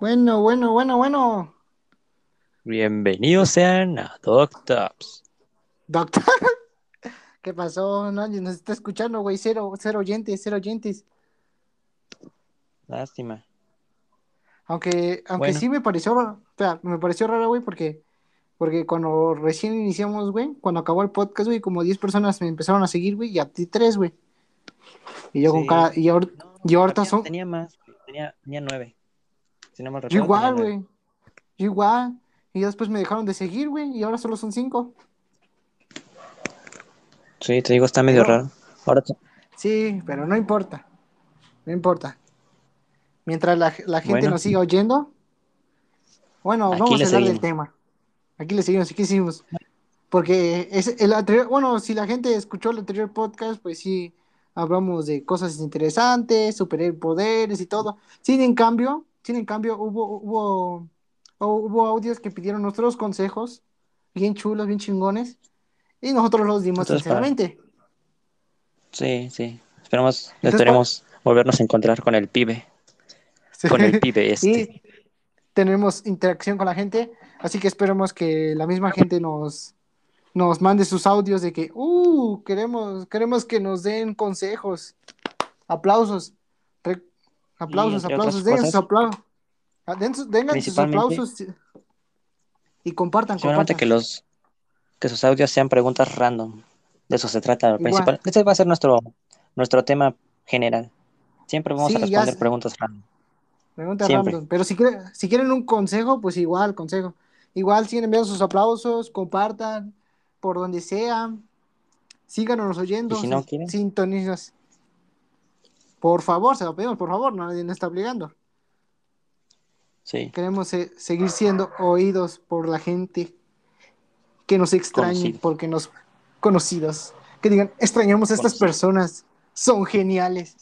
Bueno, bueno, bueno, bueno. Bienvenidos sean a Doctops. Doctor, ¿qué pasó? Nadie nos está escuchando, güey. Cero, cero oyentes, cero oyentes. Lástima. Aunque, aunque Bueno. sí me pareció, o sea, me pareció raro, güey, porque, porque cuando recién iniciamos, güey, cuando acabó el podcast, güey, como 10 personas me empezaron a seguir, güey, y a ti tres, güey. Y yo con Sí. cara, y, ahor- y ahorita son, tenía más, tenía, tenía nueve. Si no yo recuerdo, igual, güey. Igual. Y después me dejaron de seguir, güey, y ahora solo son cinco. Sí, te digo, está medio Pero- raro. Ahora te- Sí, pero no importa. No importa. Mientras la, la gente Bueno. nos siga oyendo. Bueno, vamos a hablar del tema. Aquí le seguimos, aquí seguimos. Porque es el anterior, bueno, si la gente escuchó el anterior podcast, pues sí, hablamos de cosas interesantes, superpoderes y todo. Sin en cambio, sin en cambio, hubo, hubo, hubo audios que pidieron nuestros consejos, bien chulos, bien chingones, y nosotros los dimos Entonces, para- sinceramente. Sí, sí. Esperemos, Entonces, esperemos volvernos a encontrar con el pibe. Con el pibe este. y tenemos interacción con la gente, así que esperemos que la misma gente nos, nos mande sus audios de que, uh, queremos, queremos que nos den consejos, aplausos, aplausos, aplausos, otras den sus aplausos, Ah, den sus, dengan sus principalmente- aplausos y compartan, compartan. que los que sus audios sean preguntas random. De eso se trata lo principal. Este va a ser nuestro, nuestro tema general. Siempre vamos a Sí, responder preguntas random. Pregunta Siempre. random. Pero si, quieren, si quieren un consejo, pues igual, consejo. Igual siguen enviando sus aplausos, compartan por donde sea. Síganos oyendo. Y si no quieren. Sintonizas. Por favor, se lo pedimos, por favor, nadie nos está obligando. Sí. Queremos eh, seguir siendo oídos por la gente que nos extrañe, porque nos conocidos. Que digan, extrañamos a estas personas, son geniales.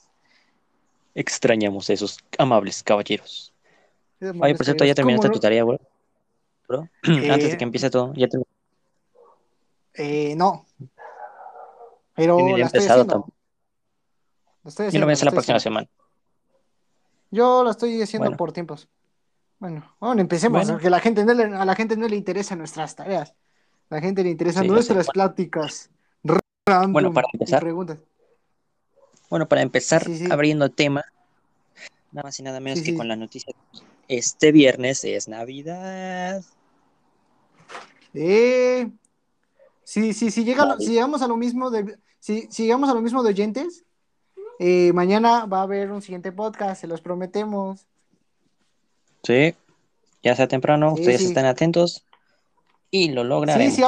Extrañamos a esos amables caballeros. Oye, Amables por cierto, ¿ya terminaste ¿Cómo tu tarea, bro? Bro, Antes de Eh, que empiece todo, ya te... Eh, no. Pero la estoy haciendo. Estoy Yo lo haciendo, voy a hacer la próxima haciendo. semana. Yo la estoy haciendo Bueno. por tiempos. Bueno, bueno, empecemos, Bueno. porque a la gente no le, a la gente no le interesan nuestras tareas. A la gente le interesan Sí, nuestras pláticas. Random Bueno, para empezar. preguntas. Bueno, para empezar, Sí, sí. abriendo tema, nada más y nada menos que con la noticia. Este viernes es Navidad. Eh, sí, sí, sí, llega, si llegamos a lo mismo de, si, si llegamos a lo mismo de oyentes, eh, mañana va a haber un siguiente podcast, se los prometemos. Sí, ya sea temprano, Sí, ustedes sí. están atentos y lo Sí, lograremos. sí,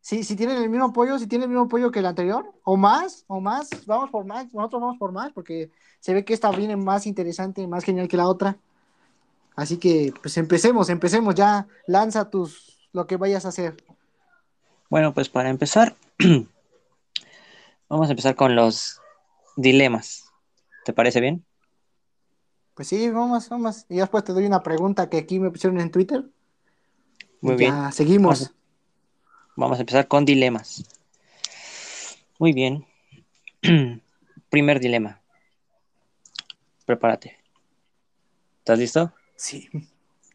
sí, si tienen el mismo apoyo, si tienen el mismo apoyo que el anterior, o más, o más, vamos por más, nosotros vamos por más, porque se ve que esta viene más interesante, más genial que la otra. Así que, pues empecemos, empecemos ya, lanza tus, lo que vayas a hacer. Bueno, pues para empezar, vamos a empezar con los dilemas. ¿Te parece bien? Pues sí, vamos, vamos. Y después te doy una pregunta que aquí me pusieron en Twitter. Muy bien. Seguimos. Vamos Vamos a empezar con dilemas. Muy bien. Primer dilema. Prepárate. ¿Estás listo? Sí.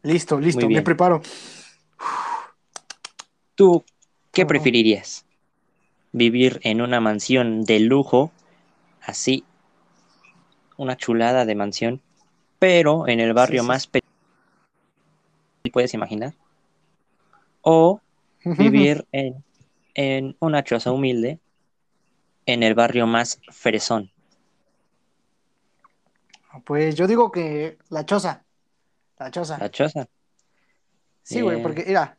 Listo, listo, me preparo. ¿Tú qué preferirías? ¿Vivir en una mansión de lujo, así, una chulada de mansión, pero en el barrio sí. más pequeño que puedes imaginar? ¿O vivir en, en una choza humilde en el barrio más fresón? Pues yo digo que la choza. La choza. La choza. Sí, güey, Bien. porque, mira,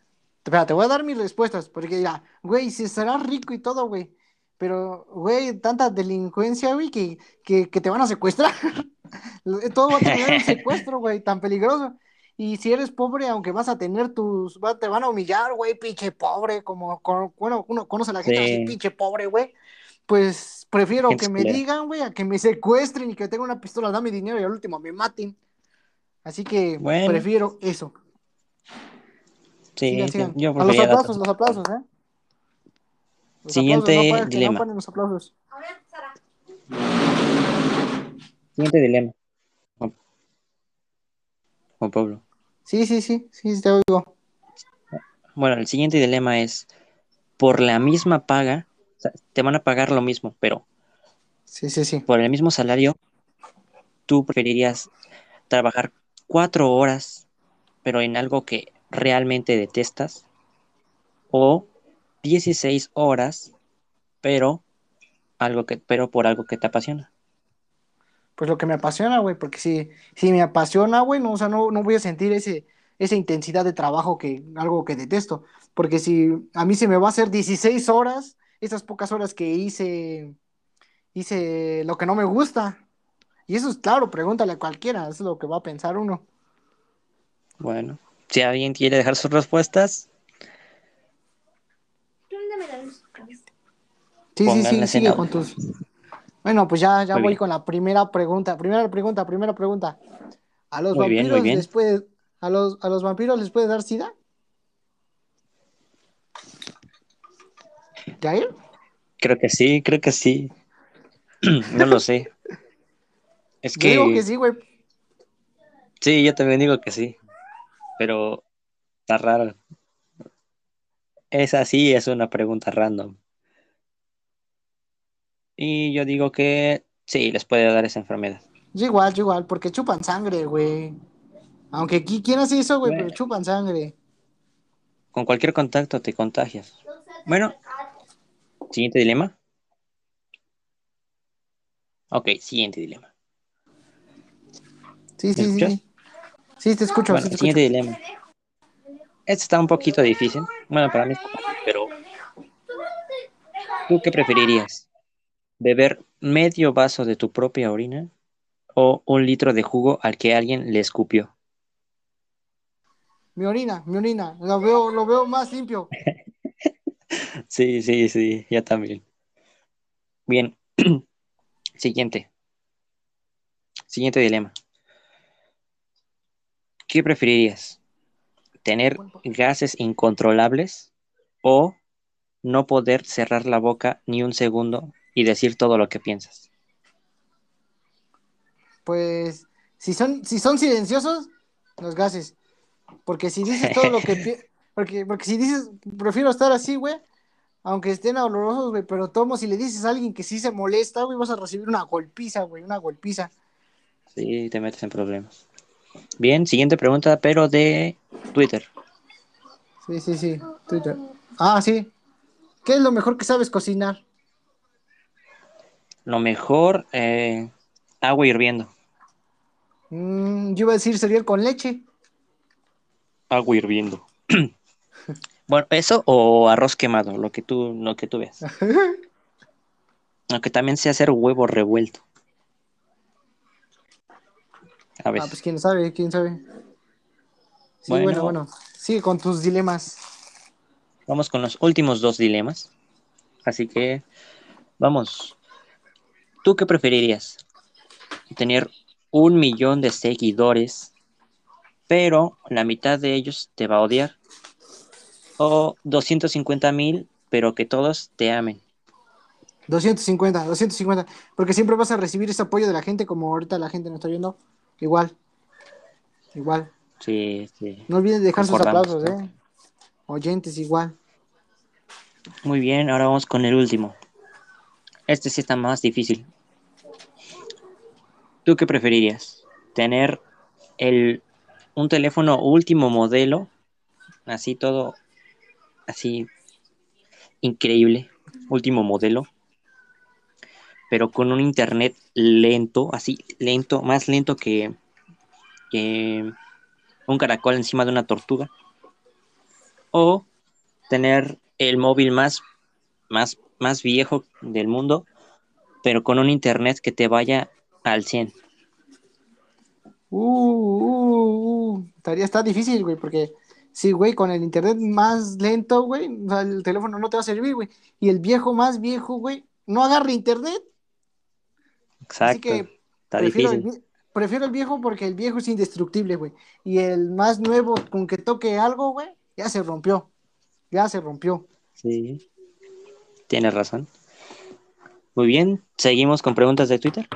te voy a dar mis respuestas, porque, mira, güey, si serás rico y todo, güey, pero, güey, tanta delincuencia, güey, que, que, que te van a secuestrar. Todo va a en un secuestro, güey, tan peligroso. Y si eres pobre, aunque vas a tener tus, va- te van a humillar, güey, pinche pobre, como, con- bueno, uno conoce a la gente así, Sí. pinche pobre, güey. Pues prefiero que me digan, güey, a que me secuestren y que tenga una pistola, dame dinero y al último me maten. Así que Bueno. prefiero eso. Sí, yo a los aplausos, los aplausos, ¿eh? Los Siguiente aplausos, no paren, dilema. No paren los aplausos. Siguiente dilema. Juan Pablo. Sí, sí, sí, sí, te oigo. Bueno, el siguiente dilema es, por la misma paga, o sea, te van a pagar lo mismo, pero Sí, sí, sí. por el mismo salario, tú preferirías trabajar cuatro horas, pero en algo que realmente detestas, o 16 horas, pero algo que, pero por algo que te apasiona. Pues lo que me apasiona, güey, porque si, si me apasiona, güey, no, o sea, no, no voy a sentir ese, esa intensidad de trabajo que algo que detesto. Porque si a mí se me va a hacer 16 horas, esas pocas horas que hice, hice lo que no me gusta. Y eso es claro, pregúntale a cualquiera, eso es lo que va a pensar uno. Bueno, si alguien quiere dejar sus respuestas, Sí, sí, sí, sigue con tus. Bueno, pues ya, ya Muy voy bien. con la primera pregunta. Primera pregunta, primera pregunta. ¿A los Muy vampiros bien. les puede, a los, a los vampiros les puede dar sida? ¿Jair? creo que sí, creo que sí. No lo sé. Es que, digo que sí, güey. sí, yo también digo que sí, pero está raro. Esa sí es una pregunta random. Y yo digo que sí, les puede dar esa enfermedad. Yo igual, yo igual, porque chupan sangre, güey. Aunque aquí, ¿quién hace eso, güey? Pero chupan sangre. Con cualquier contacto te contagias. Bueno, siguiente dilema. Ok, siguiente dilema. Sí, ¿Me sí, sí. escuchas? Sí, Sí, te escucho, Bueno, sí te siguiente escucho. dilema. Este está un poquito difícil. Bueno, para mí pero ¿tú qué preferirías? ¿Beber medio vaso de tu propia orina o un litro de jugo al que alguien le escupió? Mi orina, mi orina. Lo veo, lo veo más limpio. Sí, sí, sí, ya también. Bien. Siguiente. Siguiente dilema. ¿Qué preferirías? ¿Tener gases incontrolables o no poder cerrar la boca ni un segundo y decir todo lo que piensas? Pues, si son, si son silenciosos, los gases. Porque si dices todo lo que porque, porque si dices, prefiero estar así, güey, aunque estén olorosos, güey, pero tomo, si le dices a alguien que sí se molesta, güey, vas a recibir una golpiza, güey, una golpiza. Sí, te metes en problemas. Bien, siguiente pregunta, pero de Twitter. Sí, sí, sí. Twitter. Ah, sí. ¿Qué es lo mejor que sabes cocinar? Lo mejor, eh, agua hirviendo. Mm, yo iba a decir cereal con leche. Agua hirviendo. bueno, eso o arroz quemado, lo que tú, lo que tú veas. Aunque también sé hacer huevo revuelto. A Ah, veces. pues quién sabe, quién sabe. Sí, Bueno. bueno, bueno. Sigue con tus dilemas. Vamos con los últimos dos dilemas. Así que, vamos. ¿Tú qué preferirías? ¿Tener un millón de seguidores, pero la mitad de ellos te va a odiar? ¿O 250 mil, pero que todos te amen? 250, 250. Porque siempre vas a recibir ese apoyo de la gente, como ahorita la gente nos está viendo. Igual. Igual. Sí, sí. No olviden dejar sus aplausos. ¿eh? Oyentes, igual. Muy bien, ahora vamos con el último. Este sí está más difícil. ¿Tú qué preferirías? ¿Tener el, un teléfono último modelo? Así todo, así increíble, último modelo, pero con un internet lento, así lento, más lento que, que un caracol encima de una tortuga. O tener el móvil más, más, más viejo del mundo, pero con un internet que te vaya al 100. Uh, uh, uh. Estaría, está difícil, güey, porque sí, güey, con el internet más lento, güey, o sea, el teléfono no te va a servir, güey. Y el viejo más viejo, güey, no agarra internet. Así Exacto. que Está prefiero el, difícil. vie- prefiero el viejo porque el viejo es indestructible, güey. Y el más nuevo, con que toque algo, güey, ya se rompió. Ya se rompió. Sí. Tienes razón. Muy bien. Seguimos con preguntas de Twitter.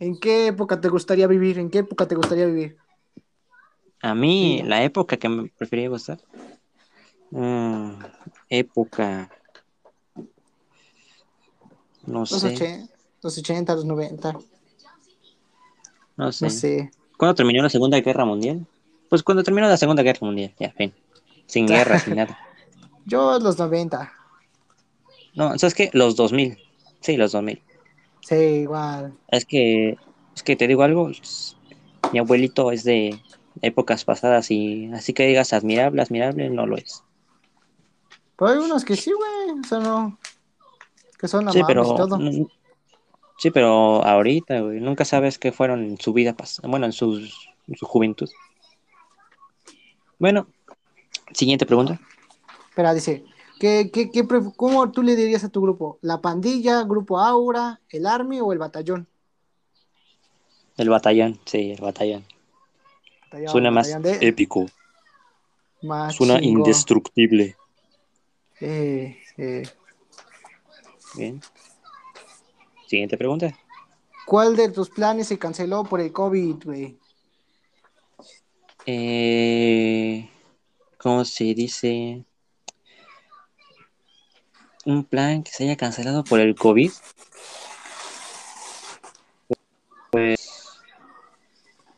¿En qué época te gustaría vivir? ¿En qué época te gustaría vivir? A mí, Sí. la época que me prefería gustar. mm, época. No Los, sé, los 80, los 90, no sé. no sé. ¿Cuándo terminó la Segunda Guerra Mundial? Pues cuando terminó la Segunda Guerra Mundial, ya, fin. Sin guerra, sin nada. Yo los 90. No, ¿sabes qué? Los 2000. Sí, los 2000. Sí, igual. Es que, es que te digo algo, mi abuelito es de épocas pasadas y así que digas admirable, admirable, no lo es. Pero hay unos que sí, güey. O sea, no. Que son Sí, pero, y todo. sí, pero ahorita, güey, nunca sabes qué fueron en su vida pasada, bueno, en, sus, en su juventud. Bueno, siguiente pregunta. Espera, dice. ¿Qué, qué, qué ¿Cómo tú le dirías a tu grupo? ¿La pandilla, grupo Aura, el Army o el batallón? El batallón, sí, el batallón. Batallón, Suena más de- épico, más suena indestructible. Eh, eh. Bien. Siguiente pregunta. ¿Cuál de tus planes se canceló por el COVID, güey? Eh, ¿cómo se dice? Un plan que se haya cancelado por el COVID. Pues,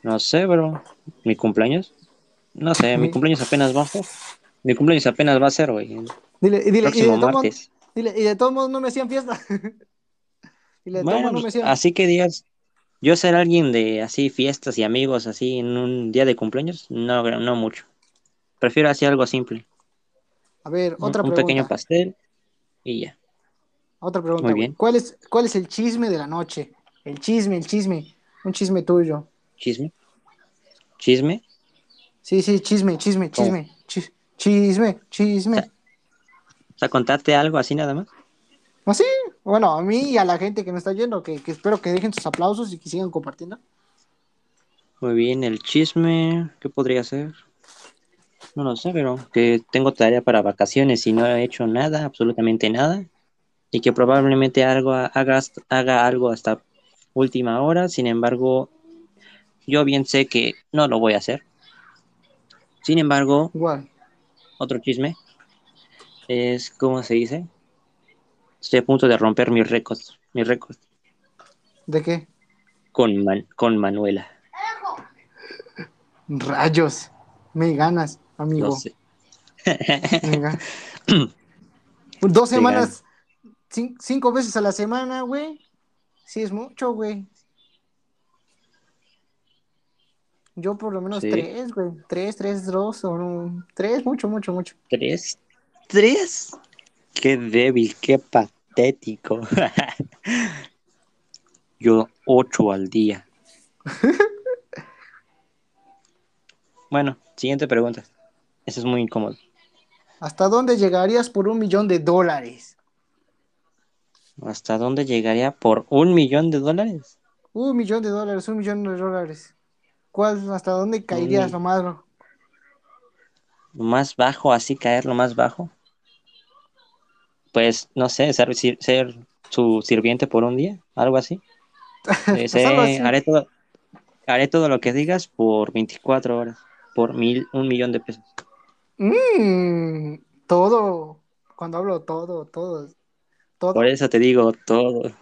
no sé, bro. ¿Mi cumpleaños? No sé, mi Mi- cumpleaños apenas va a ser. Mi cumpleaños apenas va a ser, güey. Dile, y dile, y de próximo todos modos, martes. dile, y de todos modos no me hacían fiesta. dile, de todos Bueno, modos no me hacían. así que digas, yo ser alguien de así fiestas y amigos así en un día de cumpleaños, no, no mucho. Prefiero así algo simple. A ver, Un- otra un pregunta. pequeño pastel y ya. Otra pregunta. Muy bien. ¿Cuál es, ¿Cuál es el chisme de la noche? El chisme, el chisme. Un chisme tuyo. Chisme. Chisme. Sí, sí, chisme, chisme, chisme. Chis- chisme, chisme. O sea, contarte algo así nada más. ¿Así? Bueno, a mí y a la gente que me está yendo, que, que espero que dejen sus aplausos y que sigan compartiendo. Muy bien, el chisme. ¿Qué podría ser? No lo sé, pero que tengo tarea para vacaciones y no he hecho nada, absolutamente nada. Y que probablemente algo haga, haga algo hasta última hora. Sin embargo, yo bien sé que no lo voy a hacer. Sin embargo, Igual. otro chisme es, ¿cómo se dice? Estoy a punto de romper mi récord, mi récord ¿De qué? con, Man- con Manuela. Rayos. Me ganas, amigo. No sé. Dos semanas, cin- cinco veces a la semana, güey. Sí, es mucho, güey. Yo por lo menos Sí. tres, güey. Tres, tres, dos, o no, tres, mucho, mucho, mucho. ¿Tres? ¿Tres? Qué débil, qué patético. Yo ocho al día. bueno, siguiente pregunta. Eso es muy incómodo. ¿Hasta dónde llegarías por un millón de dólares? ¿Hasta dónde llegaría por un millón de dólares? Un millón de dólares, un millón de dólares. ¿Cuál, hasta dónde caerías lo más? Lo más bajo, así caer lo más bajo. Pues, no sé, ser, ser su sirviente por un día, algo así. Eh, sé- algo así. haré todo, haré todo lo que digas por 24 horas, por mil, un millón de pesos. Mm, todo, cuando hablo todo, todo, todo, Por eso te digo todo.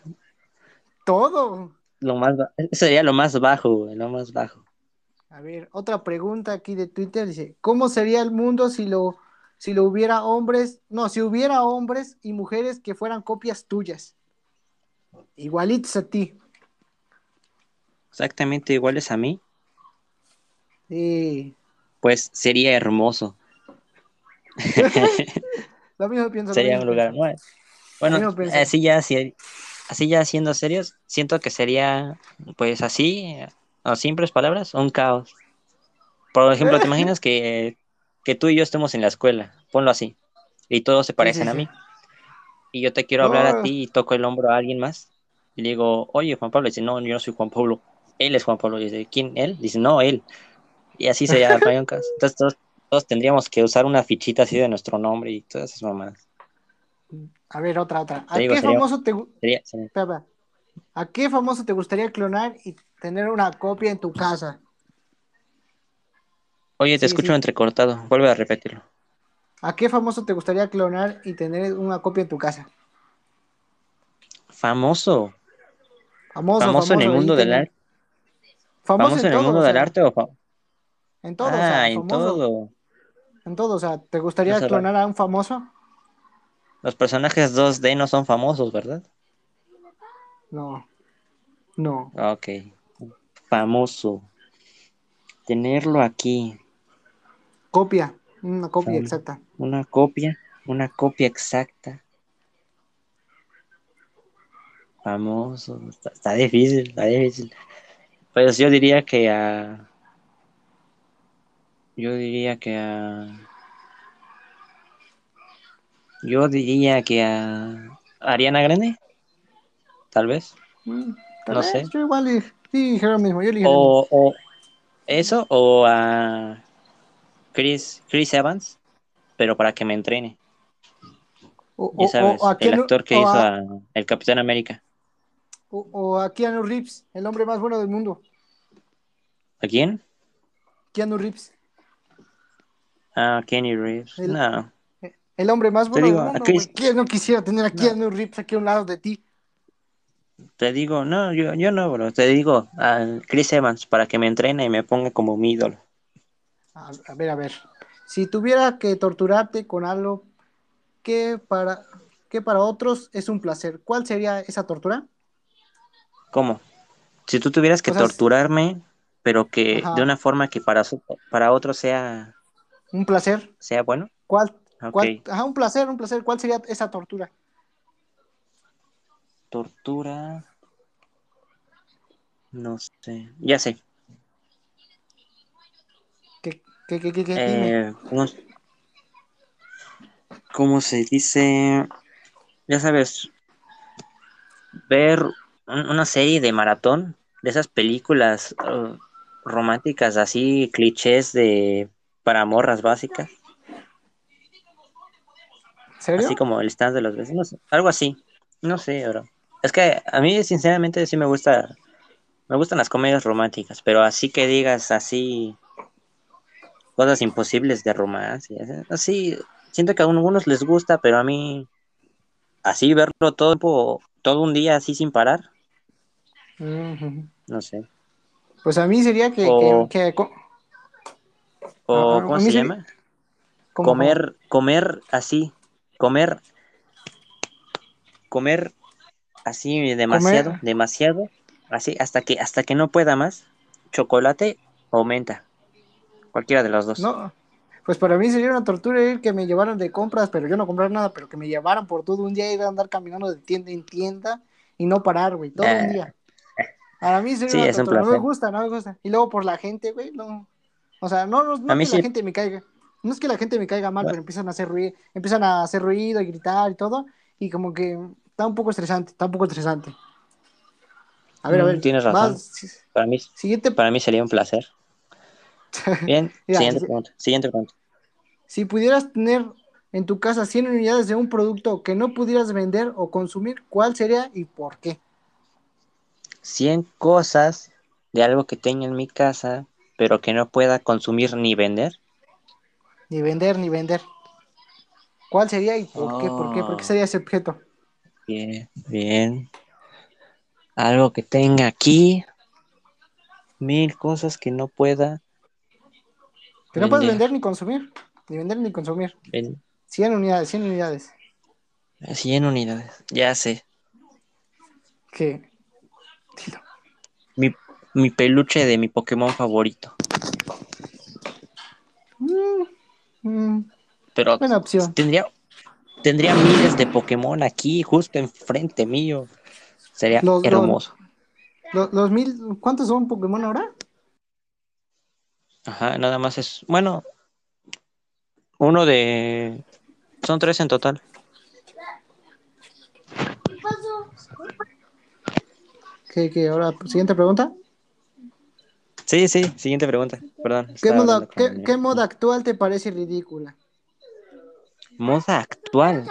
todo. Lo más, ba- sería lo más bajo, lo más bajo. A ver, otra pregunta aquí de Twitter dice, ¿cómo sería el mundo si lo, si lo hubiera hombres, no, si hubiera hombres y mujeres que fueran copias tuyas? Igualitos a ti. Exactamente iguales a mí, Sí. pues sería hermoso. Lo mismo pienso. sería un lugar. pienso. Bueno, así ya, si- así ya siendo serios, siento que sería, pues así, a simples palabras, un caos. Por ejemplo, ¿te imaginas que, que tú y yo estemos en la escuela? Ponlo así, y todos se parecen sí, a sí. mí. Y yo te quiero hablar Oh. a ti y toco el hombro a alguien más. Y le digo, oye, Juan Pablo. Y dice, no, yo no soy Juan Pablo. Él es Juan Pablo. Y dice, ¿quién? ¿Él? Dice, no, él. Y así sería Ryan Cas. Entonces todos, todos tendríamos que usar una fichita así de nuestro nombre y todas esas mamadas. A ver, otra, otra. ¿A digo, qué sería- famoso te Sería. ¿A qué famoso te gustaría clonar y tener una copia en tu casa? Oye, te Sí, escucho sí. entrecortado. Vuelve a repetirlo. ¿A qué famoso te gustaría clonar y tener una copia en tu casa? Famoso. Famoso, Famoso en el mundo del arte. Famoso en el mundo del arte o en todo, o sea, Ah, en todo. En todo, o sea, ¿te gustaría Eso, clonar a un famoso? Los personajes 2D no son famosos, ¿verdad? No, no. Ok. Famoso. Tenerlo aquí. Copia, una copia Fam- exacta. Una copia. Una copia exacta. Famoso. Está, está difícil, está difícil. Pues yo diría que a. Yo diría que a. Yo diría que a. Ariana Grande. Tal vez. Mm, tal No vez, sé. Yo igual y- sí, dije lo mismo, yo dije lo mismo. O, o eso o a Chris, Chris Evans, pero para que me entrene. O, Ya sabes, o a el actor que hizo a- a el Capitán América. o- o a Keanu Reeves, el hombre más bueno del mundo. ¿A quién? Keanu Reeves, A Kenny Reeves. El- No, el hombre más bueno digo, del mundo. Chris-. ¿Quién no quisiera tener a Keanu Reeves aquí a un lado de ti? te digo, no, yo, yo no, bro. Te digo a Chris Evans para que me entrene y me ponga como mi ídolo. A, a ver, a ver. Si tuviera que torturarte con algo que para, que para otros es un placer, ¿cuál sería esa tortura? ¿Cómo? Si tú tuvieras que O sea, es- torturarme, pero que Ajá. de una forma que para, para otros sea, ¿Un placer? sea bueno. ¿Cuál? Ok. cuál- Ajá, un placer, un placer. ¿Cuál sería esa tortura? Tortura. No sé. Ya sé. ¿Qué, qué, qué, qué. Eh, ¿cómo, cómo se dice? Ya sabes, ver un- una serie de maratón de esas películas uh, románticas así, clichés de para morras básicas, ¿Serio? así como el stand de los vecinos, algo así. No sé, bro. Es que a mí sinceramente sí me gusta, me gustan las comedias románticas, pero así que digas así cosas imposibles de romance, así- siento que a algunos les gusta, pero a mí así verlo todo todo un día así sin parar, no sé. Pues a mí sería que... O- que, O Ah, ¿cómo se llama? Comer, comer así, comer, comer así demasiado, Comer. demasiado, así hasta que hasta que no pueda más, chocolate o menta, cualquiera de los dos. No, pues para mí sería una tortura ir que me llevaran de compras, pero yo no comprar nada, pero que me llevaran por todo un día ir a andar caminando de tienda en tienda y no parar, güey, todo un Eh. día. Para mí sería Sí, una tortura, no me gusta, no me gusta. Y luego por la gente, güey, no. O sea, no, no, no A mí que sí. la gente me caiga, no es que la gente me caiga mal, Bueno. pero empiezan a hacer ruido, empiezan a hacer ruido y gritar y todo, y como que está un poco estresante, está un poco estresante. A ver, a Mm, ver, tienes razón. Para mí, siguiente, para mí sería un placer. Bien, Mira, siguiente si- pregunta, siguiente pregunta. Si pudieras tener en tu casa 100 unidades de un producto que no pudieras vender o consumir, ¿cuál sería y por qué? 100 cosas de algo que tenga en mi casa, pero que no pueda consumir ni vender. Ni vender, ni vender. ¿Cuál sería y por qué? ¿Por qué? ¿Por qué sería ese objeto? Bien, bien. Algo que tenga aquí. Mil cosas que no pueda Que no puedes Vender. vender ni consumir. Ni vender ni consumir. ven- 100 unidades, 100 unidades. 100 unidades. Ya sé. ¿Qué? Dilo. Mi, mi peluche de mi Pokémon favorito. Mm, mm, Pero buena opción. tendría, tendría miles de Pokémon aquí, justo enfrente mío. Sería Los- hermoso. Los, los mil, ¿cuántos son Pokémon ahora? Ajá, nada más es. Bueno, uno de. Son tres en total. ¿Qué, qué? Ahora, siguiente pregunta. Sí, sí, siguiente pregunta. Perdón. ¿Qué moda, qué, mi- qué moda actual te parece ridícula? Moda actual.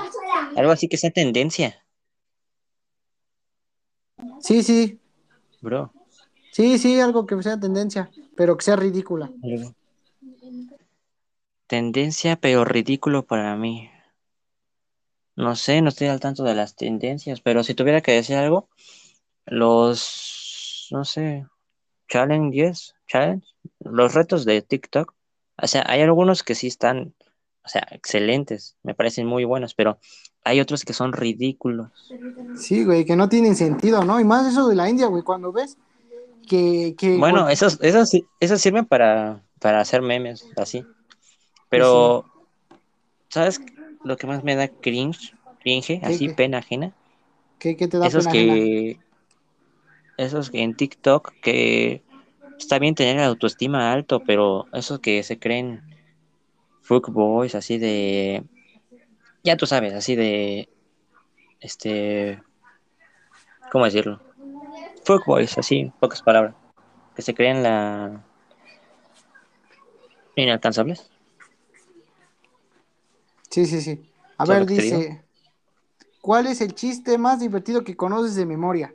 Algo así que sea tendencia, Sí, sí, bro. sí, sí, algo que sea tendencia, pero que sea ridícula. Tendencia, pero ridículo para mí. No sé, no estoy al tanto de las tendencias, pero si tuviera que decir algo, los, no sé, challenges, challenge, los retos de TikTok, o sea, hay algunos que sí están, o sea, excelentes, me parecen muy buenos, pero hay otros que son ridículos. Sí, güey, que no tienen sentido, ¿no? Y más eso de la India, güey, cuando ves que... que Bueno, esos, esos, esos sirven para, para hacer memes, así. Pero, ¿sabes lo que más me da cringe? Cringe, así, qué? pena ajena. ¿Qué, qué te da Esos pena ajena? Esos que en TikTok que está bien tener la autoestima alto, pero esos que se creen boys así de... Ya tú sabes, así de... Este... ¿Cómo decirlo? boys así, pocas palabras. Que se creen la... Inalcanzables. Sí, sí, sí. A ¿Sabes ver, dice, ¿cuál es el chiste más divertido que conoces de memoria?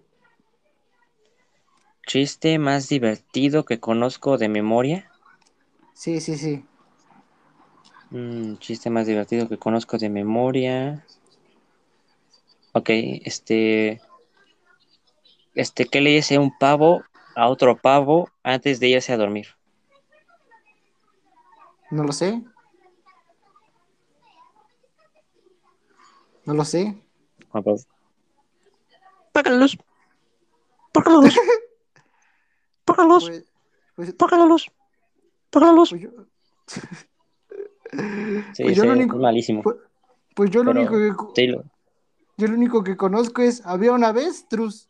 Chiste más divertido que conozco de memoria. Sí, sí, sí. Mm, chiste más divertido que conozco de memoria. Ok, este. Este, ¿qué le dice un pavo a otro pavo antes de irse a dormir? No lo sé. No lo sé. Juan Pablo. Paga Paga la luz. Paga la luz. Pues, pues, Paga la luz. Paga la luz. pues yo, Sí, pues yo sí, lo es único, malísimo. pues, pues yo lo pero único que co- sí lo- yo lo único que conozco es había una vez Trus.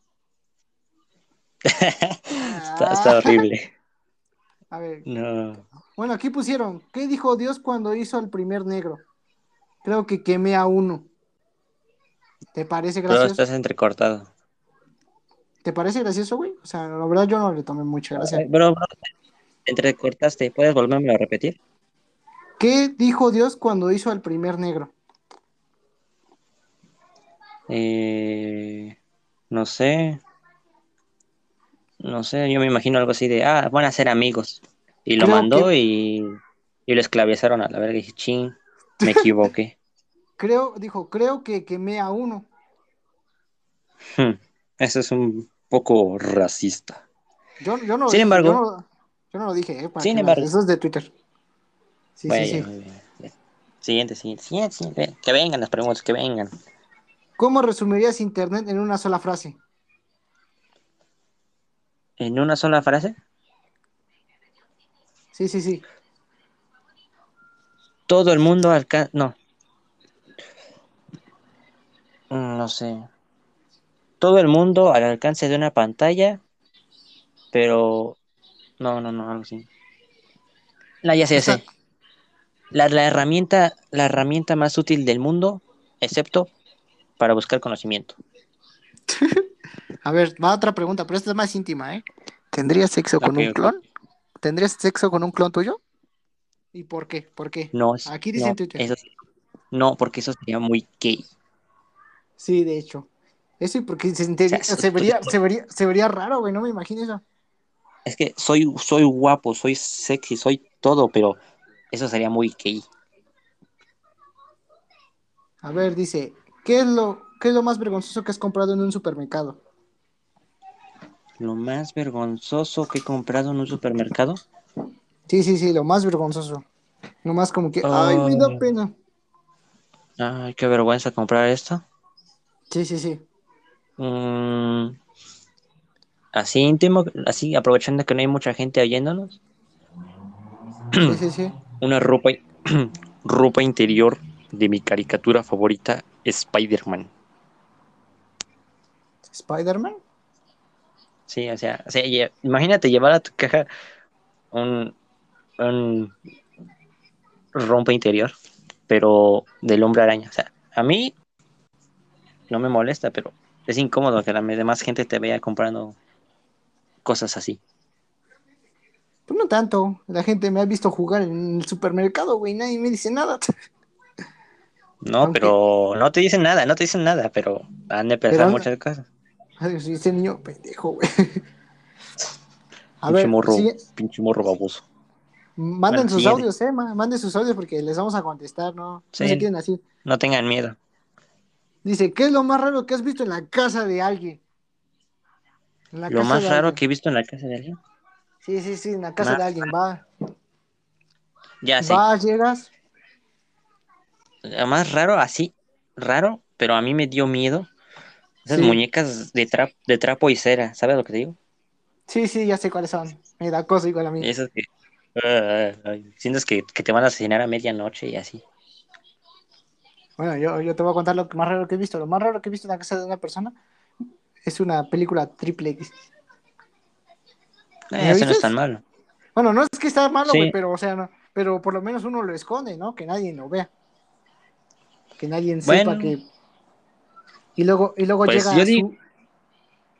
está, está horrible. A ver, No. bueno, aquí pusieron, ¿qué dijo Dios cuando hizo al primer negro? Creo que quemé a uno. ¿Te parece Pero gracioso? estás entrecortado. ¿Te parece gracioso, güey? O sea, la verdad yo no le tomé mucha gracia. Bro, bro, te entrecortaste. ¿Puedes volverme a repetir? ¿Qué dijo Dios cuando hizo al primer negro? Eh, no sé. No sé, yo me imagino algo así de, ah, van a ser amigos. Y lo Creo mandó que- y, y lo esclavizaron a la verga. Y dije, ching, me equivoqué. Creo, dijo, creo que quemé a uno. Hmm, Eso es un poco racista. Yo, yo no Sin embargo- yo no, yo no lo dije, eh, Sin embargo- eso es de Twitter. Sí, Bueno, sí, sí. Siguiente, siguiente, siguiente, siguiente. Que vengan las preguntas, que vengan. ¿Cómo resumirías Internet en una sola frase? ¿En una sola frase? Sí, sí, sí. Todo el mundo alcanza... No. Mm, No sé. Todo el mundo al alcance de una pantalla, pero... No, no, no, algo así. La ya sé, ya sé. La, la herramienta, la herramienta más útil del mundo, excepto para buscar conocimiento. A ver, va otra pregunta, pero esta es más íntima, ¿eh? ¿Tendrías sexo con un clon? ¿Tendrías sexo con un clon tuyo? ¿Y por qué? ¿Por qué? No, Aquí dice no, Twitter. eso no, porque eso sería muy gay. Sí, de hecho. Eso y porque se, enter- O sea, eso- se vería, se vería, se vería raro, güey, no me imagino eso. Es que soy, soy guapo, soy sexy, soy todo, pero eso sería muy gay. A ver, dice, ¿qué es lo, qué es lo más vergonzoso que has comprado en un supermercado? Lo más vergonzoso que he comprado en un supermercado. Sí, sí, sí, lo más vergonzoso. Lo más como que, ay, me da Ah. pena. Ay, qué vergüenza comprar esto. Sí, sí, sí. Mm, así íntimo, así aprovechando que no hay mucha gente oyéndonos. Sí, sí, sí. Una ropa, ropa interior de mi caricatura favorita, Spider-Man. ¿Spider-Man? Sí, o sea, o sea, imagínate llevar a tu caja un, un rompa interior, pero del hombre araña. O sea, a mí no me molesta, pero es incómodo que la demás gente te vea comprando cosas así. Pues no tanto. La gente me ha visto jugar en el supermercado, güey, nadie me dice nada. No, Aunque- pero no te dicen nada, no te dicen nada, pero han de pensar Pero- muchas cosas. Ay, sí, ese niño pendejo, güey. A Pinche ver, morro, sigue- pinche morro baboso. Manden Bueno, sus siguiente. audios, eh, ma- manden sus audios porque les vamos a contestar, ¿no? Sí. No se queden así. No tengan miedo. Dice, ¿qué es lo más raro que has visto en la casa de alguien? En la Lo casa más de raro alguien. que he visto en la casa de alguien. Sí, sí, sí, en la casa Más de alguien. Va, Ya sé. vas, llegas. Lo más raro, así, raro, pero a mí me dio miedo. Esas Sí. muñecas de, trap, de trapo y cera, ¿sabes lo que te digo? Sí, sí, ya sé cuáles son. Me da cosa igual a mí. Esas que... ah, ah, ah, sientes que, que te van a asesinar a medianoche y así. Bueno, yo, yo te voy a contar lo que más raro que he visto. Lo más raro que he visto en la casa de una persona es una película triple X. ¿Me Eh, eso no es tan malo. Bueno, no es que está malo, Sí. pero, o sea, no, pero por lo menos uno lo esconde, ¿no? Que nadie lo vea. Que nadie sepa que. Y luego, y luego Pues llega yo di- su-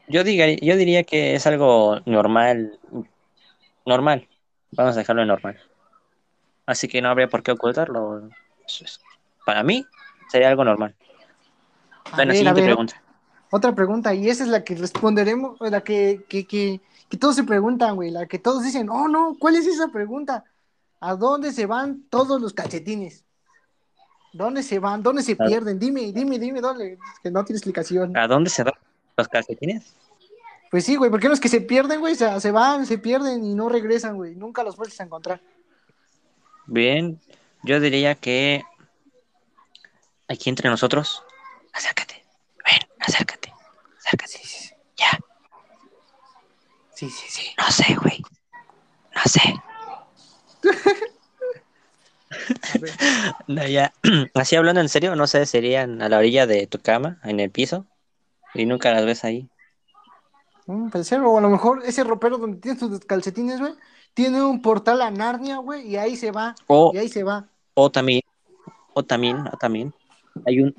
Yo, diga, yo diría que es algo normal. Normal. Vamos a dejarlo en normal. Así que no habría por qué ocultarlo. Para mí sería algo normal. A Bueno, ver, siguiente ver, pregunta. Otra pregunta, y esa es la que responderemos, la que, que, que, que todos se preguntan, güey, la que todos dicen, oh no, ¿cuál es esa pregunta? ¿A dónde se van todos los calcetines? ¿Dónde se van? ¿Dónde se pierden? Dime, dime, dime, ¿dónde? Que no tiene explicación. ¿A dónde se van los calcetines? Pues sí, güey, ¿por qué los que se pierden, güey? O sea, se van, se pierden y no regresan, güey. Nunca los vuelves a encontrar. Bien, yo diría que aquí entre nosotros, acércate, ven, acércate, acércate, ya, Sí, sí, sí. no sé, güey, no sé. No, ya, así hablando en serio, no sé, serían a la orilla de tu cama, en el piso, y nunca las ves ahí. Mm, puede ser, o a lo mejor ese ropero donde tienes tus calcetines, güey, tiene un portal a Narnia, güey, y ahí se va, O, y ahí se va. o también, o también, o también, hay un,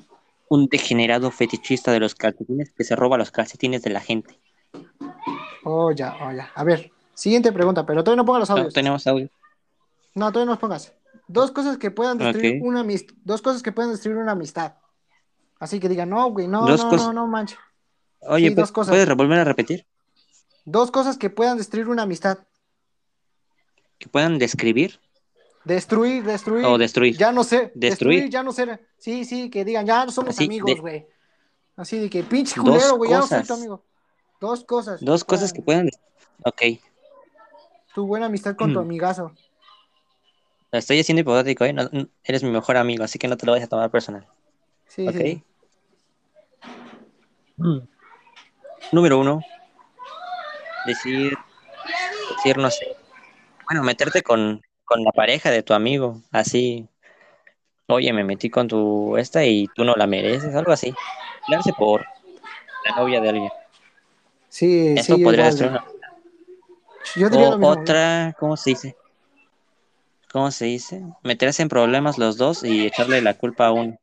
un degenerado fetichista de los calcetines que se roba los calcetines de la gente. Oh, ya, oh, ya. A ver, siguiente pregunta, pero todavía no pongas los No, audios. tenemos audio. No, todavía no los pongas. Dos cosas que puedan destruir una amistad. Dos cosas que puedan destruir una amistad. Así que digan, no, güey, no, no, cosas. no, no, manches. Oye, Sí, ¿pu- dos cosas. ¿puedes volver a repetir? Dos cosas que puedan destruir una amistad. Que puedan describir Destruir, destruir. o destruir. Ya no sé. Destruir. Destruir, ya no sé. Sí, sí, que digan, ya no somos Así, amigos, de- güey. Así de que pinche culero, güey, ya no soy tu amigo. Dos cosas. Dos cosas que puedan-. Ok, Tu buena amistad con tu Mm. amigazo. lo estoy haciendo hipotético, ¿eh? No- eres mi mejor amigo, así que no te lo vayas a tomar personal. Sí, Ok. sí. Mm. Número uno. Decir... Decir, no sé. Bueno, meterte con, con la pareja de tu amigo, así... Oye, me metí con tu esta y tú no la mereces, algo así. Darse por la novia de alguien. Sí, Eso sí, podría güey. una Yo diría O lo mismo. güey. otra, ¿cómo se dice? ¿Cómo se dice? Meterse en problemas los dos y echarle la culpa a uno.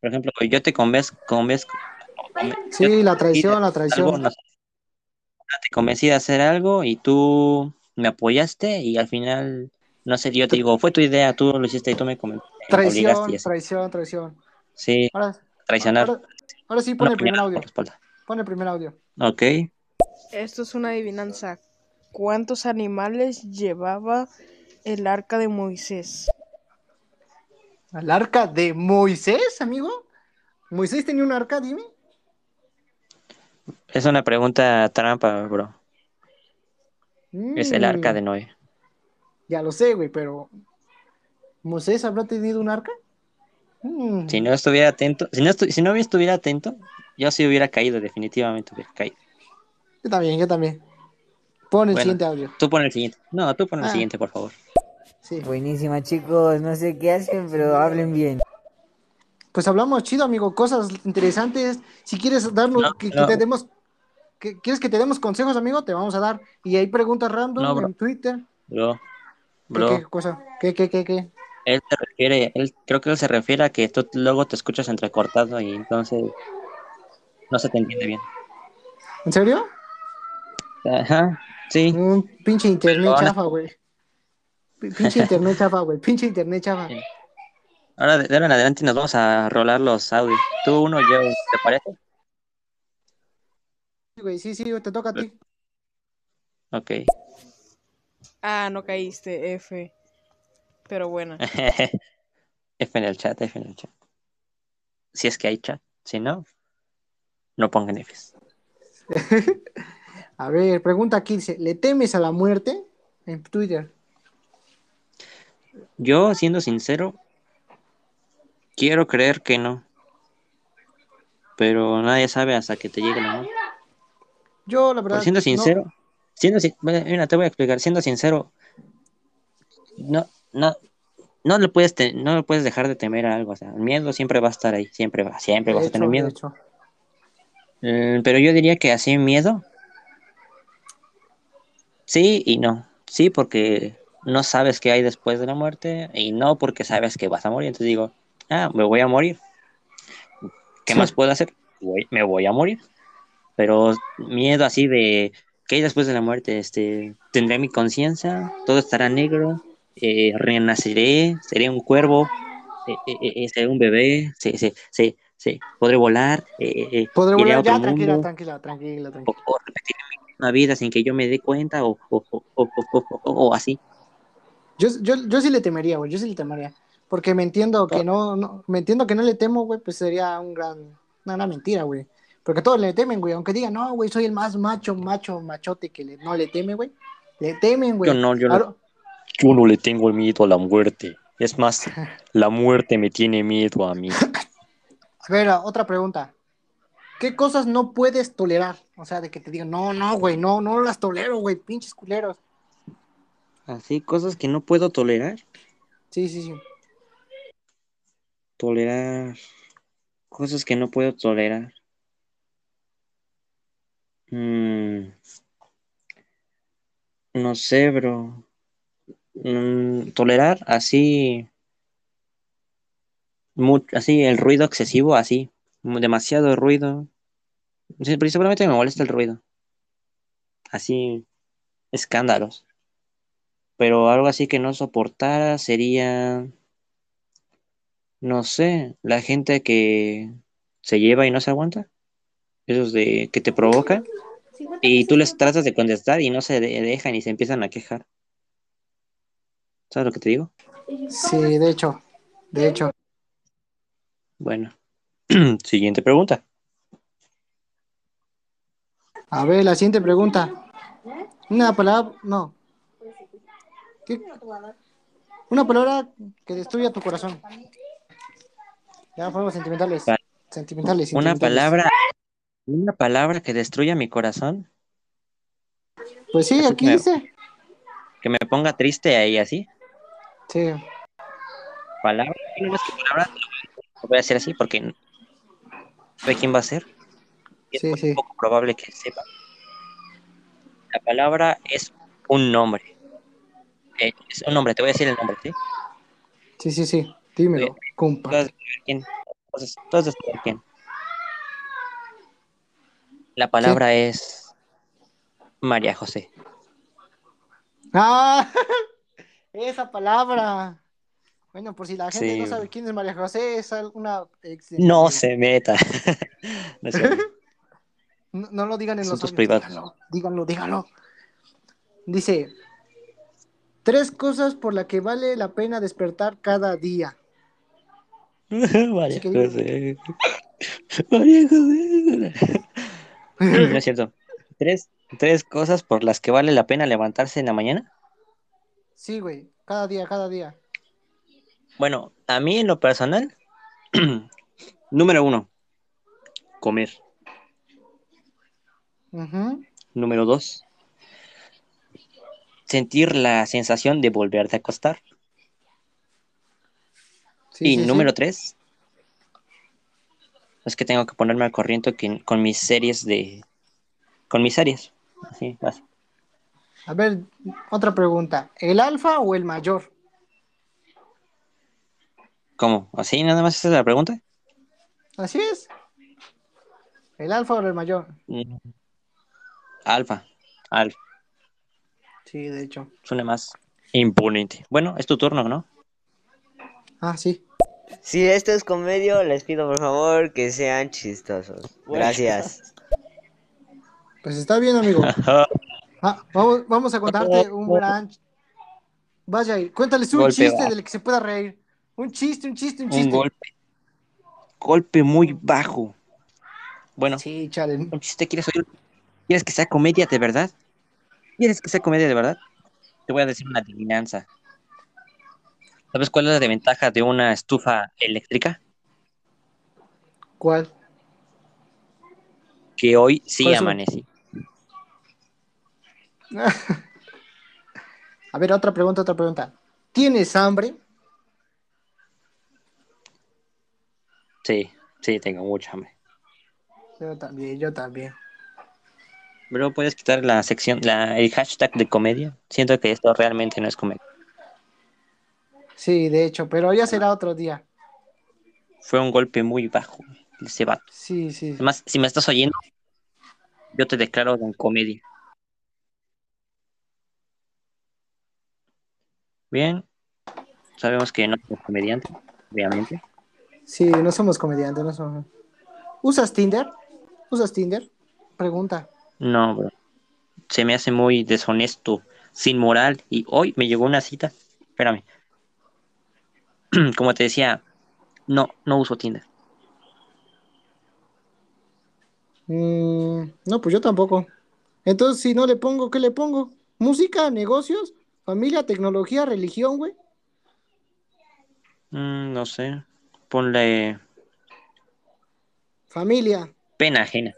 Por ejemplo, yo te convenzco, Sí, te la traición, la algo, traición. no sé. te convencí de hacer algo y tú me apoyaste y al final, no sé, yo te digo, fue tu idea, tú lo hiciste y tú me y Traición, traición, traición. Sí, Ahora, traicionar. ahora, ahora sí pon el primer audio. Pon el primer audio. Ok. Esto es una adivinanza. ¿Cuántos animales llevaba el arca de Moisés? ¿Al arca de Moisés, amigo? ¿Moisés tenía un arca, dime? Es una pregunta trampa, bro. Es el arca Mm, de Noé. Ya lo sé, güey, pero. ¿Moisés habrá tenido un arca? Mm, Si no estuviera atento, si no, estu- si no estuviera atento, yo sí hubiera caído, definitivamente hubiera caído. Yo también, yo también. Pon el Bueno. siguiente audio. Tú pon el siguiente. No, tú pon el Ah. siguiente, por favor. Sí. Buenísima chicos, no sé qué hacen, pero hablen bien. Pues hablamos chido, amigo, cosas interesantes. Si quieres darnos, No, que, que no. te demos, que, ¿quieres que te demos consejos, amigo? Te vamos a dar. Y hay preguntas random No, en Twitter. Bro, ¿Qué, bro, qué cosa? ¿Qué, qué, qué, qué? él se refiere, él, creo que él se refiere a que tú luego te escuchas entrecortado y entonces no se te entiende bien. ¿En serio? Ajá, sí. Un pinche internet chafa, güey. Pinche internet chafa, güey. Pinche internet chafa. Sí. Ahora de de ahora en adelante nos vamos a rolar los audios. Tú uno, yo, ¿te parece? Güey, sí, sí, te toca a ti. Ok. Ah, no caíste, F. Pero bueno. F en el chat, F en el chat. Si es que hay chat. Si no, no pongan Fs. A ver, pregunta aquí, dice, ¿le temes a la muerte? En Twitter. Yo, siendo sincero, quiero creer que no. Pero nadie sabe hasta que te llegue la muerte. Yo, la verdad. Pero siendo no- sincero, siendo bueno, mira, te voy a explicar, siendo sincero, no, no, no le puedes te- no le puedes dejar de temer a algo, o sea, el miedo siempre va a estar ahí, siempre va, siempre de vas a tener miedo. Mm, pero yo diría que así miedo, sí y no, sí porque no sabes qué hay después de la muerte y no porque sabes que vas a morir, entonces digo, ah, me voy a morir, ¿qué Sí. más puedo hacer? Voy- me voy a morir, pero miedo así de ¿qué hay después de la muerte? Este, tendré mi conciencia, todo estará negro, eh, renaceré, seré un cuervo, eh, eh, eh, seré un bebé, se, se, se, se- podré volar, eh, eh, Podré iré a volar otro ya, tranquila, mundo, tranquila, tranquila, o, tranquila. o repetir mi misma vida sin que yo me dé cuenta, o, o, o, o, o- o- o así. Yo, yo, yo sí le temería, güey, yo sí le temería. Porque me entiendo que no, no, me entiendo que no le temo, güey, pues sería un gran, una gran mentira, güey. Porque todos le temen, güey, aunque digan, no, güey, soy el más macho, macho, machote que le- no le teme, güey. Le temen, güey. Yo no, yo no. Yo no le tengo miedo a la muerte. Es más, la muerte me tiene miedo a mí. A ver, otra pregunta. ¿Qué cosas no puedes tolerar? O sea, de que te digan, no, no, güey, no, no las tolero, güey, pinches culeros. Así, cosas que no puedo tolerar. Sí, sí, sí. Tolerar. Cosas que no puedo tolerar. Mm, no sé, bro. Mm, tolerar así. así, el ruido excesivo, así. Demasiado ruido. Principalmente me molesta el ruido. Así, escándalos. Pero algo así que no soportara sería. No sé, la gente que se lleva y no se aguanta. Esos de que te provocan. Y tú les tratas de contestar y no se de- dejan y se empiezan a quejar. ¿Sabes lo que te digo? Sí, de hecho, de hecho. Bueno. Siguiente pregunta. A ver, la siguiente pregunta. Una palabra, no. ¿Qué? Una palabra que destruya tu corazón. Ya fuimos sentimentales. Pa- Sentimentales. Una sentimentales. palabra. Una palabra que destruya mi corazón. Pues sí, aquí Me- dice. Que me ponga triste ahí así. Sí. Palabra. No que palabra. Lo voy a hacer así porque no sé quién va a ser. Es Sí, muy sí. poco probable que sepa. La palabra es un nombre. Eh, es un nombre, te voy a decir el nombre, ¿sí? Sí, sí, sí. Dímelo, compa. Entonces, saber quién. La palabra es María José. ¡Ah! Esa palabra. Bueno, por si la gente Sí. no sabe quién es María José, es una ex de- No se meta. No lo digan en los Asuntos privados. Díganlo, díganlo, díganlo. Dice, tres cosas por las que vale la pena despertar cada día. María José. María José. No es cierto. Tres, tres cosas por las que vale la pena levantarse en la mañana. Sí, güey, cada día, cada día. Bueno, a mí en lo personal, número uno, comer. Número dos, sentir la sensación de volverte a acostar. Sí, y sí, sí. número tres, es que tengo que ponerme al corriente que- con mis series de... Con mis series. Así, vas. A ver, otra pregunta. ¿El alfa o el mayor? ¿Cómo? ¿Así nada más esa es la pregunta? Así es. ¿El alfa o el mayor? Mm. Alfa. Alfa. Sí, de hecho. Suena más imponente. Bueno, es tu turno, ¿no? Ah, sí. Si esto es comedia, les pido por favor que sean chistosos. Gracias. Pues está bien, amigo. Ah, vamos, vamos a contarte un gran, Vaya, cuéntales un Golpe chiste bajo. del que se pueda reír. Un chiste, un chiste, un Un chiste. golpe. Golpe muy bajo. Bueno, Sí, chale. un chiste quieres oír. ¿Quieres que sea comedia de verdad? ¿Quieres que sea comedia de verdad? Te voy a decir una adivinanza. ¿Sabes cuál es la desventaja de una estufa eléctrica? ¿Cuál? Que hoy sí amanecí. A ver, otra pregunta, otra pregunta. ¿Tienes hambre? Sí, sí, tengo mucha hambre. Yo también, yo también. Bro, ¿puedes quitar la sección, la, el hashtag de comedia? Siento que esto realmente no es comedia. Sí, de hecho, pero ya será otro día. Fue un golpe muy bajo ese vato. Sí, sí. Además, si me estás oyendo, yo te declaro en comedia. Bien, sabemos que no somos comediante, obviamente. Sí, no somos comediantes, no somos. ¿Usas Tinder? ¿Usas Tinder? Pregunta. No, bro. Se me hace muy deshonesto, sin moral. Y hoy me llegó una cita. Espérame. Como te decía, no, no uso Tinder. Mm, no, pues yo tampoco. Entonces, si no le pongo, ¿qué le pongo? ¿Música, negocios, familia, tecnología, religión, güey? Mm, no sé. Ponle Familia. pena ajena.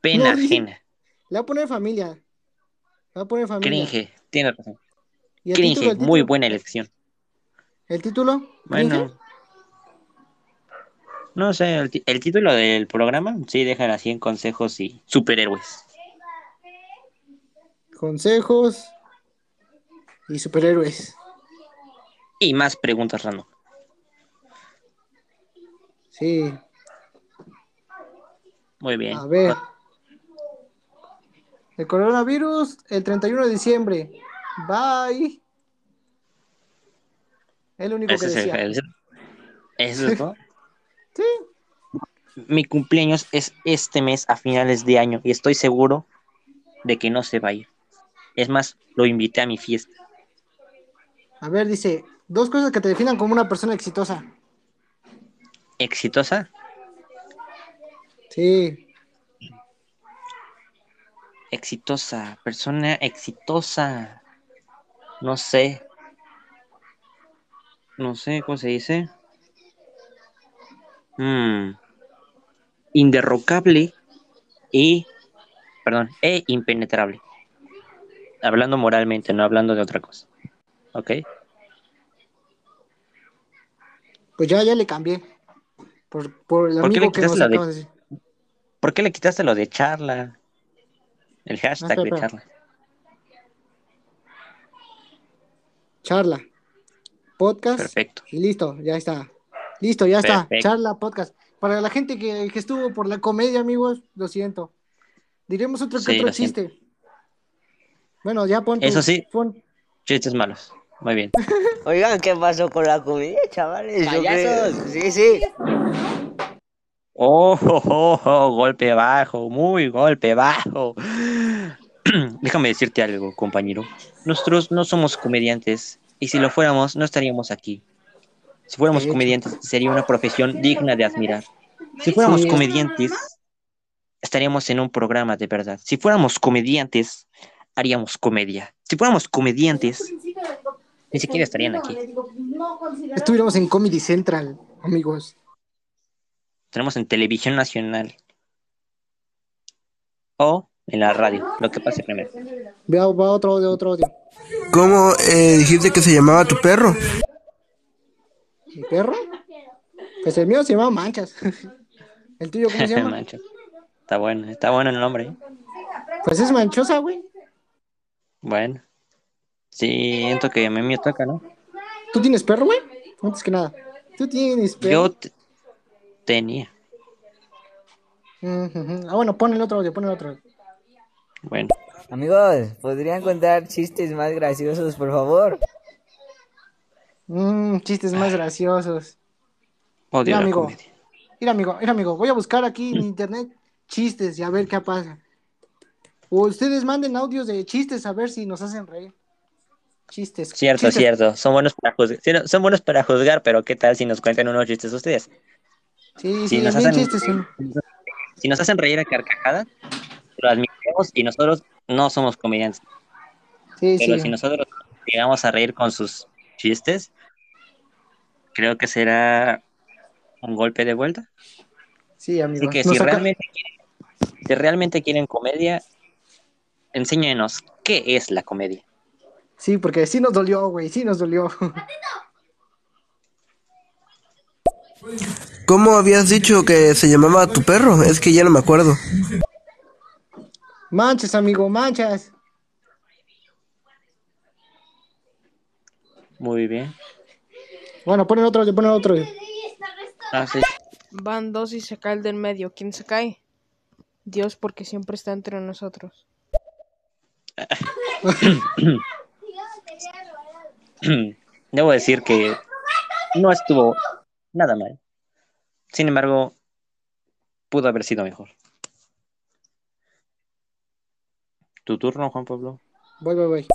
Pena No, ajena. Le voy a poner familia. Le voy a poner familia. Cringe. Tienes razón. ¿Y el Cringe. Muy buena elección. ¿El título? Bueno. No sé, el título del programa, sí, dejan así en consejos y superhéroes. Consejos y superhéroes. Y más preguntas random. Sí. Muy bien. A ver. El coronavirus el 31 de diciembre. Bye. Es lo único que es decía. el- eso es todo. Sí. Mi cumpleaños es este mes a finales de año y estoy seguro de que no se va a ir. Es más, lo invité a mi fiesta. A ver, dice, dos cosas que te definan como una persona exitosa. ¿Exitosa? Sí. Exitosa, persona exitosa. No sé. No sé cómo se dice. Mm. Inderrocable y, perdón, e impenetrable. Hablando moralmente, no hablando de otra cosa. ¿Ok? Pues ya, ya le cambié. Por, por el ¿Por que nos de- de decir. ¿Por qué le quitaste lo de charla? El hashtag de charla. Charla. Podcast. Perfecto. Y listo, ya está. Listo, ya está. Perfecto. Charla, podcast. Para la gente que, que estuvo por la comedia, amigos, lo siento. Diremos otro que Sí, otro siento. chiste. Bueno, ya pon tu- Eso sí. pon- Chistes malos. Muy bien. Oigan, ¿qué pasó con la comida, chavales? Payasos. Sí, sí. Oh, oh, oh, oh, golpe bajo, muy golpe bajo. Déjame decirte algo, compañero. Nosotros no somos comediantes y si lo fuéramos no estaríamos aquí. Si fuéramos comediantes sería una profesión digna de admirar. Si fuéramos comediantes estaríamos en un programa de verdad. Si fuéramos comediantes haríamos comedia. Si fuéramos comediantes ni siquiera estarían aquí. Estuviéramos en Comedy Central, amigos. Tenemos en televisión nacional o en la radio, lo que pase primero. Vea, va otro audio, otro audio. ¿Cómo eh, dijiste que se llamaba tu perro? ¿Mi perro? Pues el mío se llama Manchas. ¿El tuyo cómo se llama? Mancho. Está bueno, está bueno el nombre. ¿eh? Pues es Manchosa, güey. Bueno. Siento que a mí me toca, ¿no? ¿Tú tienes perro, güey? Antes que nada. ¿Tú tienes perro? Yo te- tenía. Ah, bueno, pon el otro audio, pon el otro. Bueno, Amigos, ¿podrían contar chistes más graciosos, por favor? Mm, chistes más graciosos. odio Mira, la amigo. comedia. Mira, amigo, mira, amigo, voy a buscar aquí en internet chistes y a ver qué pasa. O ustedes manden audios de chistes a ver si nos hacen reír. Chistes. Cierto, chistes. cierto. Son buenos para juzgar. sí, no, son buenos para juzgar, pero ¿qué tal si nos cuentan unos chistes ustedes? Sí, Si sí, nos hacen, chistes. si nos hacen reír a carcajadas, lo admitimos y nosotros no somos comediantes. Sí, Pero sí. si nosotros llegamos a reír con sus chistes, creo que será un golpe de vuelta. Sí, amigo. Así que si saca- realmente quieren, si realmente quieren comedia, enséñenos qué es la comedia. Sí, porque sí nos dolió, güey, sí nos dolió. ¿Cómo habías dicho que se llamaba tu perro? Es que ya no me acuerdo. Manchas, amigo, manchas. Muy bien. Bueno, ponen otro, ponen otro. Ah, sí. Van dos y se cae el del medio. ¿Quién se cae? Dios, porque siempre está entre nosotros. Debo decir que no estuvo nada mal. Sin embargo, pudo haber sido mejor. Tu turno, Juan Pablo. Voy, voy, voy.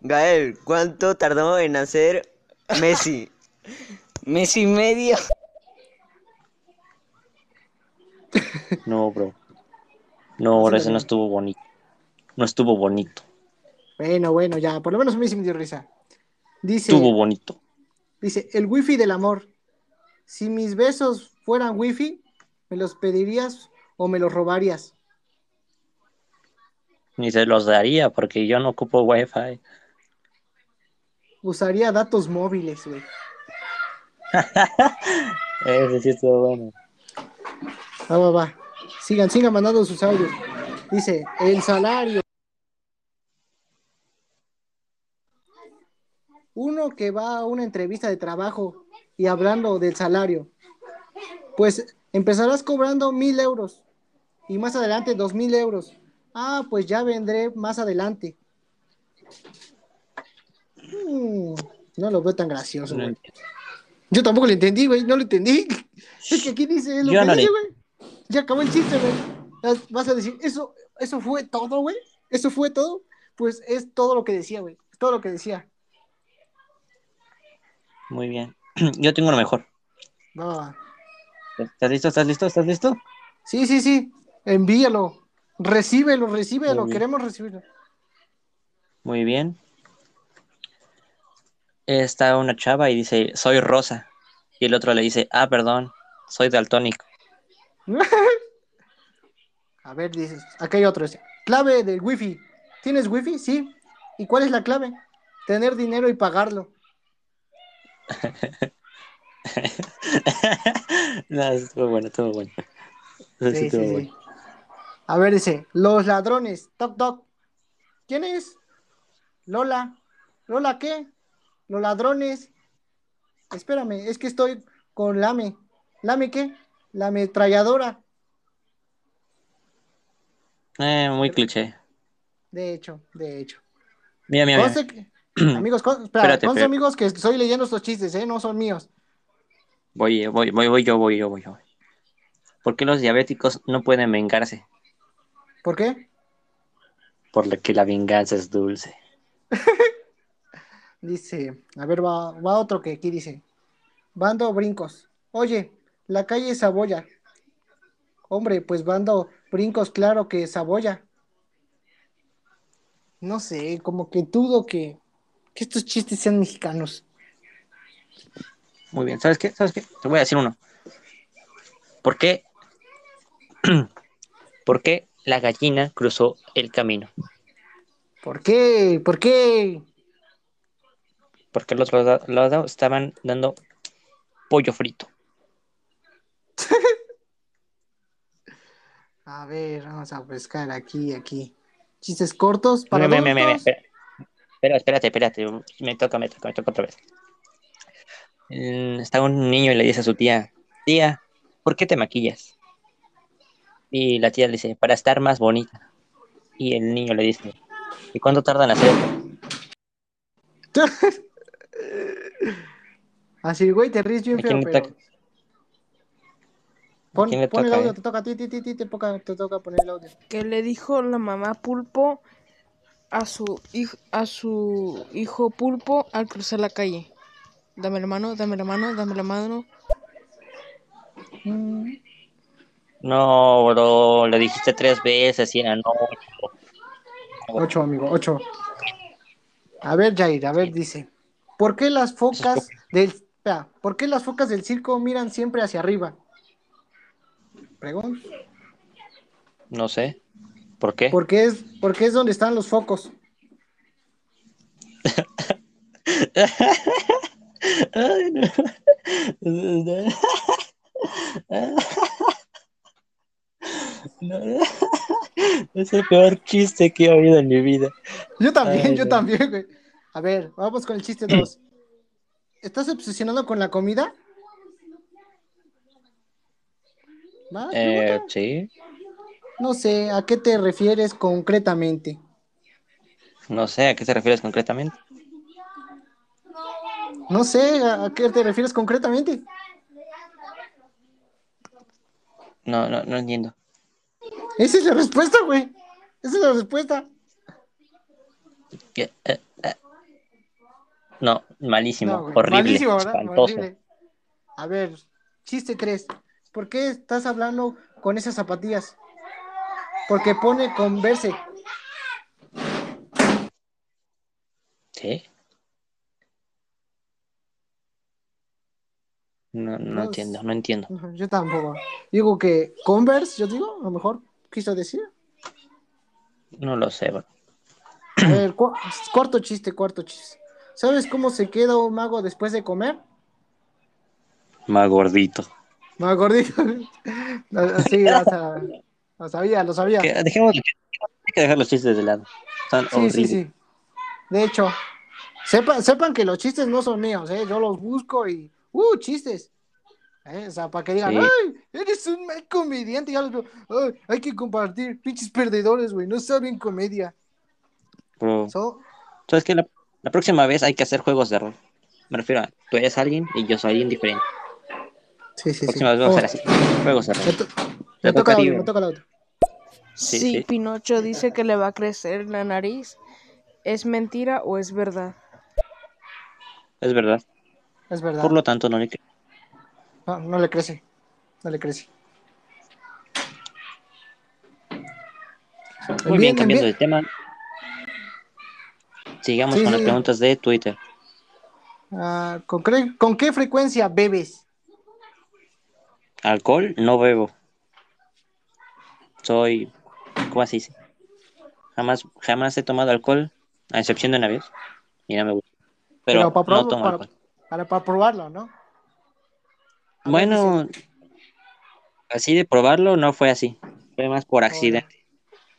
Gael, ¿cuánto tardó en hacer Messi? Messi y medio. No, bro. No, bro, ese no no. estuvo bonito. No estuvo bonito. Bueno, bueno, ya, por lo menos a mí sí me dio risa. Dice, Estuvo bonito. dice, el wifi del amor. Si mis besos fueran wifi, ¿me los pedirías o me los robarías? Ni se los daría porque yo no ocupo wifi. Usaría datos móviles, güey. Ese sí estuvo bueno. Va, va, va. Sigan, sigan mandando sus audios. Dice, el salario. Uno que va a una entrevista de trabajo y hablando del salario. Pues empezarás cobrando mil euros y más adelante dos mil euros. Ah, pues ya vendré más adelante. Mm, no lo veo tan gracioso, güey. Yo tampoco lo entendí, güey, no lo entendí. Es que aquí dice lo Yo que no dice, le- güey. Ya acabó el chiste, güey. Vas a decir, ¿eso, eso fue todo, güey? ¿Eso fue todo? Pues es todo lo que decía, güey. Todo lo que decía. Muy bien. Yo tengo uno mejor. ¿Estás listo? ¿Estás listo? ¿Estás listo? Sí, sí, sí. Envíalo. Recíbelo, recíbelo. Queremos recibirlo. Muy bien. Está una chava y dice, soy rosa. Y el otro le dice, ah, perdón, soy daltónico. A ver, dices. Aquí hay otro. Clave del wifi. ¿Tienes wifi? Sí. ¿Y cuál es la clave? Tener dinero y pagarlo. no, estuvo bueno, estuvo bueno. Eso sí Sí, estuvo sí. bueno. A ver, dice, los ladrones, toc, toc. ¿Quién es? Lola. ¿Lola qué? Los ladrones. Espérame, es que estoy con Lame. ¿Lame qué? La ametralladora. Eh, muy cliché. De hecho, de hecho. Mira, mira, mira. Conste que- amigos, con- espera, Espérate, conste, amigos, que estoy leyendo estos chistes, ¿eh? No son míos. Voy, voy, voy, voy yo, voy yo, voy yo. ¿Por qué los diabéticos no pueden vengarse? ¿Por qué? Por lo que la venganza es dulce. Dice, a ver, va, va otro que aquí dice. Bando brincos. Oye, la calle es Saboya. Hombre, pues bando brincos, claro que es Saboya. No sé, como que dudo que, que estos chistes sean mexicanos. Muy bien, ¿sabes qué? ¿Sabes qué? Te voy a decir uno. ¿Por qué? ¿Por qué la gallina cruzó el camino? ¿Por qué? ¿Por qué? Porque los otro lado estaban dando pollo frito. A ver, vamos a buscar aquí, aquí. Chistes cortos para Mira, mira, mira, mira, adultos. espera. Espera, espérate, espérate. Me toca, me toca, me toca otra vez. Mm, Está un niño y le dice a su tía, tía, ¿por qué te maquillas? Y la tía le dice, para estar más bonita. Y el niño le dice, ¿y cuánto tardan en hacer esto? Así, güey, te ríes bien ¿A feo, quién le pero... toca? Pon, quién le pon el toca, audio, eh? te toca a ti, ti, ti, ti, te, toca, te toca poner el audio. que le dijo la mamá pulpo a su, hij- a su hijo pulpo al cruzar la calle? Dame la mano, dame la mano, dame la mano. No, bro, lo dijiste tres veces y era no. Ocho, amigo, ocho. A ver, Jair, a ver, dice. ¿Por qué las focas del. ¿Por qué las focas del circo miran siempre hacia arriba? Pregón. No sé. ¿Por qué? Porque es, porque es donde están los focos. Ay, no. No. Es el peor chiste que he oído en mi vida. Yo también, Ay, yo no. también, güey. A ver, vamos con el chiste 2. ¿Estás obsesionado con la comida? ¿Más? Eh, sí, No sé, ¿a qué te refieres concretamente? no sé a qué te refieres concretamente. No sé, ¿a a qué te refieres concretamente? No, no, no entiendo. Esa es la respuesta, güey. Esa es la respuesta. ¿Qué? Eh, eh. No, malísimo, No, horrible, espantoso. Horrible. A ver, chiste 3. ¿Por qué estás hablando con esas zapatillas? Porque pone converse. ¿Sí? No, no No, entiendo, no entiendo. Yo tampoco. Digo que Converse, yo digo, a lo mejor quiso decir. No lo sé, bro. A ver, cu- cuarto chiste, cuarto chiste. ¿Sabes cómo se queda un mago después de comer? Más gordito. Más gordito. Sí, o sea, lo sabía, lo sabía. Que- Dejemos, hay que dejar los chistes de lado. Son Sí, sí, horribles. sí. De hecho, sepa- sepan que los chistes no son míos, ¿eh? Yo los busco y. ¡Uh, chistes! ¿Eh? O sea, para que digan, Sí. ¡ay! Eres un mal comediante. Ya los "Ay, hay que compartir. Pinches perdedores, güey. No saben comedia. Bro, So, ¿Sabes qué? La, la próxima vez hay que hacer juegos de rol. Me refiero a, tú eres alguien y yo soy alguien diferente. sí, sí, La sí. próxima vez vamos Oh, a hacer así. Juegos de me, rol. to- me toca me toca. Sí, sí. Pinocho dice que le va a crecer la nariz, ¿es mentira o es verdad? Es verdad. Es verdad. Por lo tanto, no le creo. No, no le crece. No le crece. Muy bien, cambiando de tema. Sigamos Sí, con las sí. preguntas de Twitter. Ah, ¿con, cre- ¿Con qué frecuencia bebes? Alcohol, no bebo. Soy. ¿Cómo así? Jamás, jamás he tomado alcohol, a excepción de una vez. Y no me gusta. Pero, Pero para, no tomo para, alcohol. para, para probarlo, ¿no? Bueno, así de probarlo no fue así. Fue más por accidente.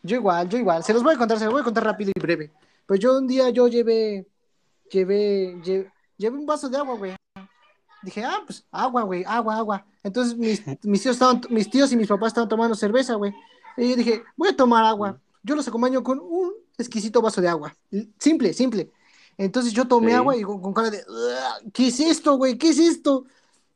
yo igual, yo igual. Se los voy a contar, se los voy a contar rápido y breve. Pues yo un día yo llevé, llevé, llevé, llevé un vaso de agua, güey. Dije, ah, pues agua, güey, agua, agua. Entonces mis, mis tíos estaban, mis tíos y mis papás estaban tomando cerveza, güey. Y yo dije, voy a tomar agua. Yo los acompaño con un exquisito vaso de agua. Simple, simple. Entonces yo tomé Sí. agua y con, con cara de, "Ugh, ¿qué es esto, güey? ¿Qué es esto?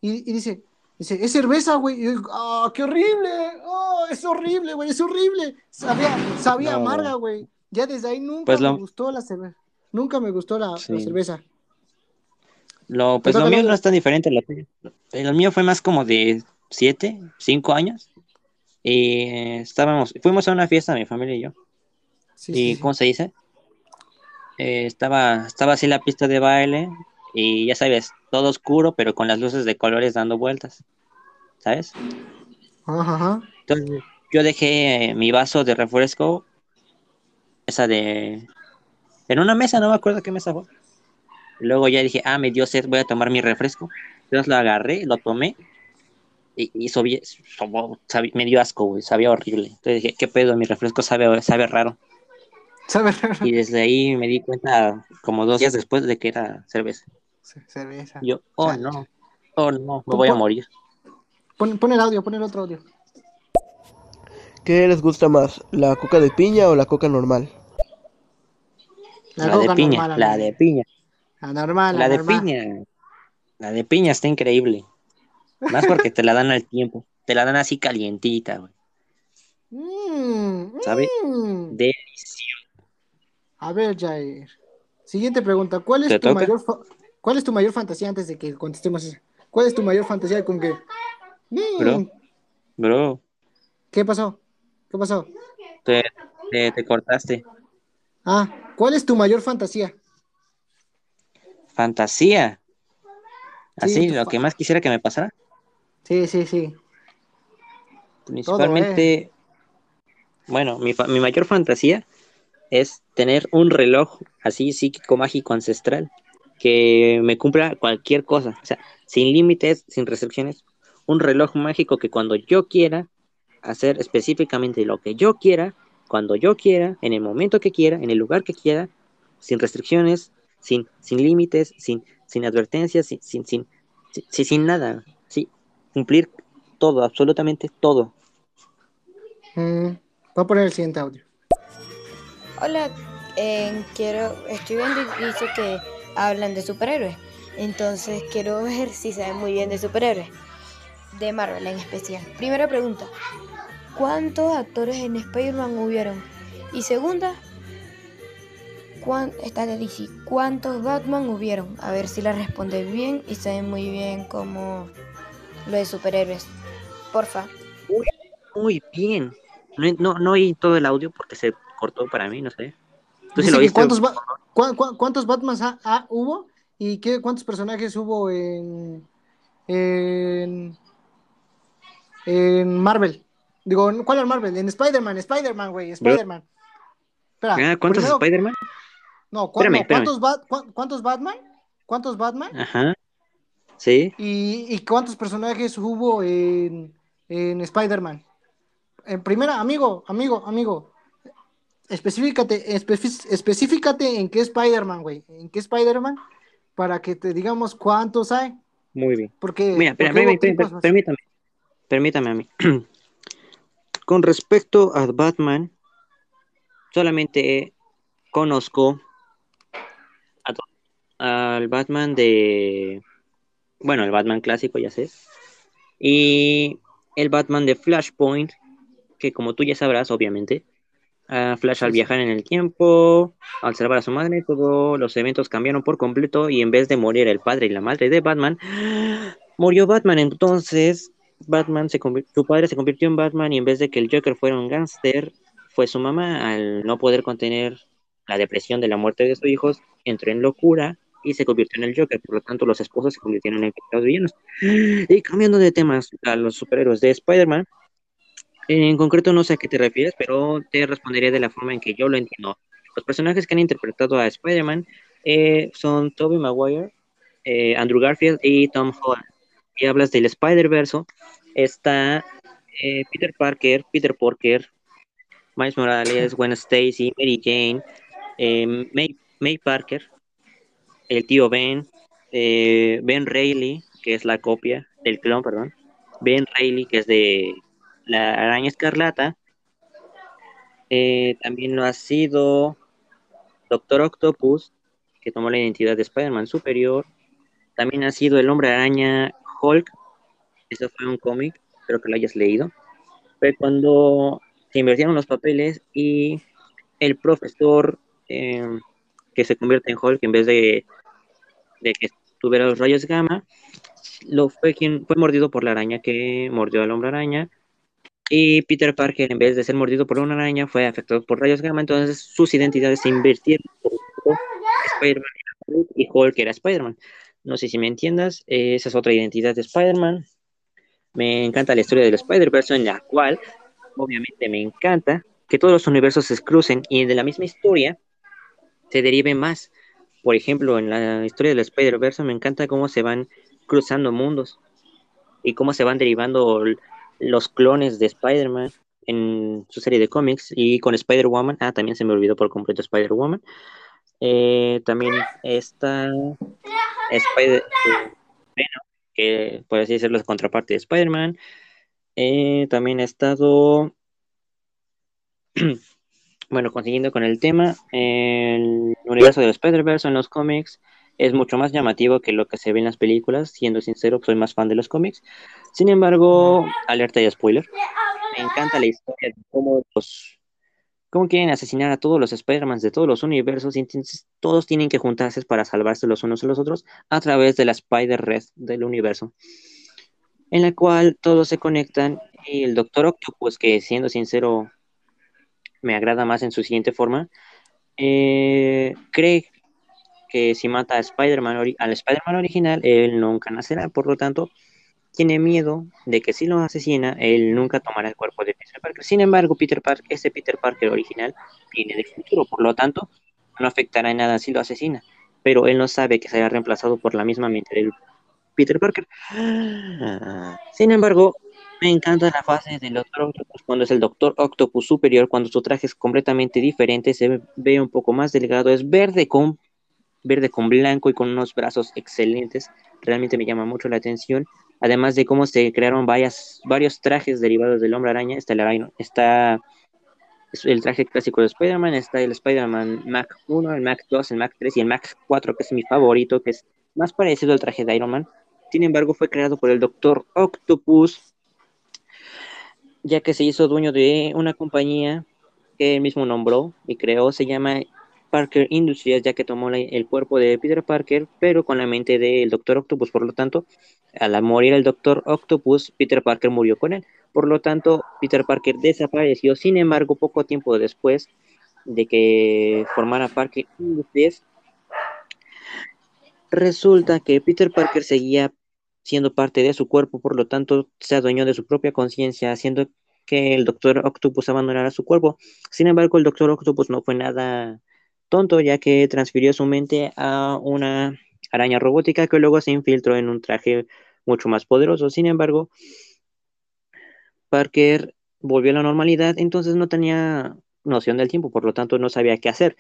Y, y dice, dice, es cerveza, güey. Y yo digo, ¡ah, qué horrible! ¡Oh, es horrible, güey! ¡Es horrible! Sabía, sabía No. amarga, güey. Ya desde ahí nunca Pues me lo- gustó la cerveza. Nunca me gustó la, cerveza. Lo, pues lo mío no es tan diferente. Lo, tuyo. Lo mío fue más como de siete, cinco años. Y eh, estábamos, fuimos a una fiesta, mi familia y yo. Sí, y sí, sí. ¿cómo se dice? Eh, estaba, estaba así la pista de baile y ya sabes, todo oscuro, pero con las luces de colores dando vueltas, ¿sabes? Ajá, ajá. Entonces yo dejé eh, mi vaso de refresco, esa de... En una mesa, no me acuerdo qué mesa fue. Luego ya dije, ah, me dio sed, voy a tomar mi refresco. Entonces lo agarré, lo tomé y, y me dio asco, güey, sabía horrible. Entonces dije, ¿qué pedo? Mi refresco sabe, sabe raro. ¿Sabe? Y desde ahí me di cuenta, como dos días después, de que era cerveza. Cerveza. Yo, oh no, oh no, me voy a morir. Pon, pon el audio, pon el otro audio. ¿Qué les gusta más? ¿La coca de piña o la coca normal? La, de coca piña, normal, la de piña, La normal, la de normal. piña. La de piña está increíble. Más porque te la dan al tiempo. Te la dan así calientita, güey. Mm, ¿Sabe? mm. Delicioso. A ver, Jair. Siguiente pregunta. ¿Cuál es ¿Te tu toca? mayor cuál es tu mayor fantasía antes de que contestemos esa? ¿Cuál es tu mayor fantasía con que Bro. Bro, ¿Qué pasó? ¿Qué pasó? te, te- te cortaste. Ah, ¿cuál es tu mayor fantasía? Fantasía. Así, lo que más quisiera que me pasara. Sí, sí, sí. Principalmente, bueno, mi, mi mayor fantasía es tener un reloj así psíquico, mágico, ancestral, que me cumpla cualquier cosa, o sea, sin límites, sin restricciones, un reloj mágico que cuando yo quiera hacer específicamente lo que yo quiera, cuando yo quiera, en el momento que quiera, en el lugar que quiera, sin restricciones, sin, sin límites, sin, sin advertencias, sin, sin, sin, sin, sin nada, sí, cumplir todo, absolutamente todo. Mm, voy a poner el siguiente audio. Hola, eh, quiero, estoy viendo y dice que hablan de superhéroes. Entonces quiero ver si saben muy bien de superhéroes. De Marvel en especial. Primera pregunta. ¿Cuántos actores en Spider-Man hubieron? Y segunda, ¿cuán, esta de DC. ¿Cuántos Batman hubieron? A ver si la responde bien y saben muy bien cómo lo de superhéroes. Porfa. Muy bien. No, no, no oí todo el audio porque se cortó para mí, no sé. ¿Tú sí Dice lo que viste? ¿Cuántos, ba- cuántos Batmans ha- ha- hubo? ¿Y qué, cuántos personajes hubo en, en, en Marvel? Digo, ¿cuál es Marvel? En Spider-Man, Spider-Man, güey, Spider-Man. Espera, Ah, ¿Cuántos Spider-Man? No, ¿cu- Espérame, no, espérame. ¿cuántos, cuán- ¿cuántos Batman? ¿Cuántos Batman? Ajá. Sí. ¿Y, y cuántos personajes hubo en, en Spider-Man? En primera, amigo, amigo, amigo. Específicate, espe- específicate en qué Spider-Man, güey. ¿En qué Spider-Man? Para que te digamos cuántos hay. Muy bien. Porque, Mira, porque permítame, permítame. Permítame a mí. Con respecto a Batman, solamente conozco a al Batman de. Bueno, el Batman clásico, ya sé. Y el Batman de Flashpoint, que como tú ya sabrás, obviamente, Flash al viajar en el tiempo, al salvar a su madre, todos los eventos cambiaron por completo y en vez de morir el padre y la madre de Batman, murió Batman. Entonces, Batman se su padre se convirtió en Batman y en vez de que el Joker fuera un gángster, fue su mamá al no poder contener la depresión de la muerte de sus hijos, entró en locura y se convirtió en el Joker. Por lo tanto, los esposos se convirtieron en villanos. Y cambiando de temas a los superhéroes de Spider-Man, en concreto no sé a qué te refieres, pero te respondería de la forma en que yo lo entiendo. Los personajes que han interpretado a Spider-Man eh, son Tobey Maguire, eh, Andrew Garfield y Tom Holland. Y hablas del Spider-Verse, está eh, Peter Parker, Peter Porker, Miles Morales, Gwen Stacy, Mary Jane, May, May Parker, el tío Ben, Ben Reilly, que es la copia del clon, perdón, Ben Reilly, que es de la araña escarlata, eh, también lo ha sido Doctor Octopus, que tomó la identidad de Spider-Man superior, también ha sido el hombre araña Hulk, eso fue un cómic, espero que lo hayas leído, fue cuando se invirtieron los papeles y el profesor eh, que se convierte en Hulk en vez de, de que tuviera los rayos gamma, lo fue quien fue mordido por la araña que mordió al hombre araña. Y Peter Parker, en vez de ser mordido por una araña, fue afectado por rayos gamma. Entonces sus identidades se invirtieron. Spider-Man y Hulk era Spider-Man. No sé si me entiendas. eh, esa es otra identidad de Spider-Man. Me encanta la historia del Spider-Verse, en la cual, obviamente, me encanta que todos los universos se crucen y de la misma historia se derive más. Por ejemplo, en la historia del Spider-Verse me encanta cómo se van cruzando mundos y cómo se van derivando los clones de Spider-Man en su serie de cómics y con Spider-Woman. Ah, también se me olvidó por completo Spider-Woman. Eh, también está Spider que por así decirlo es contraparte de Spider-Man. Eh, también ha estado bueno, consiguiendo con el tema, el universo del Spider-Verse en los cómics es mucho más llamativo que lo que se ve en las películas. Siendo sincero, soy más fan de los cómics. Sin embargo, alerta y spoiler. Me encanta la historia de cómo los, cómo quieren asesinar a todos los Spider-Man de todos los universos y entonces todos tienen que juntarse para salvarse los unos a los otros a través de la Spider-Red del universo, en la cual todos se conectan y el Doctor Octopus, que siendo sincero me agrada más en su siguiente forma, eh, cree que si mata a Spider-Man al Spider-Man original, él nunca nacerá, por lo tanto, tiene miedo de que si lo asesina, él nunca tomará el cuerpo de Peter Parker. Sin embargo, Peter Parker, ese Peter Parker original viene del futuro, por lo tanto, no afectará en nada si lo asesina. Pero él no sabe que será reemplazado por la misma mente del Peter Parker. Sin embargo, me encanta la fase del Doctor Octopus cuando es el Doctor Octopus superior, cuando su traje es completamente diferente, se ve un poco más delgado, es verde con verde con blanco y con unos brazos excelentes. Realmente me llama mucho la atención. Además de cómo se crearon varias, varios trajes derivados del hombre araña. Está el, el traje clásico de Spider-Man, está el Spider-Man Mac 1, el Mac 2, el Mac 3 y el Mac 4, que es mi favorito, que es más parecido al traje de Iron Man. Sin embargo, fue creado por el Doctor Octopus, ya que se hizo dueño de una compañía que él mismo nombró y creó, se llama Parker Industries, ya que tomó el cuerpo de Peter Parker, pero con la mente del Doctor Octopus. Por lo tanto, al morir el Doctor Octopus, Peter Parker murió con él. Por lo tanto, Peter Parker desapareció. Sin embargo, poco tiempo después de que formara Parker Industries, resulta que Peter Parker seguía siendo parte de su cuerpo, por lo tanto, se adueñó de su propia conciencia, haciendo que el Doctor Octopus abandonara su cuerpo. Sin embargo, el Doctor Octopus no fue nada tonto, ya que transfirió su mente a una araña robótica que luego se infiltró en un traje mucho más poderoso. Sin embargo, Parker volvió a la normalidad, entonces no tenía noción del tiempo, por lo tanto no sabía qué hacer.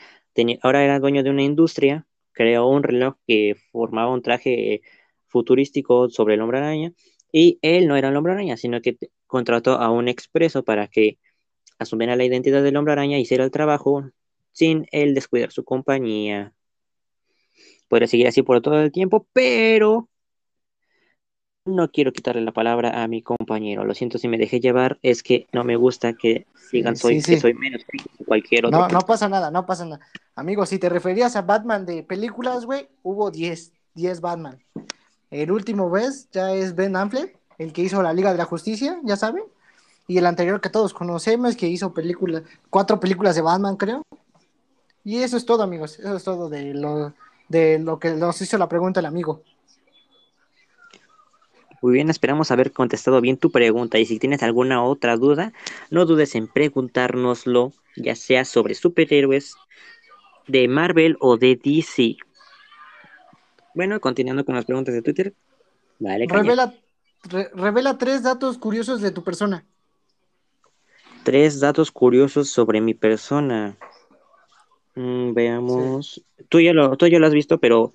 ahora era dueño de una industria, creó un reloj que formaba un traje futurístico sobre el hombre araña, y él no era el hombre araña, sino que contrató a un expreso para que asumiera la identidad del hombre araña, hiciera el trabajo, sin él descuidar su compañía. Podría seguir así por todo el tiempo, pero no quiero quitarle la palabra a mi compañero. Lo siento si me dejé llevar, es que no me gusta que sigan soy, que soy menos que cualquier otro. No, no pasa nada, no pasa nada. Amigo, si te referías a Batman de películas, güey, hubo 10, 10 Batman. El último, ¿ves? Ya es Ben Affleck, el que hizo la Liga de la Justicia, ya saben. Y el anterior que todos conocemos, que hizo películas, cuatro películas de Batman, creo. Y eso es todo, amigos. Eso es todo de lo, de lo que nos hizo la pregunta el amigo. Muy bien, esperamos haber contestado bien tu pregunta y si tienes alguna otra duda, no dudes en preguntárnoslo, ya sea sobre superhéroes de Marvel o de DC. Bueno, continuando con las preguntas de Twitter. revela, revela tres datos curiosos de tu persona. Tres datos curiosos sobre mi persona. Mm, veamos. Tú, ya lo, tú ya lo has visto, pero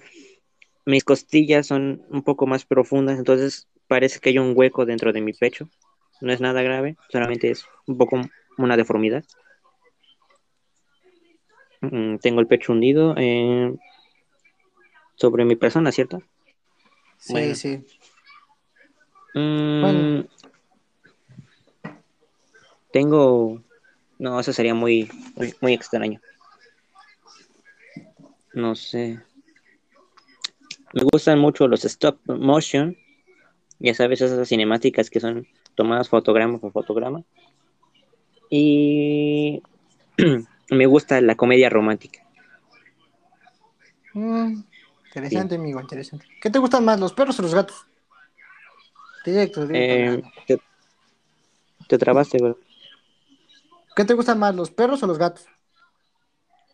mis costillas son un poco más profundas, entonces parece que hay un hueco dentro de mi pecho. No es nada grave, solamente es un poco una deformidad. Mm, tengo el pecho hundido eh, sobre mi persona, ¿cierto? Sí, sí. Mm, tengo... No, eso sería muy, muy extraño. No sé. Me gustan mucho los stop motion. Ya sabes, esas cinemáticas que son tomadas fotograma por fotograma. Y me gusta la comedia romántica. Mm, interesante, amigo, interesante. ¿Qué te gustan más, los perros o los gatos? Directo, directo. Eh, te, trabaste. ¿Qué te gustan más, los perros o los gatos?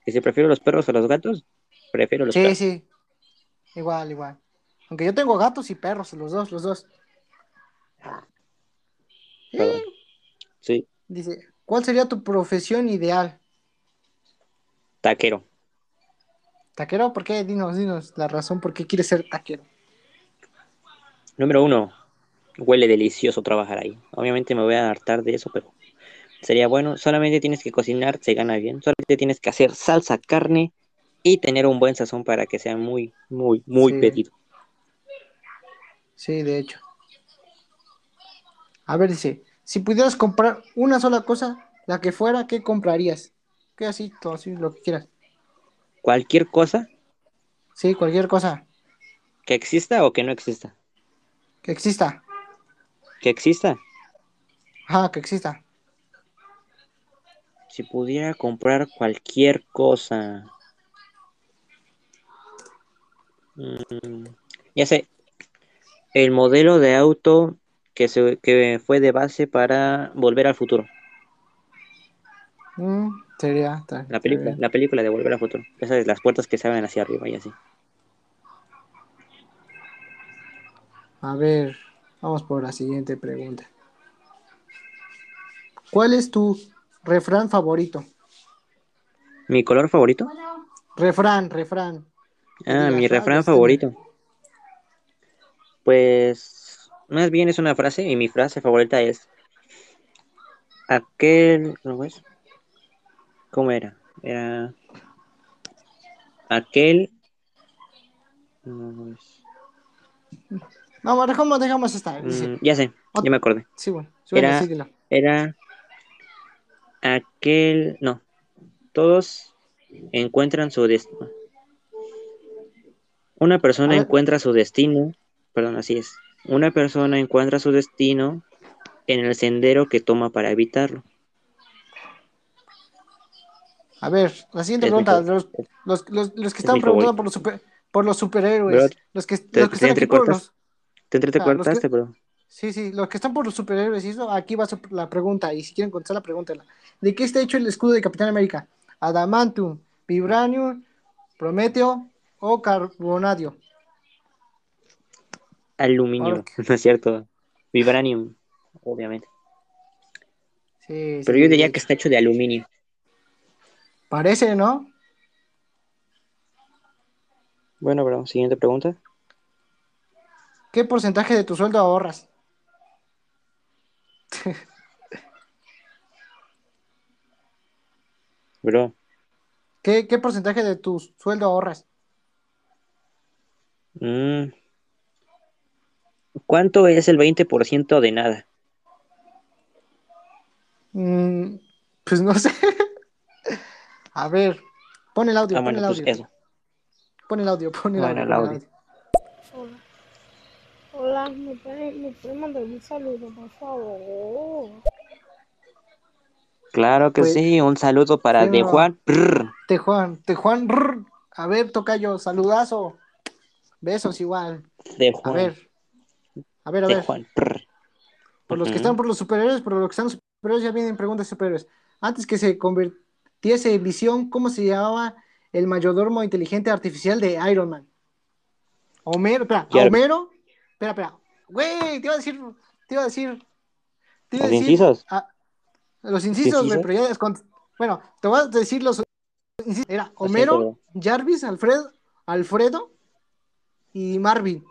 ¿Y si prefiero los perros o los gatos? Prefiero los sí, Sí, Igual, igual. Aunque yo tengo gatos y perros, los dos, los dos. Sí. Dice, ¿cuál sería tu profesión ideal? Taquero. ¿Taquero? ¿Por qué? Dinos, dinos la razón por qué quieres ser taquero. Número uno, huele delicioso trabajar ahí. Obviamente me voy a hartar de eso, pero sería bueno. Solamente tienes que cocinar, se gana bien. Solamente tienes que hacer salsa, carne y tener un buen sazón para que sea muy, muy, muy pedido. Sí, de hecho. A ver, dice, si pudieras comprar una sola cosa, la que fuera, ¿qué comprarías? ¿Qué así? Todo así, lo que quieras. Cualquier cosa Sí, cualquier cosa que exista o que no exista. que exista. Que exista. Ajá, que exista. Si pudiera comprar cualquier cosa. Mm, ya sé. El modelo de auto que, se, que fue de base para Volver al Futuro. Mm, sería. La película, la película de Volver al Futuro. Esas de las puertas que se abren hacia arriba y así. A ver, vamos por la siguiente pregunta. ¿Cuál es tu refrán favorito? ¿Mi color favorito? Refrán, refrán. Ah, digas, mi ah, refrán este- favorito. Pues más bien es una frase y mi frase favorita es aquel, ¿cómo es? ¿Cómo era? Era aquel no, es- dejamos, dejamos mm, ya sé, ya me acordé. sí, bueno, era-. Era aquel, no, todos encuentran su destino. Una persona A ver. encuentra su destino, perdón, así es. Una persona encuentra su destino en el sendero que toma para evitarlo. A ver, la siguiente Es pregunta. Los, los, los, los que es están preguntando favorito. por los, super, por los superhéroes. Bro, los que, te- los que te están entrecortas. Te Ah, los que- cortaste, pero Sí, sí, los que están por los superhéroes y eso, aquí va la pregunta. Y si quieren contestar la pregunta, ¿de qué está hecho el escudo de Capitán América? ¿Adamantium, Vibranium, Prometeo o Carbonadio? aluminio, no es cierto. Vibranium, obviamente. Sí, Pero sí, yo diría que está hecho de aluminio. Parece, ¿no? Bueno, bro, siguiente pregunta. ¿Qué porcentaje de tu sueldo ahorras? Bro, ¿Qué, qué porcentaje de tu sueldo ahorras? Mm, ¿cuánto es el 20% de nada? Mm, pues no sé. A ver, pon el audio, Ah, pon bueno, el pues audio. eso. Pon el audio, pon el Bueno, audio. el pon el audio. audio. Hola. Hola, ¿me puede, me puede mandar un saludo, por favor? Claro que Pues, sí, un saludo para sí, De. Juan. Prr. Tejuan, Tejuan, rrr. a ver, tocayo, saludazo. Besos igual. De A Juan. ver, a ver, a De ver. Juan. Por los que están por los superhéroes, por los que están los superhéroes, ya vienen preguntas de superhéroes. Antes que se convirtiese en visión, ¿cómo se llamaba el mayordomo inteligente artificial de Iron Man? Homero, espera, ¿a. Homero, espera, espera. Güey, te iba a decir, te iba a decir. Te iba a ¿Los decir- incisos? los incisos, pero ya descont- Bueno, te voy a decir los incisos. Era Homero, Jarvis, Alfredo, Alfredo y Marvin.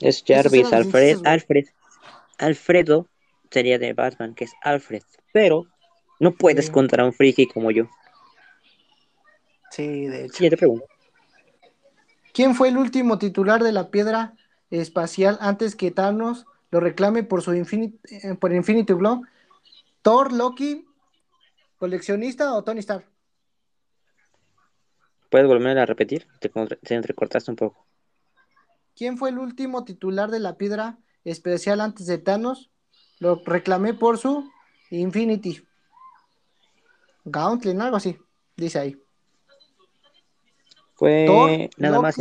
Es Jarvis, Alfred. Alfred. Alfredo sería de Batman, que es Alfred. Pero no puedes Sí. contra un friki como yo. Sí, de hecho. Siguiente pregunta. ¿Quién fue el último titular de la piedra espacial antes que Thanos lo reclame por su Infinity, eh, por Infinity Glow? ¿Thor, Loki, coleccionista o Tony Stark? ¿Puedes volver a repetir? Te, te entrecortaste un poco. ¿Quién fue el último titular de la piedra especial antes de Thanos? Lo reclamé por su Infinity. Gauntlet, algo así, dice ahí. Fue Thor, nada más.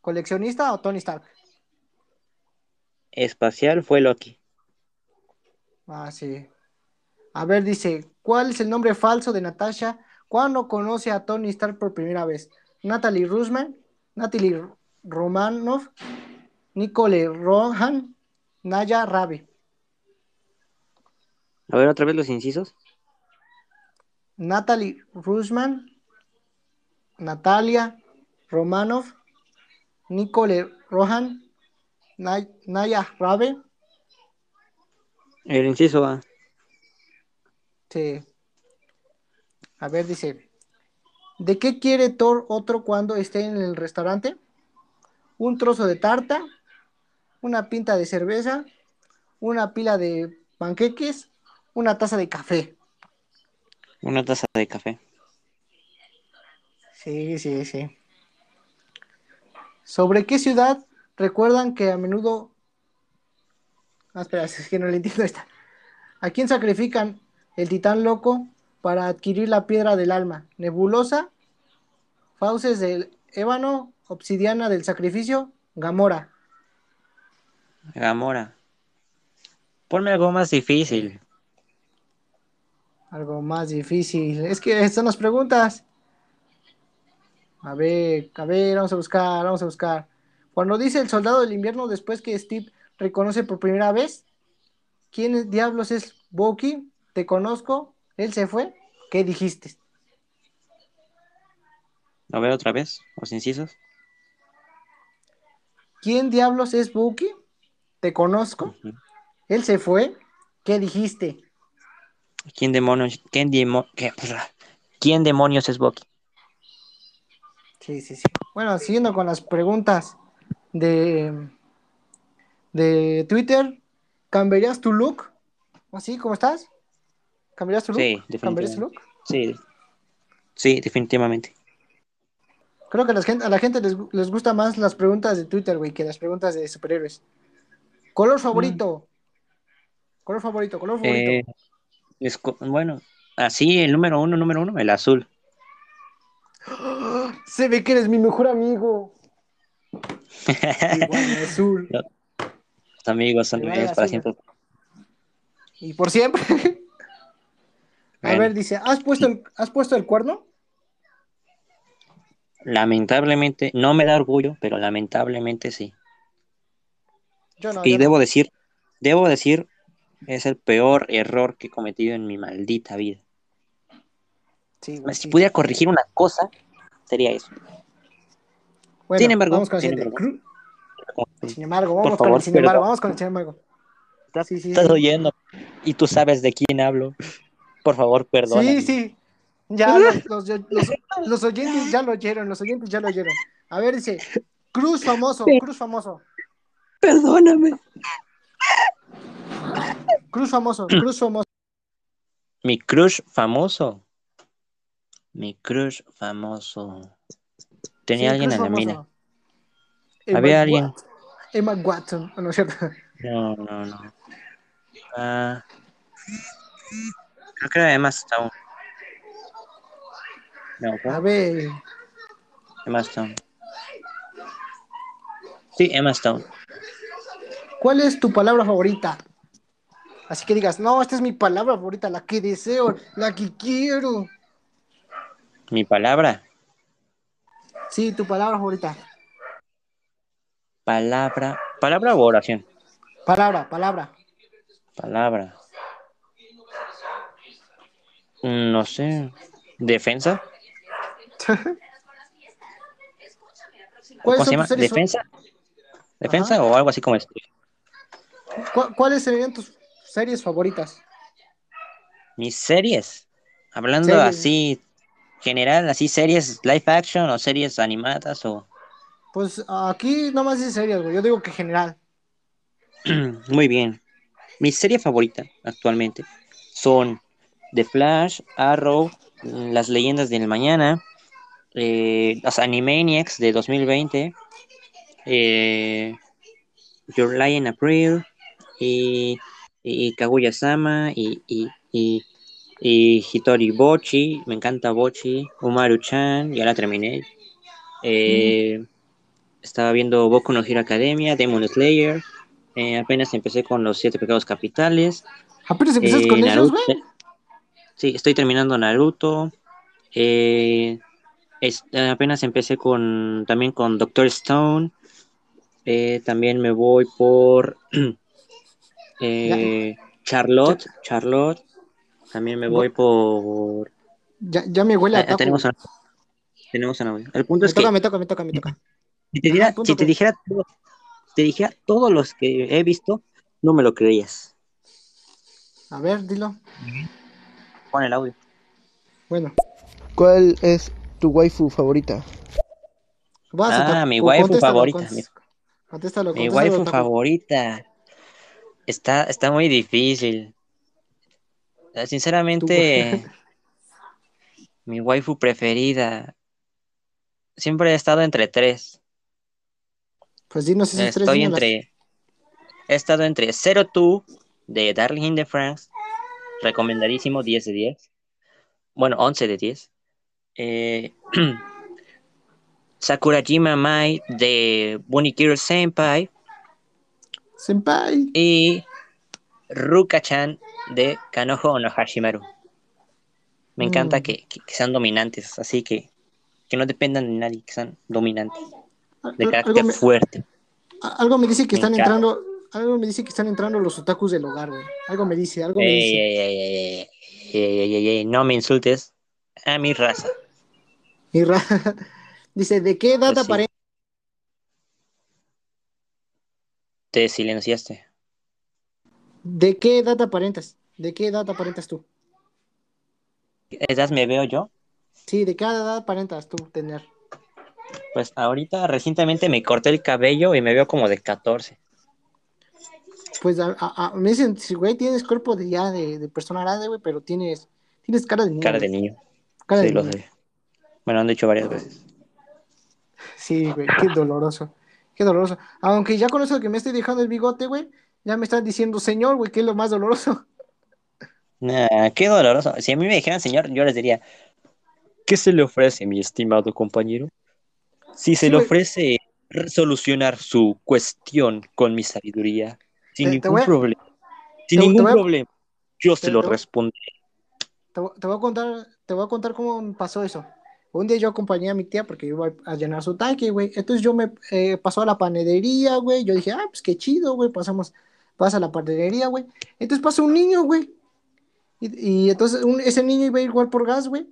¿Coleccionista o Tony Stark? Espacial fue Loki. Ah, sí. A ver, dice, ¿cuál es el nombre falso de Natasha cuando conoce a Tony Stark por primera vez? Natalie Rusman, Natalie Romanoff, Nicole Rohan, Naya Rabe. A ver, otra vez los incisos. Natalie Rusman, Natalia Romanoff, Nicole Rohan, Nay- Naya Rabe. El inciso A. Sí. A ver, dice, ¿de qué quiere Thor otro cuando esté en el restaurante? Un trozo de tarta, una pinta de cerveza, una pila de panqueques, una taza de café. Una taza de café. Sí, sí, sí. ¿Sobre qué ciudad recuerdan que a menudo... Ah, espera, es que no le entiendo esta. ¿A quién sacrifican el titán loco para adquirir la piedra del alma? ¿Nebulosa? ¿Fauces del ébano? ¿Obsidiana del sacrificio? ¿Gamora? Gamora. Ponme algo más difícil. Algo más difícil. Es que son las preguntas. A ver, a ver, vamos a buscar, vamos a buscar. Cuando dice el soldado del invierno después que Steve reconoce por primera vez, ¿quién diablos es Bucky? Te conozco, él se fue. ¿Qué dijiste? ¿Lo veo otra vez? ¿Los incisos? ¿Quién diablos es Bucky? Te conozco, él se fue. ¿Qué dijiste? ¿Quién demonios, quién, demo- qué- ¿Quién demonios es Bucky? Sí, sí, sí. Bueno, siguiendo con las preguntas de, de Twitter, ¿cambiarías tu look? ¿Así como estás? ¿Cambiarías tu look? Sí, ¿Cambiarías tu look? Sí. Sí, definitivamente. Creo que a la gente, a la gente les, les gusta más las preguntas de Twitter, güey, que las preguntas de superhéroes. ¿Color favorito? ¿Color favorito? ¿Color favorito? Eh, esco- bueno, así el número uno, número uno, el azul. ¡Ah! Se ve que eres mi mejor amigo. Igual, azul. Los amigos son amigos para siempre. Y por siempre. A Bueno. ver, dice, ¿has puesto el, ¿has puesto el cuerno? Lamentablemente, no me da orgullo, pero lamentablemente sí. Yo no. y yo no. debo decir, debo decir, es el peor error que he cometido en mi maldita vida. Sí, güey, Si sí. pudiera corregir una cosa, sería eso. Bueno, Sin embargo, vamos con el sin embargo. Sin embargo, vamos con el sin embargo, perdón. vamos con el sin embargo. Sí, Estás oyendo y tú sabes de quién hablo. Por favor, perdona. Sí, sí. Ya los, los- los- los oyentes ya lo oyeron, los oyentes ya lo oyeron. A ver, dice, Cruz famoso, Cruz famoso, Perdóname. Cruz famoso, Cruz famoso. Mi crush famoso. Mi crush famoso. Tenía Sí, alguien Cruz en la famoso. mina. Emma Había alguien. Emma Watson, ¿no es cierto? No, no, no. Ah, creo que era Emma Stone. No, A ver, Emma Stone. Sí, Emma Stone. ¿cuál es tu palabra favorita? Así que digas, no, esta es mi palabra favorita, la que deseo, la que quiero. Mi palabra. Sí, tu palabra favorita. Palabra. ¿Palabra o oración? Palabra, palabra. Palabra. No sé. ¿Defensa? ¿Cómo ¿Cuáles se llama? ¿Defensa? ¿Defensa o algo así como esto? cu- ¿Cuáles serían tus series favoritas? Mis series. Hablando Series. así, general, así series live action o series animadas o... Pues aquí nomás dice series, güey. Yo digo que general. Muy bien. Mi serie favorita actualmente son The Flash, Arrow, Las Leyendas del Mañana, eh, los Animaniacs de 2020, eh, Your Lie in April, y, y Kaguya-sama, y, y, y, y Hitori Bochi, me encanta Bochi, Umaru-chan, ya la terminé. Eh, Estaba viendo Boku no Hero Academia, Demon Slayer, eh, apenas empecé con los siete pecados capitales. Apenas empezaste con ellos, Naruto. Sí, estoy terminando Naruto. eh, es- apenas empecé con también con Doctor Stone. eh, también me voy por eh, Charlotte. Charlotte. También me voy por. Ya, ya me huele a taco. tenemos a- tenemos a El punto Me es que toca, me toca, me toca, me toca. si te, diera- Ajá, punto, si te punto. dijera todo- si te dijera todos los que he visto, no me lo creías. A ver, dilo. Pon el audio. Bueno, ¿Cuál es tu waifu favorita? vas Ah, mi waifu contéstalo, favorita, mi- Contéstalo, Mi contéstalo, waifu favorita. Está, está muy difícil. Eh, Sinceramente, Mi waifu preferida. Siempre he estado entre tres. Pues dinos esos tres. Estoy dímelas. entre. He estado entre Zero Two de Darling in the Franks. Recomendadísimo, 10 de 10. Bueno, 11 de 10. Eh, Sakurajima Mai de Bunikiro Senpai. Senpai. Y Ruka-chan de Kanojo no Hashimaru. Me encanta Mm. que, que- que sean dominantes, así que que no dependan de nadie, que sean dominantes, de carácter Algo me, fuerte. algo me dice que Me están encanta. entrando algo me dice que están entrando los otakus del hogar, güey. Algo me dice, algo me dice. Eh, no me insultes a mi raza. Mi raza. dice, ¿de qué edad pues Te silenciaste. ¿De qué edad aparentas? ¿De qué edad aparentas tú? ¿Qué edad me veo yo? Sí, ¿de qué edad aparentas tú tener? Pues ahorita recientemente me corté el cabello y me veo como de 14. Pues a, a- me dicen, güey, tienes cuerpo de ya de, de persona grande, güey, pero tienes, tienes cara de niño. Cara de niño. Cara Sí, de lo niño. sé. Me lo han dicho varias veces. Sí, güey, qué doloroso. Qué doloroso. Aunque ya con eso que me estoy dejando el bigote, güey, ya me están diciendo señor, güey, que es lo más doloroso. Nah, qué doloroso. Si a mí me dijeran señor, yo les diría, ¿qué se le ofrece, mi estimado compañero? Si se Sí, le ofrece solucionar su cuestión con mi sabiduría, sin Te- te ningún voy a- problema, sin te- ningún voy a- problema, yo se lo responderé. Te, vo- te voy a contar, te voy a contar cómo pasó eso. Un día yo acompañé a mi tía porque iba a llenar su tanque, güey. Entonces yo me eh, pasó a la panadería, güey. Yo dije, ah, pues qué chido, güey. Pasamos, pasa a la panadería, güey. Entonces pasa un niño, güey. Y, y entonces un- ese niño iba a ir igual por gas, güey.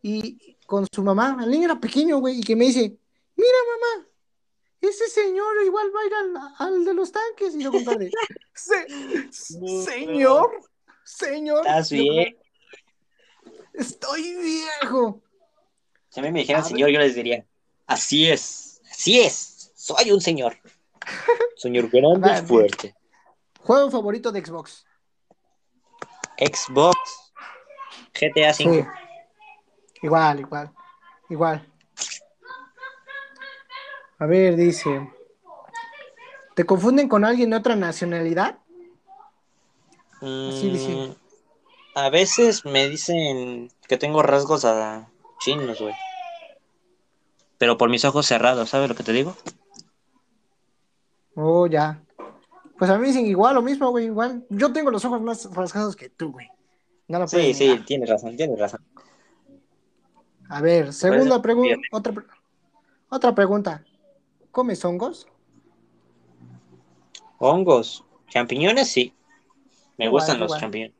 Y con su mamá, el niño era pequeño, güey. Y que me dice, mira, mamá, ese señor igual va a ir al, al de los tanques. Y yo de, "Se- señor, señor. Estás Yo con bien. Estoy viejo. Si a mí me dijeran señor, yo les diría, así es, así es, soy un señor. Señor grande y fuerte. Juego favorito de Xbox. Xbox, GTA Sí. 5. Igual, igual, igual. A ver, dice. ¿Te confunden con alguien de otra nacionalidad? Así dice. Mm, a veces me dicen que tengo rasgos a chinos, güey. Pero por mis ojos cerrados, ¿sabes lo que te digo? Oh, ya. Pues a mí dicen igual, lo mismo, güey, igual. Yo tengo los ojos más rasgados que tú, güey. No lo Sí, sí, tienes razón, tienes razón. A ver, segunda pregunta. Otra, pre- otra pregunta. ¿Comes hongos? Hongos, champiñones, sí. Me Igual, gustan los champiñones.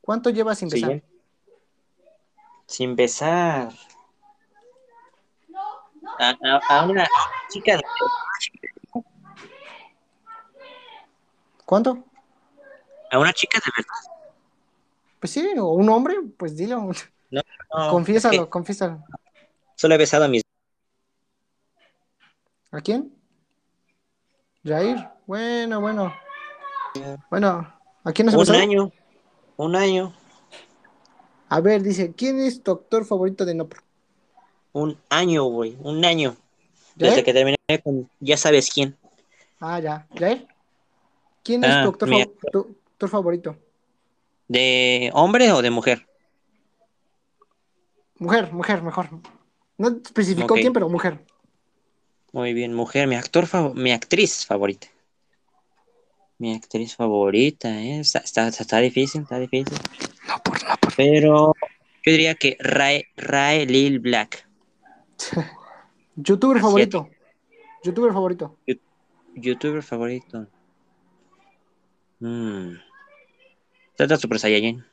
¿Cuánto llevas sin besar? Sin besar. A, a- a una chica de ¿Cuánto? a una chica de verdad. Pues sí, o un hombre, pues dilo. No, no, confiésalo, confiésalo. solo he besado a mis ¿A quién? Jair. Bueno, bueno. Bueno, ¿a quién has un besado? año. Un año. A ver, dice, ¿quién es tu actor favorito de Nopro? Un año, güey. Un año. ¿Jair? Desde que terminé con ya sabes quién. Ah, ya. ¿Jair? ¿Quién es Ah, actor, tu actor favorito? ¿De hombre o de mujer? Mujer, mujer, mejor. No especificó quién, pero mujer. Muy bien, mujer. Mi actor mi actriz favorita. Mi actriz favorita, ¿eh? Está, está, está difícil, está difícil. No, por no, por. Pero yo diría que Rae, Rae Lil Black. YouTuber Así favorito. YouTuber favorito. Youtuber favorito. Mm. Trata Super Saiyajin.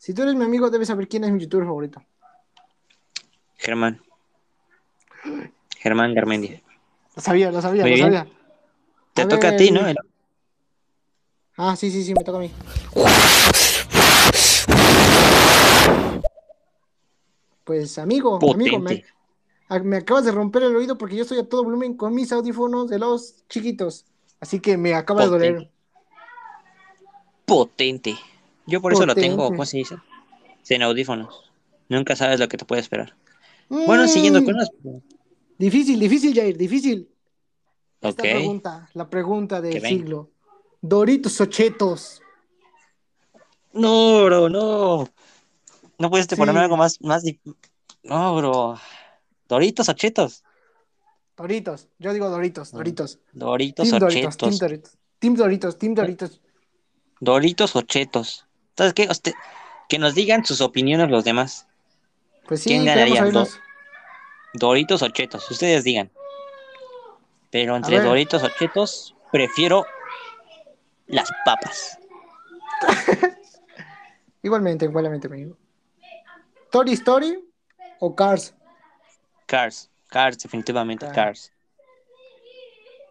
Si tú eres mi amigo, debes saber quién es mi YouTuber favorito. Germán. Germán Garmendia. Lo sabía, lo sabía, Muy lo bien. sabía. Te A toca a ti, ¿no? Ah, sí, sí, sí, me toca a mí. Pues amigo, amigo, me acabas de romper el oído porque yo estoy a todo volumen con mis audífonos de los chiquitos. Así que me acaba de doler. potente. Yo por eso lo tengo. ¿cómo se dice? En audífonos. Nunca sabes lo que te puede esperar. Bueno, siguiendo con Mm, las... Difícil, difícil, Jair, difícil. Esta pregunta, la pregunta del siglo. Doritos o chetos. No, bro, no. No puedes Sí. ponerme algo más, más No, bro. Doritos o chetos. Doritos. Yo digo Doritos, Doritos. Doritos Team Doritos, Team chetos. Doritos. Team Doritos, Team Doritos. Doritos o ¿Sabes qué? Usted- Que nos digan sus opiniones los demás. Pues sí, ¿Quién ganaría? oírlos. Doritos o chetos. Ustedes digan. Pero entre. Doritos o chetos, prefiero las papas. Igualmente, igualmente, amigo. Toy Story o Cars. Cars. Cars, definitivamente. Ah. Cars.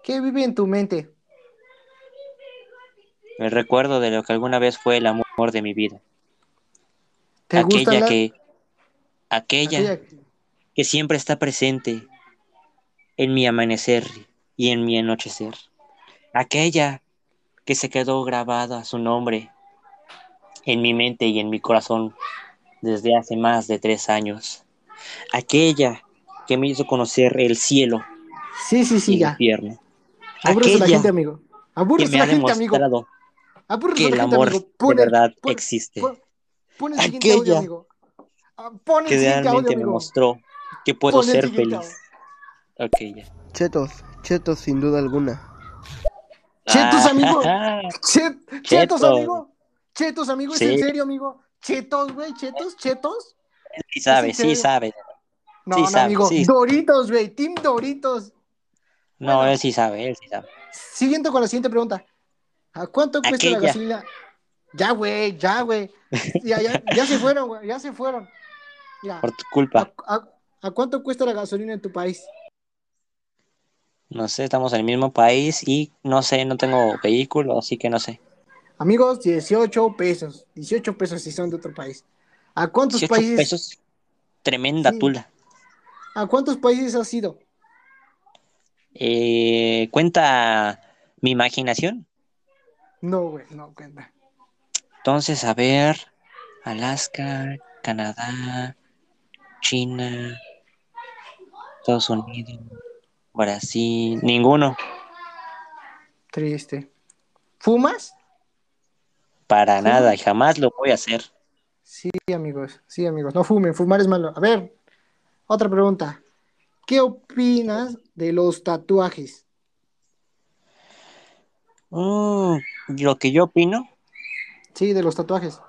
¿Qué vive en tu mente? El recuerdo de lo que alguna vez fue el amor de mi vida. ¿Te gusta aquella la... que. Aquella, aquella- que siempre está presente en mi amanecer y en mi anochecer. Aquella que se quedó grabada su nombre en mi mente y en mi corazón desde hace más de tres años. Aquella que me hizo conocer el cielo Sí, sí, y el infierno. A la gente, amigo. que Aburres a la ha gente, amigo. Aburres que el gente, amor amigo. de verdad pon- existe. Pon, pon el audio, Aquella amigo. Ah, Pon el que siguiente audio, realmente me amigo. mostró que puedo ser feliz. Ok, ya. Chetos, chetos sin duda alguna. Chetos, amigo. Ah, Chet- chetos, Chetos. amigo. Chetos, amigo. ¿Es Sí. en serio, amigo? Chetos, güey. Chetos, chetos. sí sabe, sí sabe. No, Sí no, sabe, amigo. sí. Doritos, güey. Team Doritos. No, Bueno. él sí sabe, él sí sabe. Siguiente con la siguiente pregunta. ¿A cuánto cuesta la gasolina? Ya, güey, ya, güey. Ya, ya, ya se fueron, güey. Ya se fueron. Mira, Por tu culpa. ¿a, a, a cuánto cuesta la gasolina en tu país? No sé, estamos en el mismo país y no sé, no tengo vehículo, así que no sé. Amigos, 18 pesos. 18 pesos si son de otro país. ¿A cuántos 18 países? pesos. Tremenda Sí. tula. ¿A cuántos países has ido? Eh, ¿Cuenta mi imaginación? No, güey, no cuenta. Entonces, a ver, Alaska, Canadá, China, Estados Unidos, Brasil, ninguno. Triste. ¿Fumas? Para nada, jamás lo voy a hacer. Sí, amigos, sí, amigos. No fumen, fumar es malo. A ver, otra pregunta. ¿Qué opinas de los tatuajes? Mm, lo que yo opino, Sí, de los tatuajes.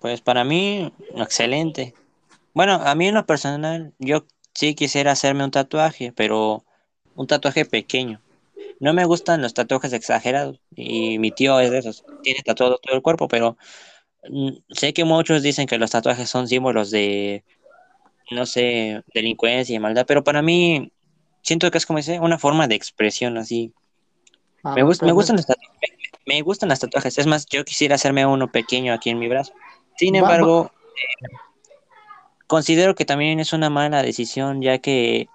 pues para mí, excelente. Bueno, a mí en lo personal, yo sí quisiera hacerme un tatuaje, pero un tatuaje pequeño. No me gustan los tatuajes exagerados y mi tío es de esos, tiene tatuado todo el cuerpo, pero mm, sé que muchos dicen que los tatuajes son símbolos de, no sé, delincuencia y maldad, pero para mí siento que es como dice, una forma de expresión así. Ah, Me, gust- me gustan los me, me gustan las tatuajes. Es más, yo quisiera hacerme uno pequeño aquí en mi brazo. Sin embargo, eh, considero que también es una mala decisión, ya que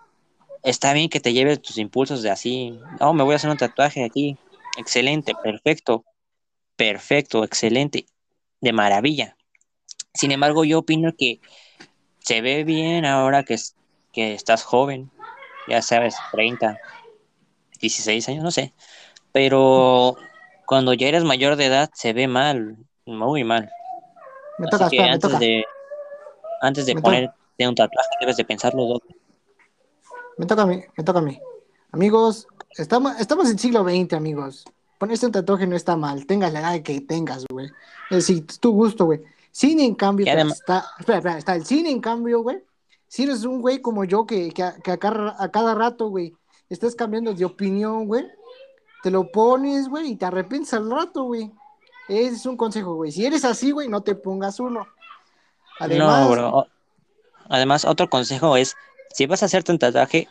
está bien que te lleves tus impulsos de así. No, me voy a hacer un tatuaje aquí. Excelente, perfecto, perfecto, excelente, de maravilla. Sin embargo, yo opino que se ve bien ahora que, es- que estás joven, ya sabes, 30, 16 años, no sé. Pero cuando ya eres mayor de edad se ve mal, muy mal. Me Así toca, que espera, me antes toca. de antes de ponerte un tatuaje debes de pensarlo dos. Me toca a mí, me toca a mí. Amigos, estamos, estamos en siglo XX, amigos. Ponerse un tatuaje no está mal. Tengas la edad que tengas, güey. Es decir, tu gusto, güey. Cine, en cambio, además- está. Espera, espera, está el cine, en cambio, güey. Si eres un güey como yo que, que, a, que a cada, a cada rato, güey, estás cambiando de opinión, güey, te lo pones, güey, y te arrepientes al rato, güey. Ese es un consejo, güey. Si eres así, güey, no te pongas uno. Además, no, bro. Además, otro consejo es, si vas a hacerte un tatuaje,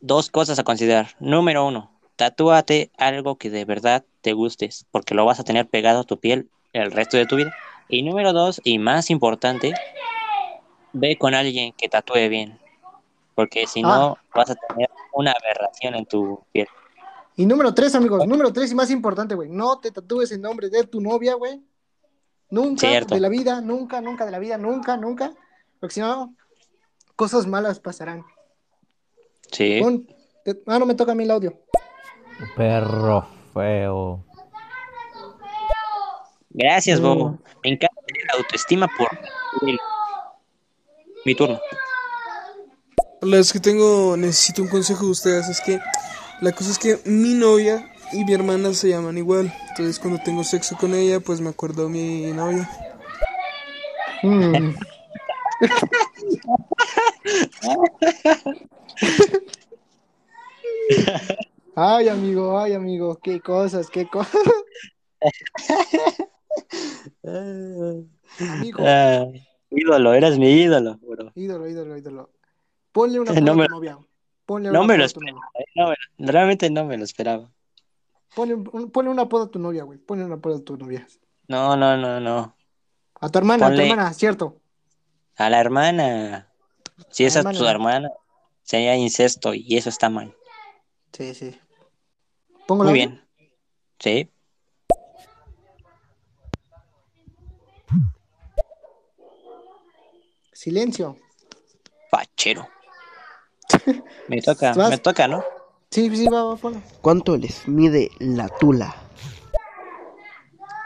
dos cosas a considerar. Número uno, tatúate algo que de verdad te gustes, porque lo vas a tener pegado a tu piel el resto de tu vida. Y número dos, y más importante, ve con alguien que tatúe bien, porque si no, vas a tener una aberración en tu piel. Y número tres, amigos, número tres y más importante, güey. No te tatúes el nombre de tu novia, güey. Nunca Cierto. de la vida, nunca, nunca de la vida, nunca, nunca. Porque si no, cosas malas pasarán. Sí. Pon- te- ah, no me toca a mí el audio. Perro feo. Gracias. Bobo. Me encanta tener autoestima por mi turno. Hola, es que tengo, necesito un consejo de ustedes. Es que la cosa es que mi novia y mi hermana se llaman igual. Entonces cuando tengo sexo con ella, pues me acuerdo de mi novia. Mm. Ay, amigo, ay, amigo, qué cosas, qué cosas. Amigo, Ah, ídolo, eres mi ídolo, bro. ídolo, ídolo, ídolo. Ponle una No me- novia. Ponle No me lo a esperaba. eh, no realmente no me lo esperaba. Ponle, un- ponle un apodo a tu novia, güey. Ponle un apodo a tu novia. No, no, no, no. A tu hermana, a tu hermana, cierto. A la hermana. Si A esa es tu hermana. sería incesto y eso está mal. Sí, sí. Pongo Muy bien. Sí. Silencio. Fachero. Me toca, Vas. me toca, ¿no? Sí, sí, va, va. ¿Cuánto les mide la tula?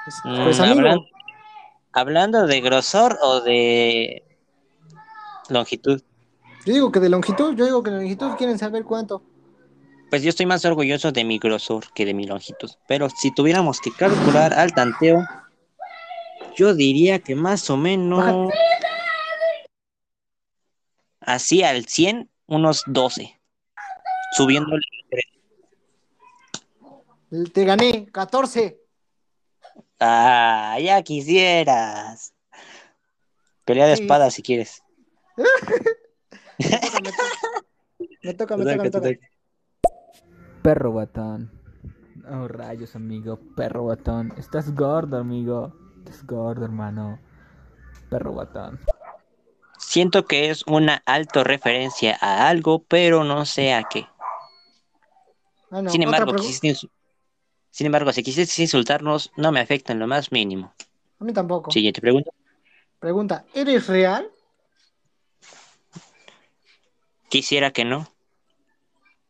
Pues, Mm, pues, amigo, hablan- hablando de grosor o de longitud. yo digo que de longitud, yo digo que de longitud quieren saber cuánto. Pues yo estoy más orgulloso de mi grosor que de mi longitud. Pero si tuviéramos que calcular al tanteo, yo diría que más o menos así al 100, unos 12. Subiéndole. Te gané, 14. Ah, ya quisieras. Pelea de Sí. espadas si quieres. Me toca, me toca. Me toca, me toca, me toca. Perro batón. Oh, rayos, amigo. Perro batón. Estás gordo, amigo. Estás gordo, hermano. Perro batón. Siento que es una alto referencia a algo, pero no sé a qué. Ah, no, Sin embargo, quisiste sin embargo, si quisiste insultarnos, no me afecta en lo más mínimo. A mí tampoco. Siguiente pregunta. Pregunta, ¿eres real? Quisiera que no.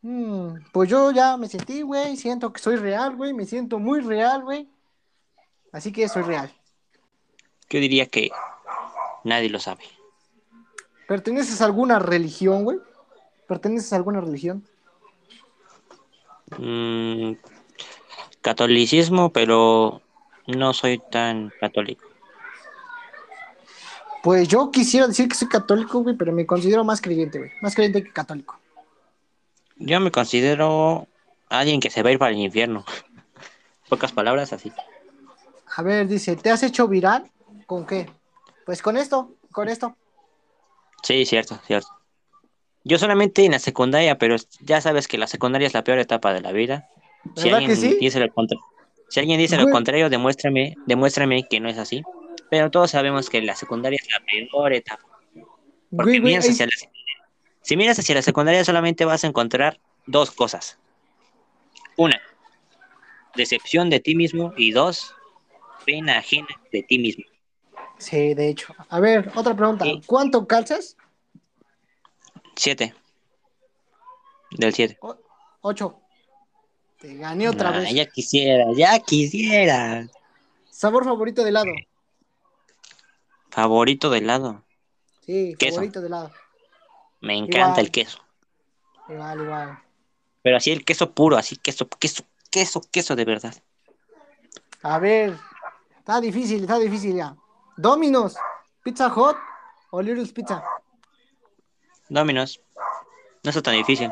Mm, pues yo ya me sentí, güey. Siento que soy real, güey. Me siento muy real, güey. Así que soy real. Yo diría que nadie lo sabe. ¿Perteneces a alguna religión, güey? ¿Perteneces a alguna religión? Mm, catolicismo, pero no soy tan católico. Pues yo quisiera decir que soy católico, güey, pero me considero más creyente, güey. Más creyente que católico. Yo me considero alguien que se va a ir para el infierno. Pocas palabras así. A ver, dice, ¿te has hecho viral? ¿Con qué? Pues con esto, con esto. Sí, cierto, cierto. Yo solamente en la secundaria, pero ya sabes que la secundaria es la peor etapa de la vida. Si ¿Verdad alguien que sí? dice lo contra- si alguien dice lo contrario, demuéstrame, demuéstrame que no es así. Pero todos sabemos que la secundaria es la peor etapa. Porque Güey, güey, miras ay, hacia la secundaria. Si miras hacia la secundaria solamente vas a encontrar dos cosas. Una, decepción de ti mismo y dos, pena ajena de ti mismo. Sí, de hecho. A ver, otra pregunta. Sí. ¿Cuánto calzas? Siete. Del siete. O- ocho. Te gané otra vez. Ya quisiera, ya quisiera. ¿Sabor favorito de helado? Favorito de helado. Sí, Queso. favorito de helado. Me encanta Igual. el queso. Igual, igual. Pero así el queso puro, así queso, queso, queso, queso de verdad. A ver, está difícil, está difícil ya. Domino's, Pizza Hut o Little's Pizza. Domino's. No está tan difícil.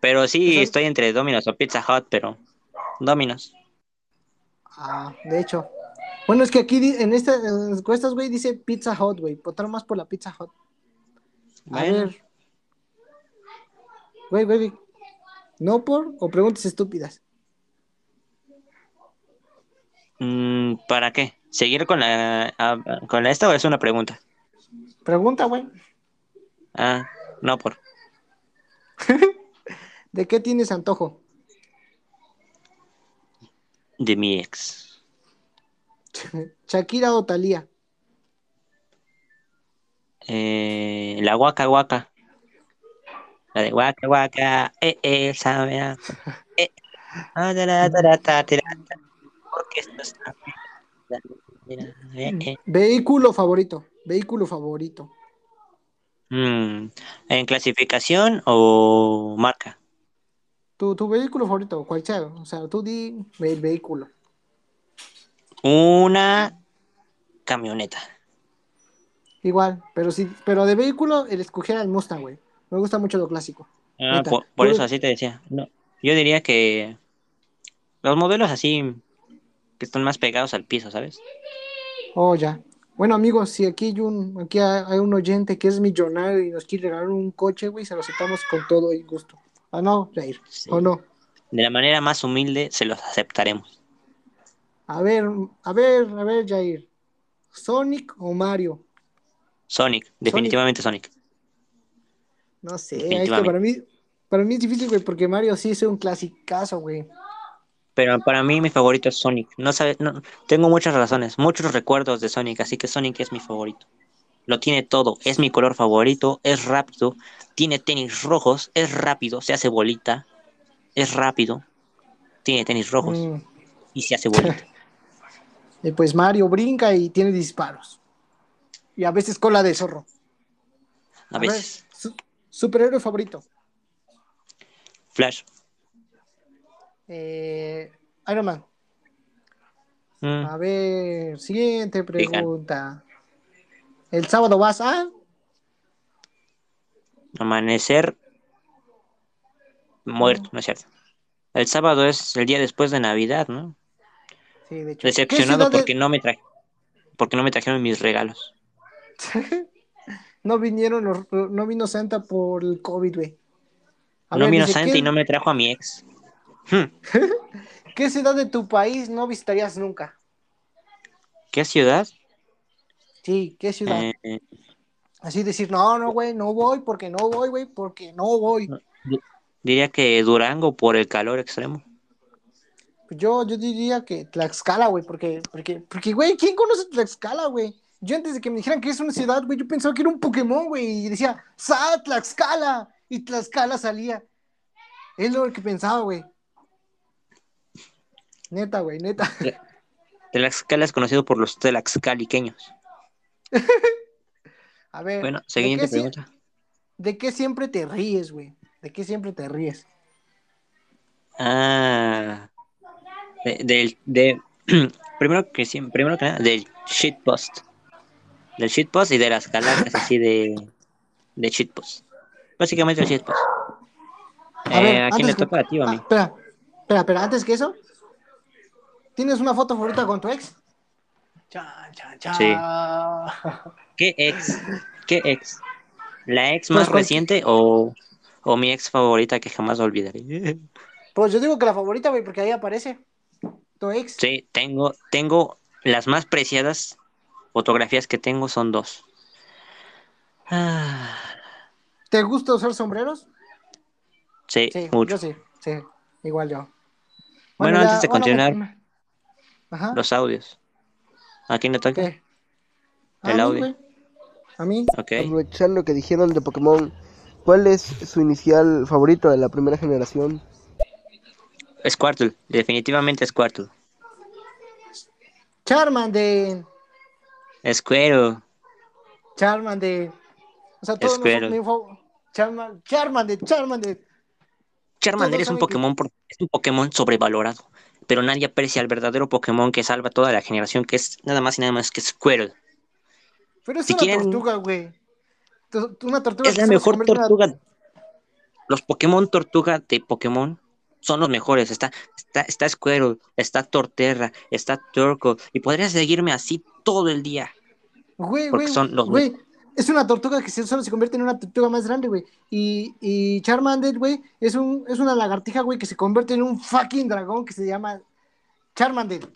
Pero sí Pues, estoy entre Domino's o Pizza Hut, pero Domino's. Ah, de hecho. Bueno, es que aquí en estas encuestas, güey, dice Pizza Hut, güey. Votaron más por la Pizza Hut. A Bueno. ver. Güey, güey, güey. ¿No por o preguntas estúpidas? Mm, ¿Para qué? ¿Seguir con la, ah, con esta o es una pregunta? Pregunta, güey. Ah, no por. ¿De qué tienes antojo? de mi ex. Shakira o Talía. Eh, la guaca guaca. La de guaca guaca. Eh, eh, sabe. Eh. Porque esto está. Mira, eh, eh. Vehículo favorito. Vehículo favorito. Mm, ¿En clasificación o marca? Tu, tu vehículo favorito, cual sea. O sea, tú di el vehículo. Una camioneta. Igual, pero sí, pero de vehículo el escoger el Mustang, güey. Me gusta mucho lo clásico. Ah, por, por eso así te decía. No, yo diría que los modelos así que están más pegados al piso, ¿sabes? Oh, ya. Bueno, amigos, si aquí hay un, aquí hay un oyente que es millonario y nos quiere regalar un coche, güey, se lo aceptamos con todo el gusto. ¿Ah, no, Jair? Sí. ¿O no? De la manera más humilde se los aceptaremos. A ver, a ver, a ver, Jair. ¿Sonic o Mario? Sonic, definitivamente Sonic. No sé, es que para mí, para mí es difícil, güey, porque Mario sí es un clasicazo, güey. Pero para mí mi favorito es Sonic. No sabe, no, tengo muchas razones, muchos recuerdos de Sonic, así que Sonic es mi favorito. Lo tiene todo, es mi color favorito, es rápido, tiene tenis rojos, es rápido, se hace bolita, es rápido, tiene tenis rojos Mm, y se hace bolita. y pues Mario brinca y tiene disparos. Y a veces cola de zorro. A veces. su- superhéroe favorito. Flash. Eh, Iron Man. Mm, A ver, siguiente pregunta. ¿El sábado vas a? Amanecer muerto, no es cierto. El sábado es el día después de Navidad, ¿no? Sí, de hecho. Decepcionado ¿Qué ciudad de- porque no me traje, porque no me trajeron mis regalos. no vinieron los, no vino Santa por el COVID, güey. No ver, vino Santa ¿qué, y no me trajo a mi ex. Hmm, ¿Qué ciudad de tu país no visitarías nunca? ¿Qué ciudad? Sí, ¿qué ciudad? Eh, Así decir, no, no, güey, no voy porque no voy, güey, porque no voy. diría que Durango por el calor extremo. Yo, yo diría que Tlaxcala, güey, porque, porque, porque, güey, ¿quién conoce Tlaxcala, güey? Yo antes de que me dijeran que es una ciudad, güey, yo pensaba que era un Pokémon, güey, y decía, ¡Sa, Tlaxcala! Y Tlaxcala salía. Es lo que pensaba, güey. Neta, güey, neta. Tlaxcala es conocido por los tlaxcaliqueños. A ver. Bueno, ¿de siguiente si- pregunta. ¿De qué siempre te ríes, güey? ¿De qué siempre te ríes? Ah, de, del- de- primero que siempre, primero que nada, del shitpost. Del shitpost y de las calacas así de, de shitpost. Básicamente el shitpost. A Eh, ver, ¿A quién le toca a ti o a Ah, mí? espera, espera, espera, antes que eso, ¿tienes una foto favorita con tu ex? Chan, chan, chan. Sí. ¿Qué ex? ¿Qué ex? ¿La ex Pues más reciente o, o mi ex favorita que jamás olvidaré? Pues yo digo que la favorita, güey, porque ahí aparece tu ex. Sí, tengo, tengo las más preciadas fotografías que tengo son dos. Ah, ¿Te gusta usar sombreros? sí, Sí, mucho. yo sí, sí, igual yo. Bueno, antes de continuar, Ajá. Los audios. ¿A quién le toca? ¿Qué? El A mí, audio. A mí, Ok. Aprovechando que dijeron de Pokémon, ¿cuál es su inicial favorito de la primera generación? Squirtle, definitivamente Squirtle. Charmander, Squirtle. Charmander. O sea, todos Squirtle. nosotros, Charmander, Charmander. Charmander es un que- Pokémon por- es un Pokémon sobrevalorado, pero nadie aprecia al verdadero Pokémon que salva toda la generación, que es nada más y nada más que Squirtle. Pero es Si una quieren- tortuga, güey. Una tortuga Es la mejor una- tortuga. Los Pokémon tortuga de Pokémon son los mejores. Está, está, está Squirtle, está Torterra, está Turco, y podrías seguirme así todo el día. Güey, porque güey, son los güey. Es una tortuga que se- solo se convierte en una tortuga más grande, güey. Y, y Charmander, güey, es, un, es una lagartija, güey, que se convierte en un fucking dragón que se llama Charmander.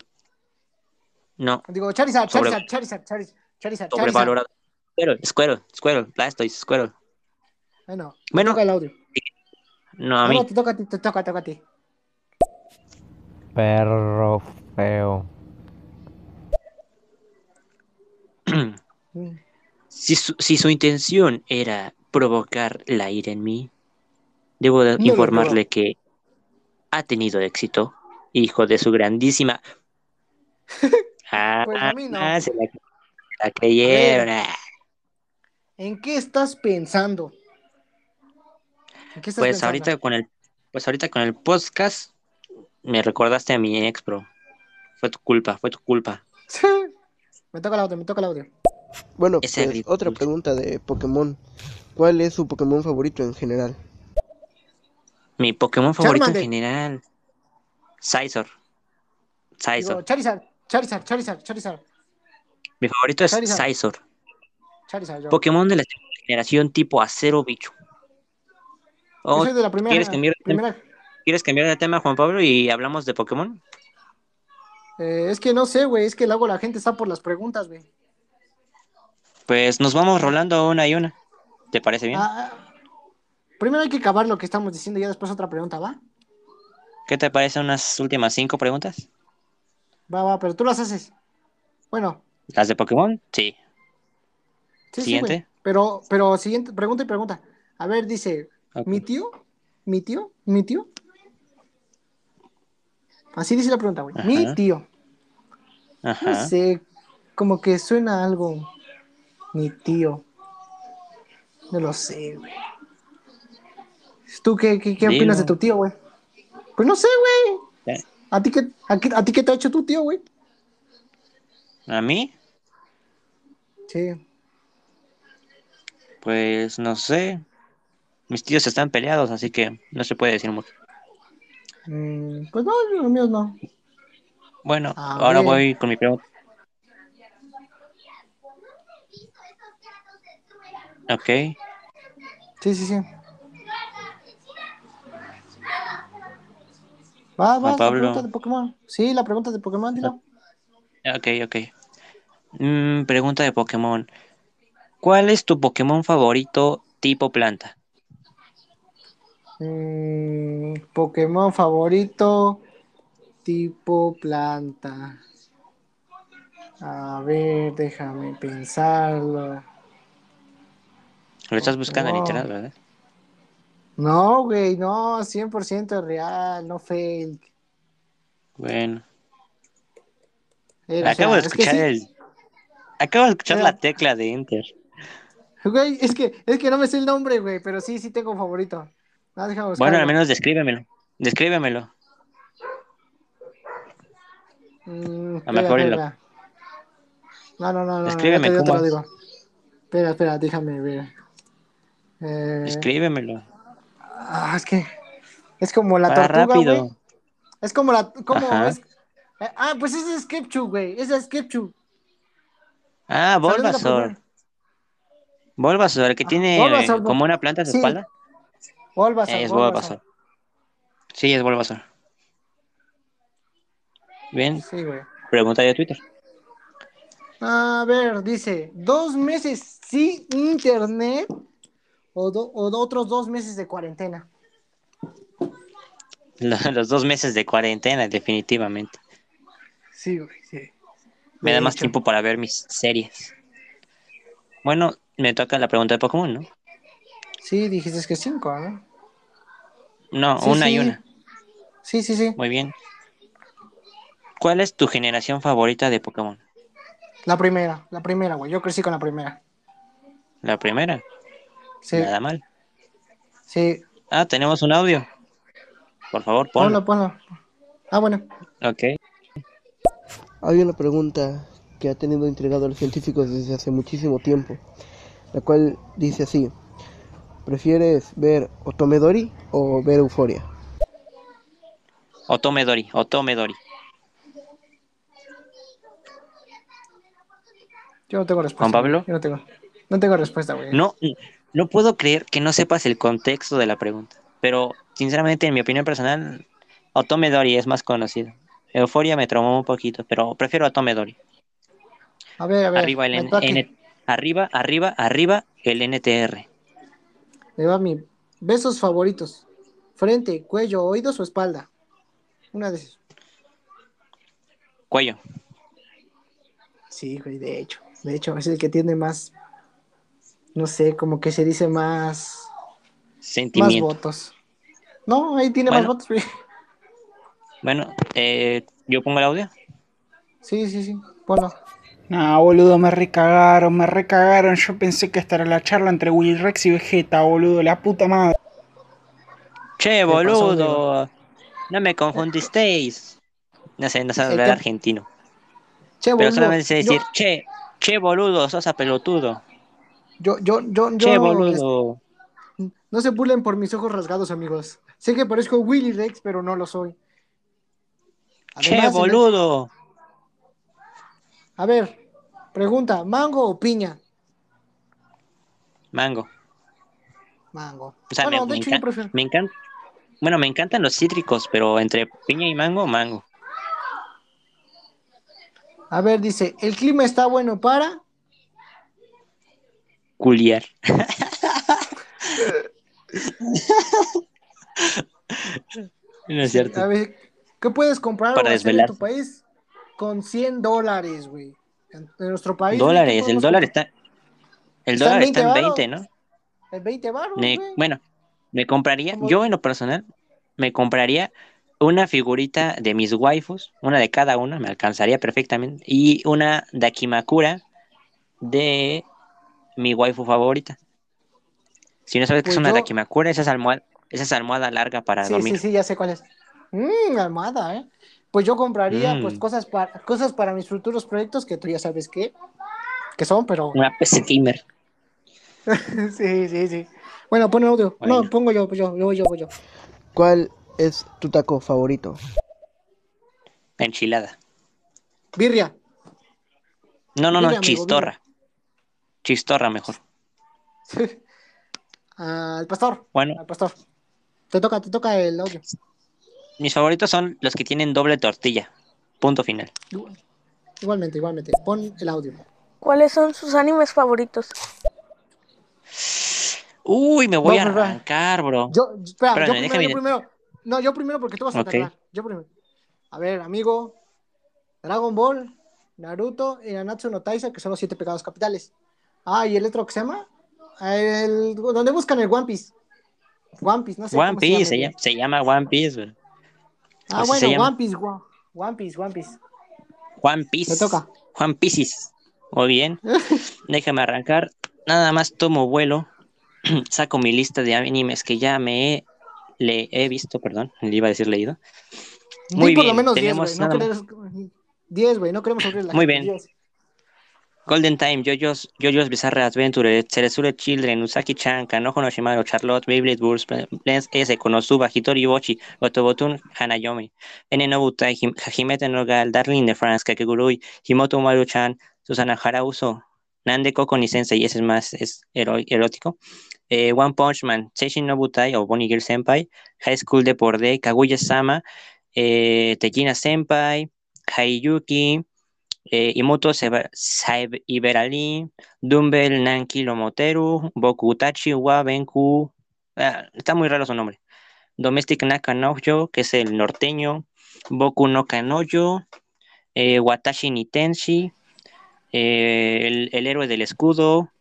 No, Digo, Charizard, Sobre- Charizard, Charizard, Charizard, Charizard. Charizard. sobrevalorado. Squirtle, Squirtle, Squirtle, Blastoise, Squirtle. Bueno, Bueno. toca el audio. No, a No, mí. no, te toca a ti, te toca, te toca a ti. Perro feo. Si su, si su intención era provocar la ira en mí, debo No informarle que ha tenido éxito, hijo de su grandísima... Ah, Pues a mí no. ah, se la, la creyeron. ah. ¿En qué estás pensando? ¿En qué estás Pues pensando? ahorita con el, pues ahorita con el podcast me recordaste a mi ex, bro. Fue tu culpa, fue tu culpa. me toca el audio, me toca el audio. Bueno, pues, ridículo. otra pregunta de Pokémon. ¿Cuál es su Pokémon favorito en general? Mi Pokémon favorito Charmander. en general. Scizor. Digo, Scizor. Charizard, Charizard, Charizard, Charizard, Mi favorito es Charizard. Scizor. Charizard. Yo, Pokémon de la segunda generación tipo acero bicho. Yo Oh, soy de la primera. ¿quieres cambiar de tema? primera. ¿Quieres cambiar de tema, Juan Pablo, y hablamos de Pokémon? Eh, es que no sé, güey, es que luego la gente está por las preguntas, güey. Pues nos vamos rolando una y una. ¿Te parece bien? Ah, primero hay que acabar lo que estamos diciendo y ya después otra pregunta, ¿va? ¿Qué te parecen unas últimas cinco preguntas? Va, va, pero tú las haces. Bueno, ¿Las de Pokémon? Sí. sí, sí, Siguiente. güey. Pero, pero siguiente, pregunta y pregunta. A ver, dice. ¿mi tío? ¿Mi tío? ¿Mi tío? Así dice la pregunta, güey. Mi Ajá. tío. No Ajá. sé, como que suena algo. Mi tío. No lo sé, güey. ¿Tú qué, qué, qué opinas de tu tío, güey? Pues no sé, güey. Eh, ¿A ti, qué, a, qué- ¿A ti qué te ha hecho tu tío, güey? ¿A mí? Sí. Pues no sé. Mis tíos están peleados, así que no se puede decir mucho. Mm, pues no, los míos no. Bueno, A ahora ver. voy con mi pregunta. Ok. Sí, sí, sí. Va, va, Juan la Pablo. pregunta de Pokémon. Sí, la pregunta de Pokémon, dilo. Ok, ok. Mm, pregunta de Pokémon. ¿Cuál es tu Pokémon favorito tipo planta? Mm, Pokémon favorito tipo planta. A ver, déjame pensarlo. Lo estás buscando en No. internet, ¿verdad? No, güey, no, 100% real, no fake. Bueno. Sea, Acabo de es que escuchar sí. el... Acabo de escuchar la tecla de Enter. Güey, es que, es que no me sé el nombre, güey, pero sí, sí tengo favorito. Ah, Bueno, al menos descríbemelo. Descríbemelo. Mm, A espera, mejor lo- espera. No, no, no, no. Descríbeme ya te cómo lo digo. Espera, espera, déjame ver. Eh, Descríbemelo. ah, es que es como la Para tortuga, rápido. Es como la, como es. eh, ah, pues ese es Skepchu, güey. Ese es Skepchu. Ah, Bulbasaur. Bulbasaur, que Ah, tiene Bulbasaur, eh, como una planta en su sí. espalda. Bulbasaur, es Bulbasaur. Bulbasaur. Sí, es Bulbasaur. Bien, Sí, güey. pregunta de Twitter. A ver, dice, dos meses sin internet o, do- o otros dos meses de cuarentena. Lo- Los dos meses de cuarentena, definitivamente. Sí, güey, sí. Me De da más tiempo para ver mis series. Bueno, me toca la pregunta de Pokémon, ¿no? Sí, dijiste que cinco, ¿no? No, Sí, una y una. Sí, sí, sí. Muy bien. ¿Cuál es tu generación favorita de Pokémon? La primera, la primera, güey. Yo crecí con la primera. La primera. Sí, Nada mal. sí. Ah, tenemos un audio. Por favor, ponlo. Ponlo, ponlo. Ah, bueno. Ok. Hay una pregunta que ha tenido intrigado a los científicos desde hace muchísimo tiempo, la cual dice así: ¿Prefieres ver Otomedori o ver Euforia? Otome Dori, Otome Dori. Yo no tengo respuesta. ¿Juan Pablo? Yo no tengo. No tengo respuesta, güey. No, no puedo creer que no sepas el contexto de la pregunta. Pero, sinceramente, en mi opinión personal, Otome Dori es más conocido. Euforia me traumó un poquito, pero prefiero Otome Dori. A ver, a ver. Arriba el N- arriba, arriba, arriba el NTR. Me va mi. Besos favoritos. Frente, cuello, oídos o espalda. Una de esas. Cuello. Sí, güey, de hecho. De hecho, es el que tiene más. No sé, como que se dice más. Más Sentimiento. votos. No, ahí tiene más Bueno. votos, güey. Bueno, eh, yo pongo el audio. Sí, sí, sí. Ponlo. No, boludo, me recagaron, me recagaron. Yo pensé que esta era la charla entre Willy Rex y Vegeta, boludo, la puta madre. Che, pasó, boludo. No me confundisteis. No sé, no sé El hablar argentino. Che, Pero boludo, solamente sé decir, yo, che, che, boludo, sos a pelotudo. Yo, yo, yo, Che, yo- boludo. No se burlen por mis ojos rasgados, amigos. Sé que parezco Willy Rex, pero no lo soy. Che, Además, el- boludo. A ver, pregunta, ¿mango o piña? Mango. Mango. O sea, bueno, me, de me hecho yo encan- prefiero. me encan- Bueno, me encantan los cítricos, pero entre piña y mango, mango. A ver, dice, el clima está bueno para... Culiar. no es cierto. A ver, ¿qué puedes comprar Para en tu país con 100 dólares, güey? En, en nuestro país. güey, ¿qué Dólares, el dólar está. El Está en dólar está en 20 20, varos. ¿no? En 20 baros, Me- güey. bueno, me compraría, ¿Cómo? yo en lo personal, me compraría una figurita de mis waifus, una de cada una, me alcanzaría perfectamente, y una Dakimakura de mi waifu favorita. Si no sabes qué es Pues una yo- Dakimakura, esa es almohada, esa es almohada larga para Sí, dormir. sí, sí, ya sé cuál es. Mmm, almohada, ¿eh? Pues yo compraría Mm. pues cosas para cosas para mis futuros proyectos que tú ya sabes qué que son, pero Una PC gamer. sí, sí, sí. Bueno, pon audio. Bueno. No, pongo yo, pues yo, yo, yo, yo. ¿Cuál es tu taco favorito? Enchilada. Birria. No, no, no, amigo, chistorra. Chistorra mejor. Al pastor, Bueno, al pastor. Te toca, te toca el audio. mis favoritos son los que tienen doble tortilla. Punto final. Igual- Igualmente, igualmente. Pon el audio. ¿Cuáles son sus animes favoritos? Uy, me voy a arrancar, bro. Yo, espera, Espérame, yo primero, déjame- yo primero. No, yo primero porque tú vas a Ok. tardar. Yo primero. A ver, amigo. Dragon Ball, Naruto y Nanatsu no Taisa, que son los siete pecados capitales. Ah, y el otro que se llama. El, donde buscan el One Piece. One Piece, no sé. One cómo Piece, se se llama, se llama One Piece, güey. Ah, bueno, llama. One Piece, One, One Piece, One Piece. One Piece. Me toca. One Pieces. Muy bien. Déjame arrancar. Nada más tomo vuelo. Saco mi lista de animes que ya me he, le he visto, perdón, le iba a decir leído. Muy por lo bien, menos 10, tenemos güey. No queremos. 10, güey. No queremos abrir la Muy bien. 10. Golden Time, JoJo's, JoJo's Bizarre Adventure, Ceresure Children, Usaki-chan, Kanojo no Shimano, Charlotte, Beyblade Burst, Blends S, Konosuba, Hitori Bochi, Otobotun, Hanayomi, N Nobutai, Him- Hajimete no Gal, Darling de France, Kakegurui, Himoto Maru-chan, Susana Harauso, Nande Koko ni Sensei, ese es más es erótico, eh, One Punch Man, Seishin Nobutai o Bonnie Girl Senpai, High School de Day, Kaguya-sama, eh, Tejina Senpai, Haiyuki, eh, Imoto Saib Iberali, Dumbbell Nanki Lomoteru, Boku Utachi wa Benku, ah, está muy raro su nombre. Domestic Nakanojo, que es el norteño, Boku no Kanojo, eh, Watashi ni Tenshi, eh, el, héroe del escudo,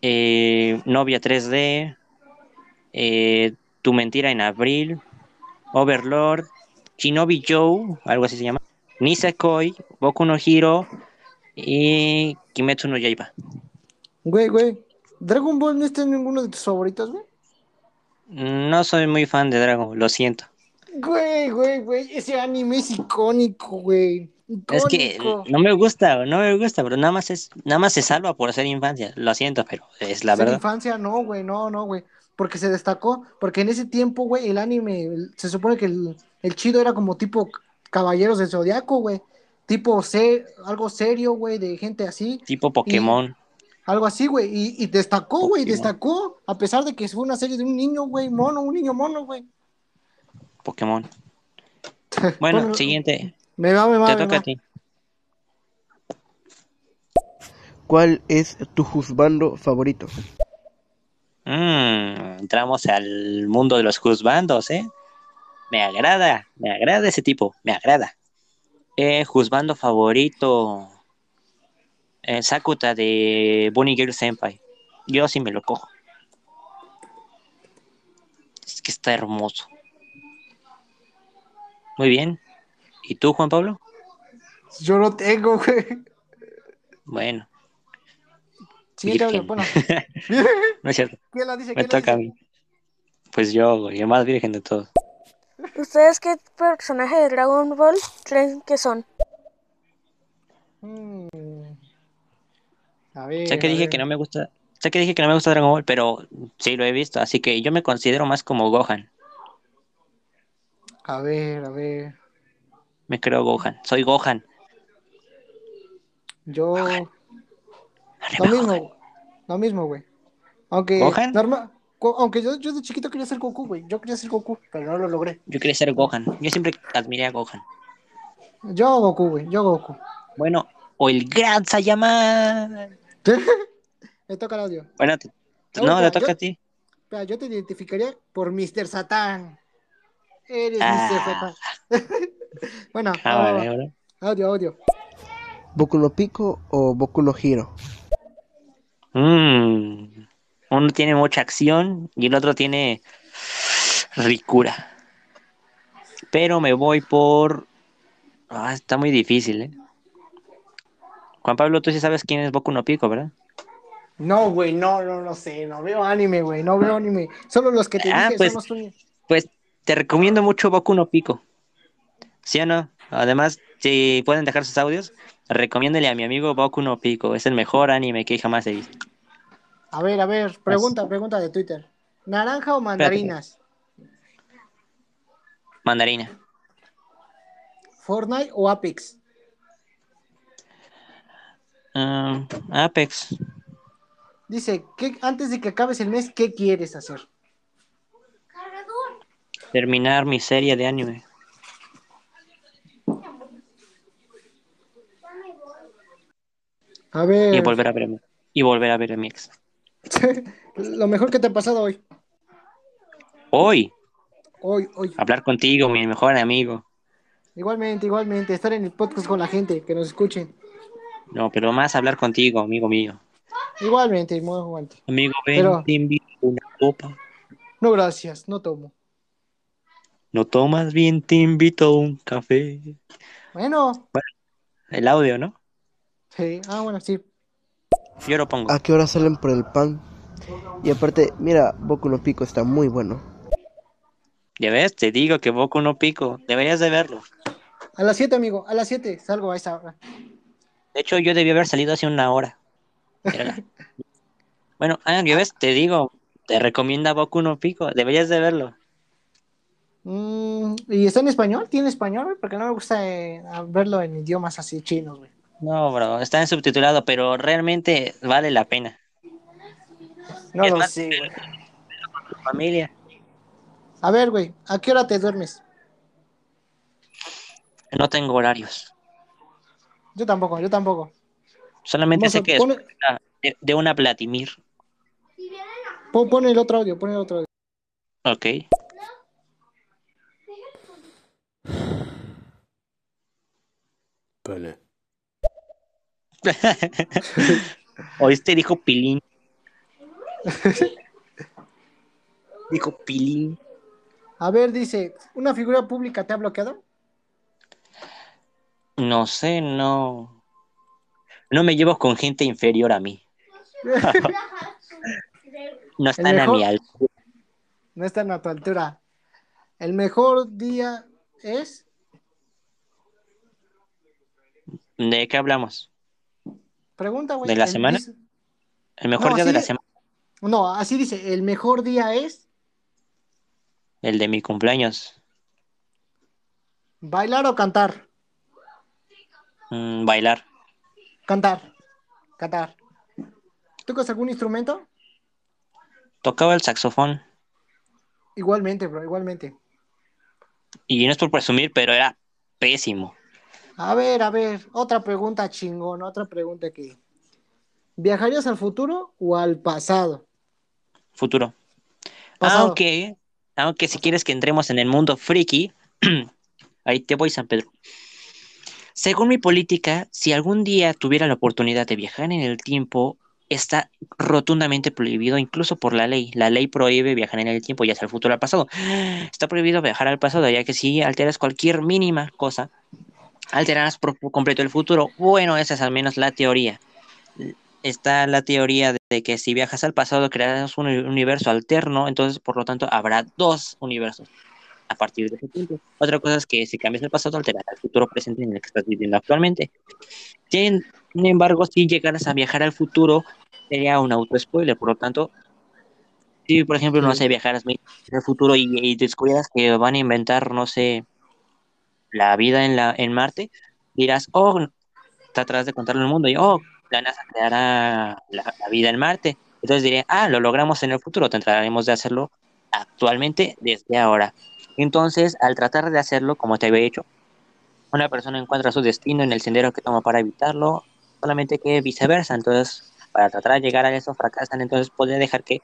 Novia 3D, eh, Tu mentira en abril, Overlord, Shinobi Joe, algo así se llama, Nisekoi, Boku no Hero y Kimetsu no Yaiba. Güey, güey. ¿Dragon Ball no está en ninguno de tus favoritos, güey? No soy muy fan de Dragon, Ball, lo siento. Güey, güey, güey. Ese anime es icónico, güey. Es que no me gusta, no me gusta, pero nada más es, nada más se salva por ser infancia. Lo siento, pero es la Ser verdad. infancia, no, güey, no, no, güey. Porque se destacó, porque en ese tiempo, güey, el anime, el- se supone que el, el chido era como tipo Caballeros del Zodiaco, güey. Tipo ser, algo serio, güey, de gente así. Tipo Pokémon. Algo así, güey. Y, y destacó, güey, destacó. A pesar de que fue una serie de un niño, güey, mono, un niño mono, güey. Pokémon. Bueno, Bueno, siguiente. Me va, me va, Te me toca va. a ti. ¿Cuál es tu juzbando favorito? Mm, entramos al mundo de los juzbandos, ¿eh? Me agrada, me agrada ese tipo, me agrada. Eh, juzgando favorito. eh, Sakuta de Bunny Girl Senpai. Yo sí me lo cojo. Es que está hermoso. Muy bien. ¿Y tú, Juan Pablo? Yo lo tengo, güey. Bueno, audio, Virgen. bueno. no es cierto. ¿Quién la dice? Me ¿Quién la toca a mí. Pues yo, güey, el más virgen de todos. ¿Ustedes qué personaje de Dragon Ball creen que son? Mm. A ver. Sé que a dije ver. que no me gusta. Sé que dije que no me gusta Dragon Ball, pero sí lo he visto, así que yo me considero más como Gohan. A ver, a ver. Me creo Gohan. Soy Gohan. Yo. Arriba, Lo mismo, Gohan. Lo mismo, güey. Aunque. ¿Gohan? norma- Aunque yo, yo de chiquito quería ser Goku, güey. Yo quería ser Goku, pero no lo logré. Yo quería ser Gohan. Yo siempre admiré a Gohan. Yo Goku, güey. Yo Goku. Bueno, o el Gran Saiyaman. Me toca el audio. Bueno, te- No, le toca yo- a ti. Espera, yo te identificaría por Mr. Satan. Eres Ah. Mr. Satan. bueno, Ah, vale, ahora. audio, audio. ¿Boku no Pico o Boku no Hiro? Uno tiene mucha acción y el otro tiene ricura. Pero me voy por. Ah, está muy difícil, ¿eh? Juan Pablo, tú sí sabes quién es Boku no Pico, ¿verdad? No, güey, no, no, no sé. No veo anime, güey. No veo anime. Solo los que te Ah, dije pues- tuyos. Pues te recomiendo mucho Boku no Pico. ¿Sí o no? Además, si pueden dejar sus audios, recomiéndele a mi amigo Boku no Pico. Es el mejor anime que jamás he visto. A ver, a ver. Pregunta, pregunta de Twitter. ¿Naranja o mandarinas? Mandarina. ¿Fortnite o Apex? Ah, Apex. Dice, ¿qué, antes de que acabes el mes, ¿qué quieres hacer? Terminar mi serie de anime. A ver, Y volver a ver y volver a ver a mi ex. Lo mejor que te ha pasado hoy. Hoy, Hoy, hoy. hablar contigo, mi mejor amigo. Igualmente, igualmente. Estar en el podcast con la gente, que nos escuchen. No, pero más hablar contigo, amigo mío. Igualmente, igualmente. Amigo, ven, Pero- te invito una copa. No, gracias, no tomo. No tomas bien, te invito a un café. Bueno, El audio, ¿no? sí. Ah, bueno, sí. Yo lo pongo. ¿A qué hora salen por el pan? Y aparte, mira, Boku no Pico está muy bueno. Ya ves, te digo que Boku no pico. Deberías de verlo. A las 7, amigo, a las 7 salgo a esa hora. De hecho, yo debí haber salido hace una hora. Bueno, ah, ya ves, te digo, te recomienda Boku no pico. Deberías de verlo. Mm, ¿Y está en español? ¿Tiene español? Porque no me gusta eh, verlo en idiomas así chinos, güey. No, bro, está en subtitulado, pero realmente vale la pena. No Es lo más, sé, güey. Familia. A ver, güey, ¿a qué hora te duermes? No tengo horarios. Yo tampoco, yo tampoco. Solamente Vamos sé a- que es pone- de, una Vladimir. Pon, el otro audio, pon el otro audio. Ok. Oíste, dijo Pilín. dijo Pilín. A ver, dice, ¿una figura pública te ha bloqueado? No sé, no. No me llevo con gente inferior a mí. No están a mejor- mi altura. No están a tu altura. El mejor día es. ¿De qué hablamos? Pregunta, güey. ¿De la El semana? dice- El mejor No, día de la semana, No, así dice. El mejor día es el de mi cumpleaños. bailar o cantar. Mm, bailar. Cantar. Cantar. ¿Tocas algún instrumento? Tocaba el saxofón. Igualmente, bro, igualmente. Y no es por presumir, pero era pésimo. A ver, a ver, otra pregunta chingona, otra pregunta que... ¿Viajarías al futuro o al pasado? Futuro. Pasado. Aunque, aunque si quieres que entremos en el mundo friki, ahí te voy, San Pedro. Según mi política, si algún día tuviera la oportunidad de viajar en el tiempo, está rotundamente prohibido, incluso por la ley. La ley prohíbe viajar en el tiempo, ya sea el futuro o al pasado. Está prohibido viajar al pasado, ya que si alteras cualquier mínima cosa, alterarás por completo el futuro. Bueno, esa es al menos la teoría. Está la teoría de que si viajas al pasado crearás un universo alterno, entonces por lo tanto habrá dos universos a partir de ese tiempo. Otra cosa es que si cambias el pasado, alterará el futuro presente en el que estás viviendo actualmente. Sin, sin embargo, si llegaras a viajar al futuro, sería un auto-spoiler, por lo tanto, si por ejemplo, no sé, viajaras al futuro y, y descubrieras que van a inventar, no sé, la vida en, la, en Marte, dirás, oh, tratarás de contarlo al mundo y, oh, la NASA creará la, la vida en Marte. Entonces diré, ah, lo logramos en el futuro, trataremos de hacerlo actualmente desde ahora. Entonces, al tratar de hacerlo, como te había dicho, una persona encuentra su destino en el sendero que toma para evitarlo, solamente que viceversa. Entonces, para tratar de llegar a eso, fracasan. Entonces, podría dejar que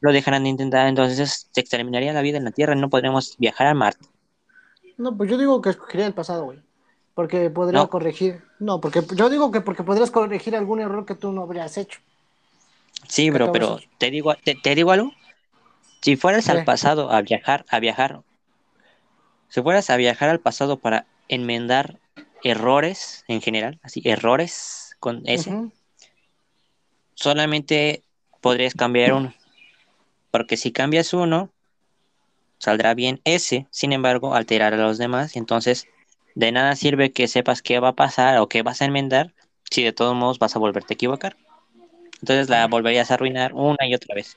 lo dejaran de intentar. Entonces, se exterminaría la vida en la Tierra no podremos viajar a Marte. No, pues yo digo que escogería el pasado, güey. Porque podría No. corregir. No, porque yo digo que porque podrías corregir algún error que tú no habrías hecho. Sí, bro, pero te digo, te, te digo algo. Si fueras ¿Qué? al pasado a viajar, a viajar, si fueras a viajar al pasado para enmendar errores en general, así, errores con ese, solamente podrías cambiar uno. Porque si cambias uno, saldrá bien ese, sin embargo, alterar a los demás. y Entonces, de nada sirve que sepas qué va a pasar o qué vas a enmendar si de todos modos vas a volverte a equivocar. Entonces la volverías a arruinar una y otra vez.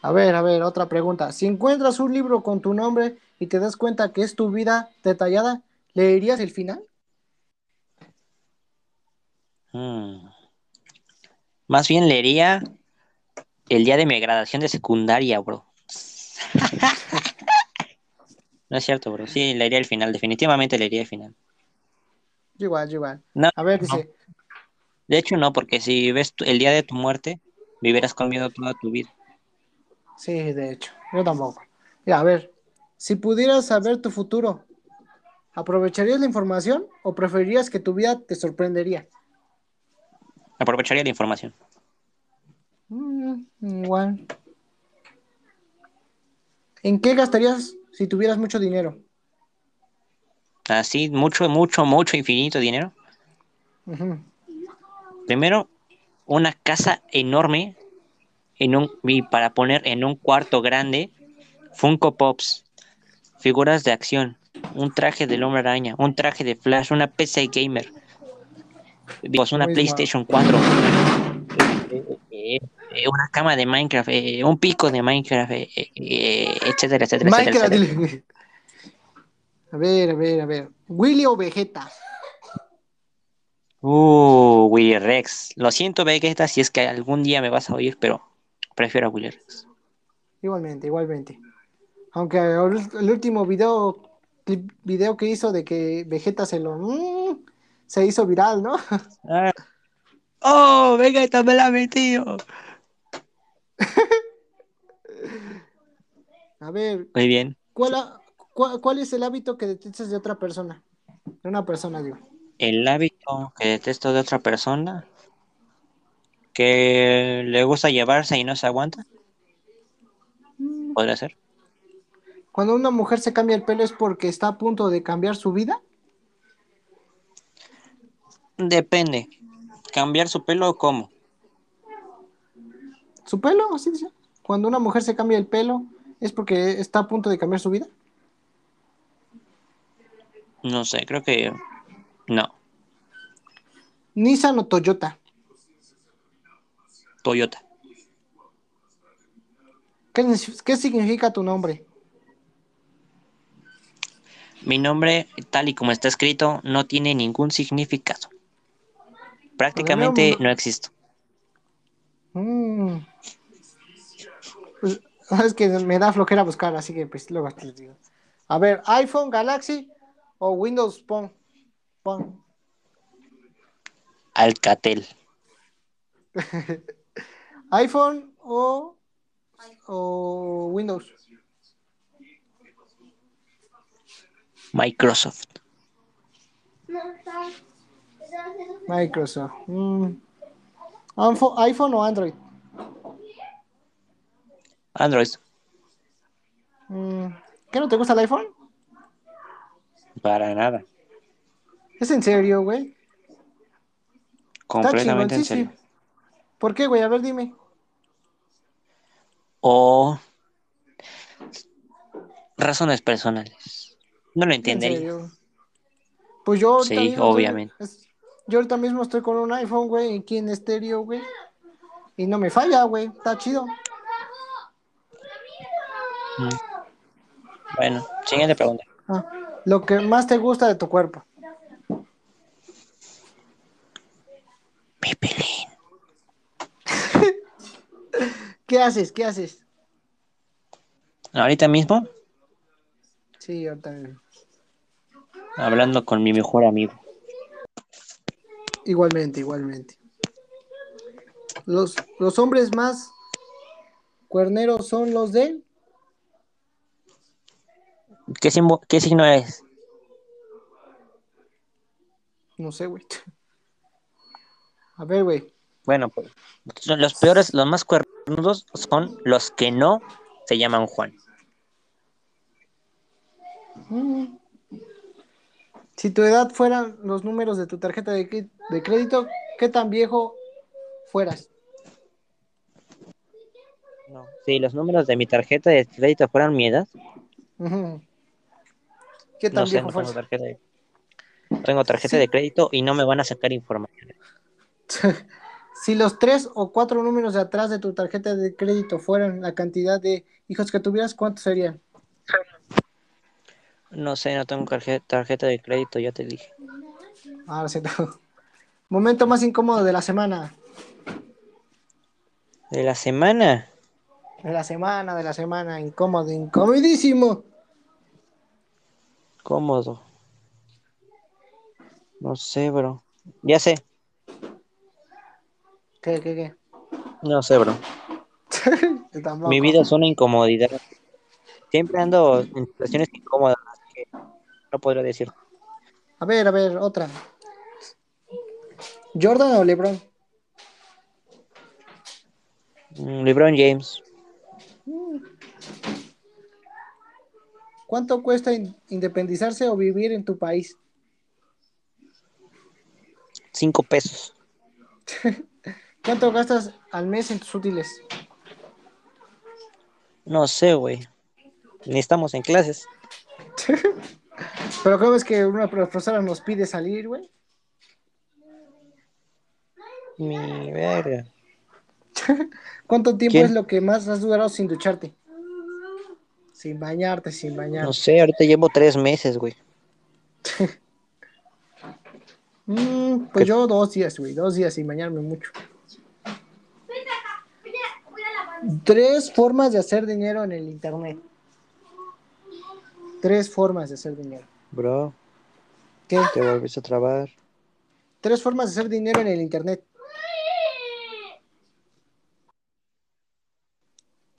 A ver, a ver, otra pregunta. Si encuentras un libro con tu nombre y te das cuenta que es tu vida detallada, ¿leerías el final? Mm. Más bien leería el día de mi graduación de secundaria, bro. No es cierto, bro. Sí, leería el final. Definitivamente leería el final. Yo igual, yo igual. No, A ver, no. dice, De hecho, no, porque si ves tu- el día de tu muerte, vivirás con miedo toda tu vida. sí, de hecho, yo tampoco. Ya, a ver, si pudieras saber tu futuro, ¿aprovecharías la información o preferirías que tu vida te sorprendería? Aprovecharía la información. Mm, igual. ¿En qué gastarías si tuvieras mucho dinero? Así, mucho, mucho, mucho, infinito dinero. Primero, una casa enorme en un, y para poner en un cuarto grande Funko Pops, figuras de acción, un traje del hombre araña, un traje de Flash, una PC gamer, digo, una Muy PlayStation 4, eh, una cama de Minecraft, eh, un pico de Minecraft, eh, etcétera, etcétera, Minecraft, etcétera. A ver, a ver, a ver. Willy o Vegeta. Uh, Willy Rex. Lo siento, Vegeta, si es que algún día me vas a oír, pero prefiero a Willy Rex. Igualmente, igualmente. Aunque el, el último video, video que hizo de que Vegeta se lo mm, se hizo viral, ¿no? Ah. Oh, Vegeta me la metió. A ver, Muy bien. ¿cuál, cuál, cuál es el hábito que detestas de otra persona? De una persona, digo. El hábito que detesto de otra persona, que le gusta llevarse y no se aguanta, podría ser. Cuando una mujer se cambia el pelo es porque está a punto de cambiar su vida. Depende. ¿Cambiar su pelo o cómo? ¿Su pelo? Así dice. Cuando una mujer se cambia el pelo es porque está a punto de cambiar su vida. No sé, creo que no. Nissan o Toyota. Toyota. ¿Qué, qué significa tu nombre? Mi nombre, tal y como está escrito, no tiene ningún significado. Prácticamente veamos. no existo. Mm. Pues, es que me da flojera buscar, así que pues luego te digo. A ver, iPhone, Galaxy o Windows Phone. Phone. Alcatel. iPhone o, o Windows. Microsoft. Microsoft. Mm. IPhone o Android. Android. Mm. ¿Qué no te gusta el iPhone? Para nada. ¿Es en serio, güey? Completamente en serio. ¿Por qué, güey? A ver, dime. O razones personales. No lo ¿En entendería. serio? Pues yo Sí, obviamente. yo ahorita mismo estoy con un iPhone, güey, aquí en estéreo, güey. Y no me falla, güey. Está chido. Bueno, siguiente pregunta. Ah, lo que más te gusta de tu cuerpo. Mi pelín. ¿Qué haces? ¿Qué haces? Ahorita mismo, Sí, ahorita mismo. hablando con mi mejor amigo. Igualmente, igualmente. Los, los hombres más cuerneros son los de. ¿Qué, signo es? No sé, güey. A ver, güey. Bueno, pues los peores, los más cuernudos son los que no se llaman Juan. Mm. Si tu edad fueran los números de tu tarjeta de, crédito, ¿qué tan viejo fueras? No. Si los números de mi tarjeta de crédito fueran mi edad, Ujú. ¿Qué tan no sé, viejo no tengo tarjeta de, no tengo tarjeta de crédito y no me van a sacar información. Si los tres o cuatro números de atrás de tu tarjeta de crédito fueran la cantidad de hijos que tuvieras, ¿cuántos serían? No sé, no tengo tarjeta, tarjeta de crédito, ya te dije. Ah, lo siento. Momento más incómodo de la semana. De la semana. De la semana, de la semana. Incómodo, incomodísimo. Cómodo. No sé, bro. Ya sé. ¿Qué, qué, qué? No sé, bro. Mi vida es una incomodidad. Siempre ando en situaciones incómodas que no podría decir. A ver, a ver, otra. ¿Jordan o LeBron? Mm, LeBron James. ¿Cuánto cuesta in- independizarse o vivir en tu país? Cinco pesos. ¿Cuánto gastas al mes en tus útiles? No sé, güey. Ni estamos en clases. Pero ¿cómo es que una profesora nos pide salir, güey? Mi verga. ¿Cuánto tiempo ¿Quién? es lo que más has durado sin ducharte? Sin bañarte, sin bañarte. No sé, ahorita llevo tres meses, güey. Mm, pues yo dos días, güey, dos días sin bañarme mucho. Tres formas de hacer dinero en el internet. Tres formas de hacer dinero. Bro, ¿Qué? te volviste a trabar. Tres formas de hacer dinero en el internet.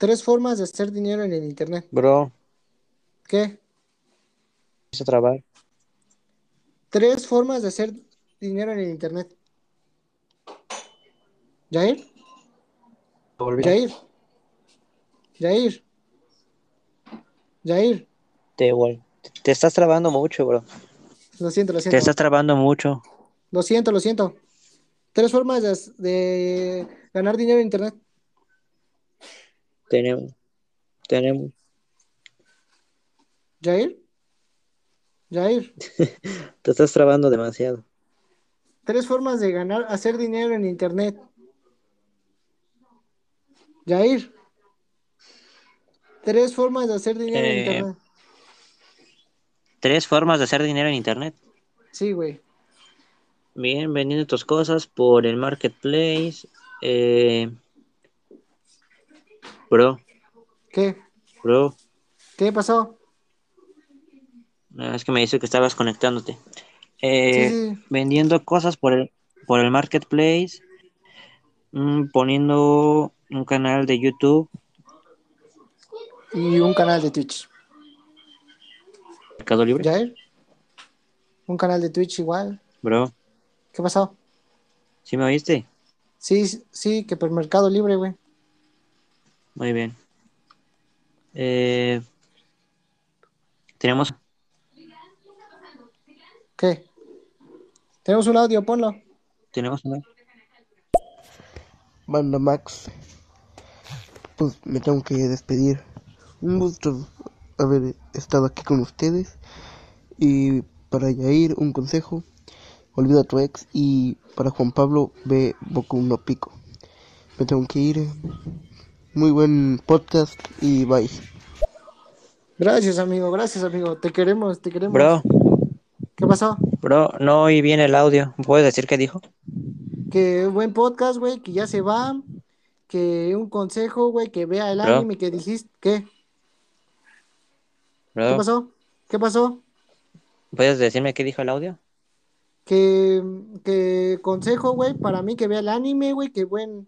Tres formas de hacer dinero en el internet. Bro, ¿Qué? trabar. Tres formas de hacer dinero en el internet. ¿Jair? Volví- Jair. Jair. Jair. Te, te estás trabando mucho, bro. Lo siento, lo Te siento. estás trabando mucho. Lo siento, lo siento. Tres formas de, de ganar dinero en internet. Tenemos. Tenemos. Jair. Jair. Te estás trabando demasiado. Tres formas de ganar, hacer dinero en internet. Jair. Tres formas de hacer dinero en Eh, internet. Tres formas de hacer dinero en internet. Sí, güey. Bien, vendiendo tus cosas por el marketplace. Eh... Bro, ¿Qué? bro. ¿Qué pasó? No, Es que me dice que estabas conectándote. Eh, Sí, sí. Vendiendo cosas por el, por el marketplace. mm, poniendo un canal de YouTube. Y un canal de Twitch. Mercado Libre. Jair. Un canal de Twitch igual. Bro, ¿Qué pasó? ¿Sí me oíste? Sí, sí, que por Mercado Libre, güey. Muy bien. Eh, tenemos. ¿Qué? Tenemos un audio, ponlo. Tenemos una. Banda Max. Pues me tengo que despedir. Un gusto haber estado aquí con ustedes. Y para Yair, un consejo. Olvida a tu ex. Y para Juan Pablo, ve Boku no Pico. Me tengo que ir. Muy buen podcast y bye. Gracias, amigo, gracias, amigo. Te queremos, te queremos. Bro, ¿Qué pasó? bro, no oí bien el audio. ¿Puedes decir qué dijo? Que buen podcast, güey, que ya se va. Que un consejo, güey, que vea el Bro. anime que dijiste. ¿Qué? ¿Qué pasó? ¿Qué pasó? ¿puedes decirme qué dijo el audio? Que, que consejo, güey, para mí que vea el anime, güey, que buen,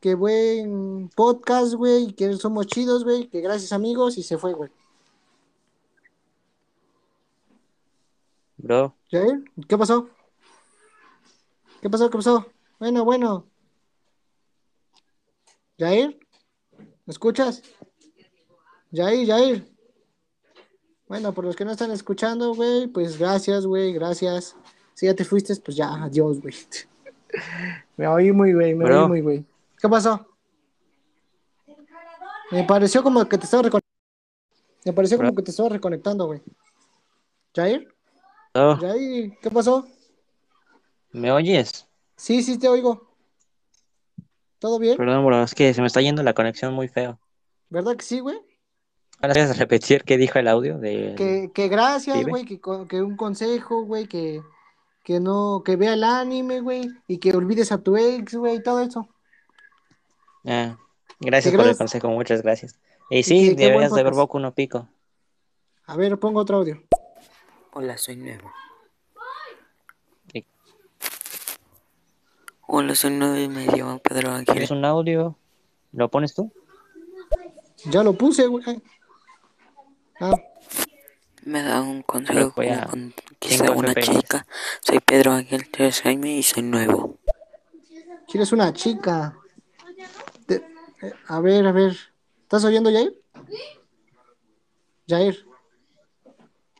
que buen podcast, güey, que somos chidos, güey, que gracias amigos y se fue, güey. Bro, ¿Jair? ¿Qué pasó? ¿Qué pasó? ¿Qué pasó? Bueno, bueno. ¿Jair? ¿Me escuchas? Jair, Jair. Bueno, por los que no están escuchando, güey, pues gracias, güey, gracias. Si ya te fuiste, pues ya, adiós, güey. Me oí muy, güey, me Bro. oí muy, güey. ¿Qué pasó? Me pareció como que te estaba reconectando. Me pareció como que te estaba reconectando, güey. ¿Jair? bro, ¿Jair? ¿Qué pasó? ¿me oyes? Sí, sí, te oigo. ¿Todo bien? Perdón, bro, es que se me está yendo la conexión muy feo. ¿Verdad que sí, güey? ¿Puedes repetir qué dijo el audio? De... Que, que gracias, güey, que, que un consejo, güey, que, que no, que vea el anime, güey, y que olvides a tu ex, güey, y todo eso. Ah, gracias por el gracias- consejo, muchas gracias. Y sí, deberías de ver. Boku no Pico. A ver, pongo otro audio. Hola, soy nuevo. Sí. Hola, soy nuevo y me llamo Pedro Ángel. ¿Quieres un audio? ¿Lo pones tú? Ya lo puse, güey. Ah, Me da un consejo voy a conquistar 5 una chica. Soy Pedro Ángel Tres Jaime y soy nuevo. ¿quieres una chica? Eh, a ver, a ver. ¿Estás oyendo, Jair? Jair.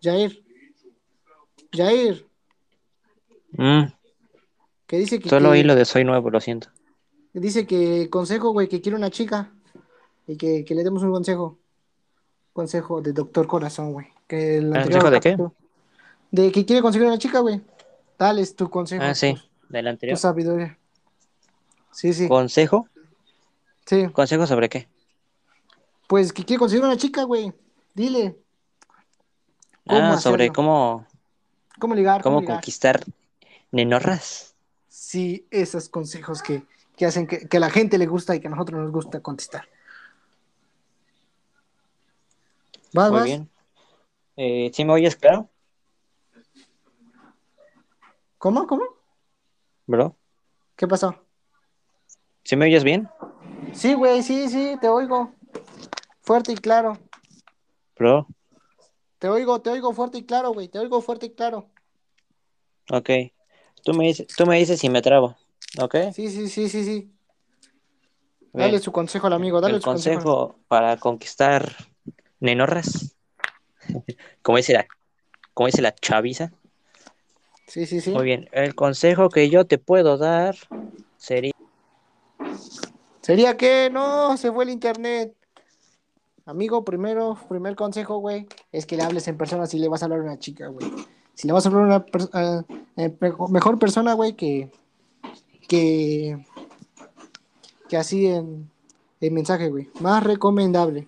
Jair. Jair. Mm, Que dice que, solo oí lo de soy nuevo, lo siento. Dice que consejo, güey, que quiere una chica y que, que le demos un consejo. Consejo de Doctor Corazón, güey. Que el ¿Ah, anterior consejo de qué? De que quiere conseguir una chica, güey. Dale tu consejo. Ah, sí, tu- del Tu anterior. sabiduría. Sí, sí. ¿Consejo? Sí. ¿Consejo sobre qué? Pues que quiere conseguir una chica, güey. Dile. ¿Cómo Ah, sobre hacerlo? cómo, ¿Cómo ligar? ¿Cómo, cómo ligar? conquistar nenorras. Sí, esos consejos que, que hacen que, que a la gente le gusta y que a nosotros nos gusta contestar. ¿Vas, Muy vas? bien. Eh, ¿Sí me oyes claro, ¿Cómo? ¿Cómo? bro? ¿Qué pasó? ¿Sí me oyes bien, Sí, güey, sí, sí, te oigo. Fuerte y claro. bro? Te oigo, te oigo fuerte y claro, güey. Te oigo fuerte y claro. Ok. Tú me dices, tú me dices si me trabo, ¿ok? Sí, sí, sí, sí, sí. Bien. Dale su consejo al amigo, dale El su consejo. consejo para conquistar nenorras, como dice la, como dice la chaviza. Sí, sí, sí. Muy bien. El consejo que yo te puedo dar sería Sería que no, se fue el internet. Amigo, primero, primer consejo, güey, es que le hables en persona si le vas a hablar a una chica, güey. Si le vas a hablar a una eh, mejor, persona, güey, que, que, que así en, en mensaje, güey. Más recomendable.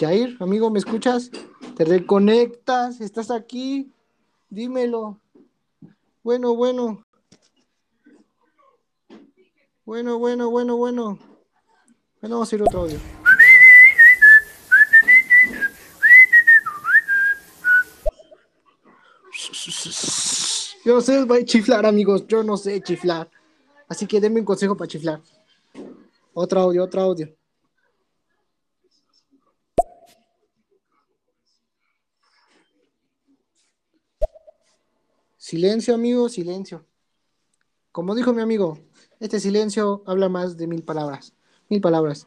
Jair, amigo, ¿me escuchas? ¿Te reconectas? ¿Estás aquí? Dímelo. Bueno, bueno. Bueno, bueno, bueno, bueno. Bueno, vamos a ir otro audio. Yo no sé voy a chiflar, amigos. Yo no sé chiflar. Así que denme un consejo para chiflar. Otro audio, otro audio. Silencio, amigo, silencio. Como dijo mi amigo, este silencio habla más de mil palabras. Mil palabras.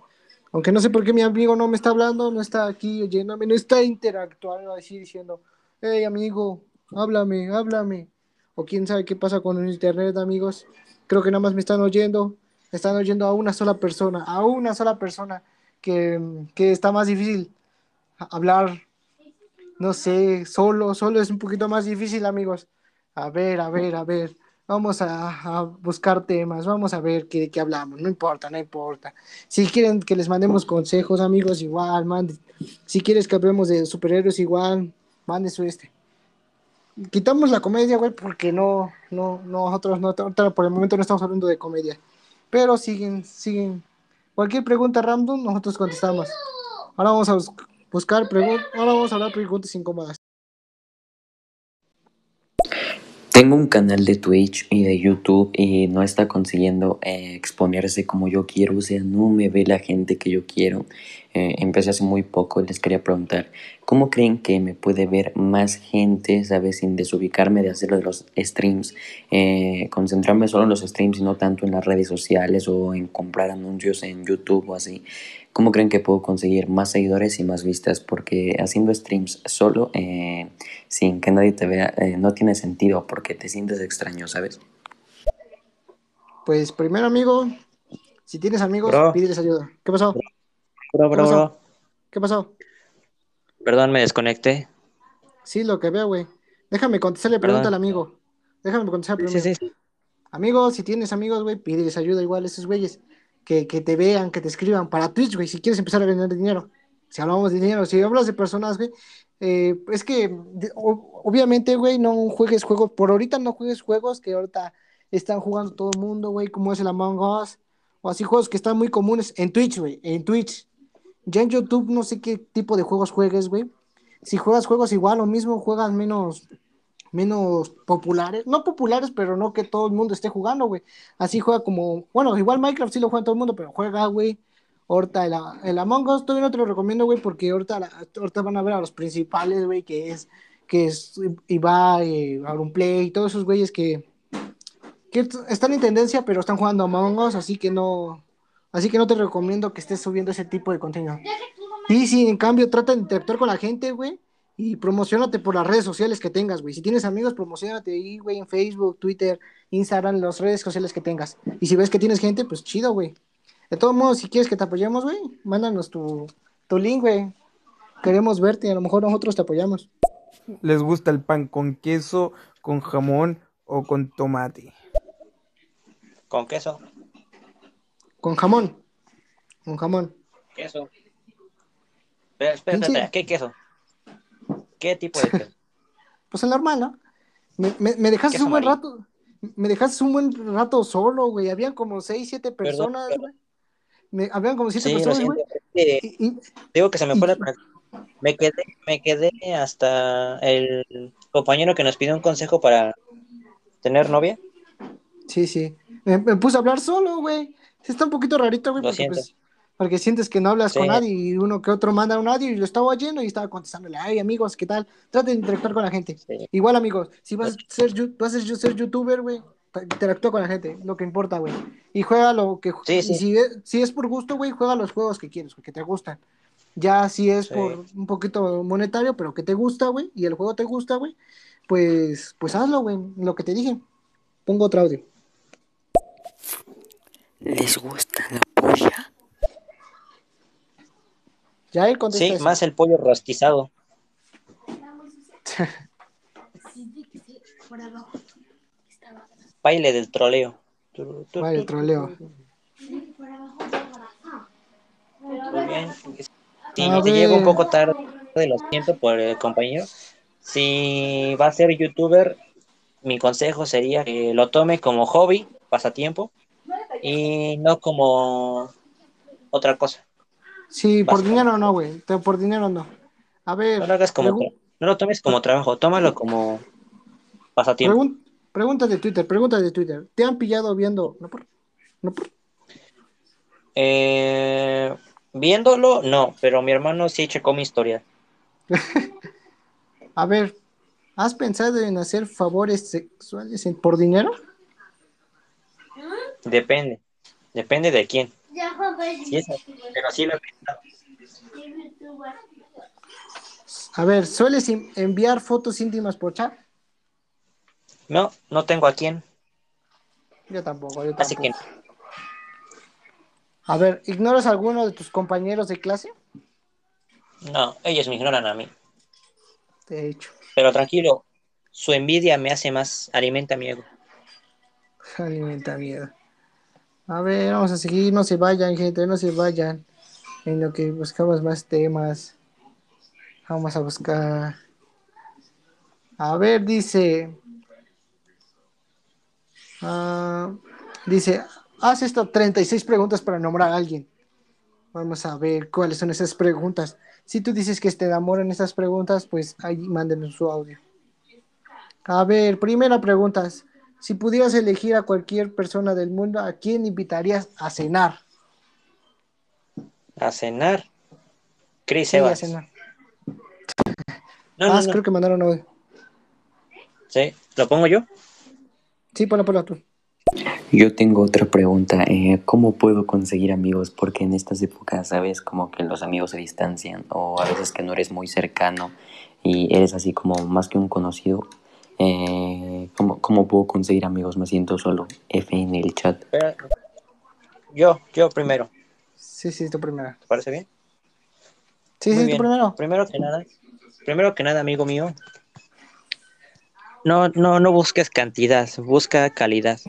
Aunque no sé por qué mi amigo no me está hablando, no está aquí oyéndome, no está interactuando así diciendo, hey amigo, háblame, háblame. O quién sabe qué pasa con el internet, amigos. Creo que nada más me están oyendo. Están oyendo a una sola persona, a una sola persona que, que está más difícil hablar. No sé, solo, solo es un poquito más difícil, amigos. A ver, a ver, a ver. Vamos a, buscar temas, vamos a ver qué, qué hablamos. No importa, no importa. Si quieren que les mandemos consejos, amigos, igual, manden. Si quieres que hablemos de superhéroes, igual, mande su este. Quitamos la comedia, güey, porque no, no, nosotros no, por el momento no estamos hablando de comedia. Pero siguen, siguen. Cualquier pregunta random, nosotros contestamos. Ahora vamos a bus- buscar preguntas, ahora vamos a hablar preguntas incómodas. Tengo un canal de Twitch y de YouTube y no está consiguiendo eh, exponerse como yo quiero, o sea, no me ve la gente que yo quiero. Eh, empecé hace muy poco y les quería preguntar, ¿cómo creen que me puede ver más gente, sabes, sin desubicarme de hacer los streams, eh, concentrarme solo en los streams y no tanto en las redes sociales o en comprar anuncios en YouTube o así? ¿Cómo creen que puedo conseguir más seguidores y más vistas? Porque haciendo streams solo, eh, sin que nadie te vea, eh, no tiene sentido porque te sientes extraño, ¿sabes? Pues primero, amigo, si tienes amigos, Bro. pídeles ayuda. ¿Qué pasó? Bro, ¿Qué bro, pasó? bro. ¿Qué pasó? Perdón, me desconecté. Sí, lo que veo, güey. Déjame contestarle pregunta al amigo. Déjame contestar Sí, primero. sí, sí. Amigos, si tienes amigos, güey, pídeles ayuda igual a esos güeyes. Que, que te vean, que te escriban para Twitch, güey, si quieres empezar a ganar dinero. Si hablamos de dinero, si hablas de personas, güey, eh, es que obviamente, güey, no juegues juegos, por ahorita no juegues juegos que ahorita están jugando todo el mundo, güey, como es el Among Us, o así juegos que están muy comunes en Twitch, güey, en Twitch. Ya en YouTube no sé qué tipo de juegos juegues, güey. Si juegas juegos igual, lo mismo, juegas menos, menos populares, no populares, pero no que todo el mundo esté jugando, güey. Así juega como, bueno, igual Minecraft sí lo juega todo el mundo, pero juega, güey. Ahorita el, el Among Us todavía no te lo recomiendo, güey, porque ahorita, la- ahorita van a ver a los principales, güey, que es, que es Ibai, Auronplay y todos esos güeyes que, que están en tendencia, pero están jugando Among Us, así que no, así que no te recomiendo que estés subiendo ese tipo de contenido. Y si en cambio trata de interactuar con la gente, güey, y promocionate por las redes sociales que tengas, güey. Si tienes amigos, promocionate ahí, güey, en Facebook, Twitter, Instagram, las redes sociales que tengas. Y si ves que tienes gente, pues chido, güey. De todos modos, si quieres que te apoyemos, güey, mándanos tu, tu link, güey. Queremos verte y a lo mejor nosotros te apoyamos. ¿Les gusta el pan con queso, con jamón o con tomate? Con queso. Con jamón. Con jamón. Queso. Espera, espera, Sí. espera, ¿qué queso? ¿Qué tipo de? Pues el normal, ¿no? Me, me, me dejaste un buen rato. Me dejaste un buen rato solo, güey. Habían como seis, siete personas, perdón. güey. Me- habían como siete Sí, personas, siento. güey. y- digo que se me fue la. Me quedé, me quedé hasta el compañero que nos pidió un consejo para tener novia. Sí, sí. Me, me puse a hablar solo, güey. Está un poquito rarito, güey, Lo porque, siento. pues, porque sientes que no hablas con nadie y uno que otro manda a un audio y lo estaba oyendo y estaba contestándole, ay, amigos, ¿qué tal? Trata de interactuar con la gente. Sí. Igual, amigos, si vas a ser, vas a ser youtuber, güey, interactúa con la gente, lo que importa, güey. Y juega lo que... Sí, si es, si es por gusto, güey, juega los juegos que quieres, que te gustan. Ya si es Sí. por un poquito monetario, pero que te gusta, güey, y el juego te gusta, güey, pues, pues hazlo, güey, lo que te dije. Pongo otro audio. ¿Les gusta la polla? Ya él contesta Sí, eso. más el pollo rostizado. Baile del troleo. Vale, tu, troleo. Muy bien. Si A te llego un poco tarde, lo siento por el compañero. Si va a ser youtuber, mi consejo sería que lo tome como hobby, pasatiempo, y no como otra cosa. Sí, por Basta. dinero no, güey. Por dinero no. A ver, No lo hagas como pregu- tra- no lo tomes como trabajo, tómalo como pasatiempo. pregun- pregunta de Twitter, pregunta de Twitter. ¿Te han pillado viendo? No por, no por- Eh, viéndolo, no, pero mi hermano sí checó mi historia. A ver, ¿Has pensado en hacer favores sexuales por dinero? Depende. Depende de quién. Sí, eso, pero sí lo he pensado. A ver, ¿sueles enviar fotos íntimas por chat? No, no tengo a quién. Yo tampoco, yo tampoco. Así que A ver, ¿ignoras a alguno de tus compañeros de clase? no, ellos me ignoran a mí. De hecho, Pero tranquilo, su envidia me hace más, alimenta mi ego. alimenta miedo. A ver, vamos a seguir, no se vayan, gente, no se vayan. En lo que buscamos más temas. Vamos a buscar. A ver, dice. ah, dice, haz esto 36 preguntas para nombrar a alguien. Vamos a ver cuáles son esas preguntas. Si tú dices que te enamoran esas preguntas, pues ahí mándenos su audio. A ver, primera pregunta. Si pudieras elegir a cualquier persona del mundo, ¿a quién invitarías a cenar? A cenar. Chris Sí, a Evans. cenar. No, no, ah, no. creo que mandaron audio. Sí, ¿lo pongo yo? Sí, ponlo, ponlo tú. Yo tengo otra pregunta. eh, ¿Cómo puedo conseguir amigos? Porque en estas épocas, ¿sabes? Como que los amigos se distancian o a veces que no eres muy cercano y eres así como más que un conocido. Eh, ¿cómo, ¿Cómo puedo conseguir amigos? Me siento solo. F en el chat. Yo, yo primero. Sí, sí, tú primero. ¿Te parece bien? Sí, Muy sí, bien. tú primero. Primero que nada, primero que nada, amigo mío, no, no, no busques cantidad, busca calidad.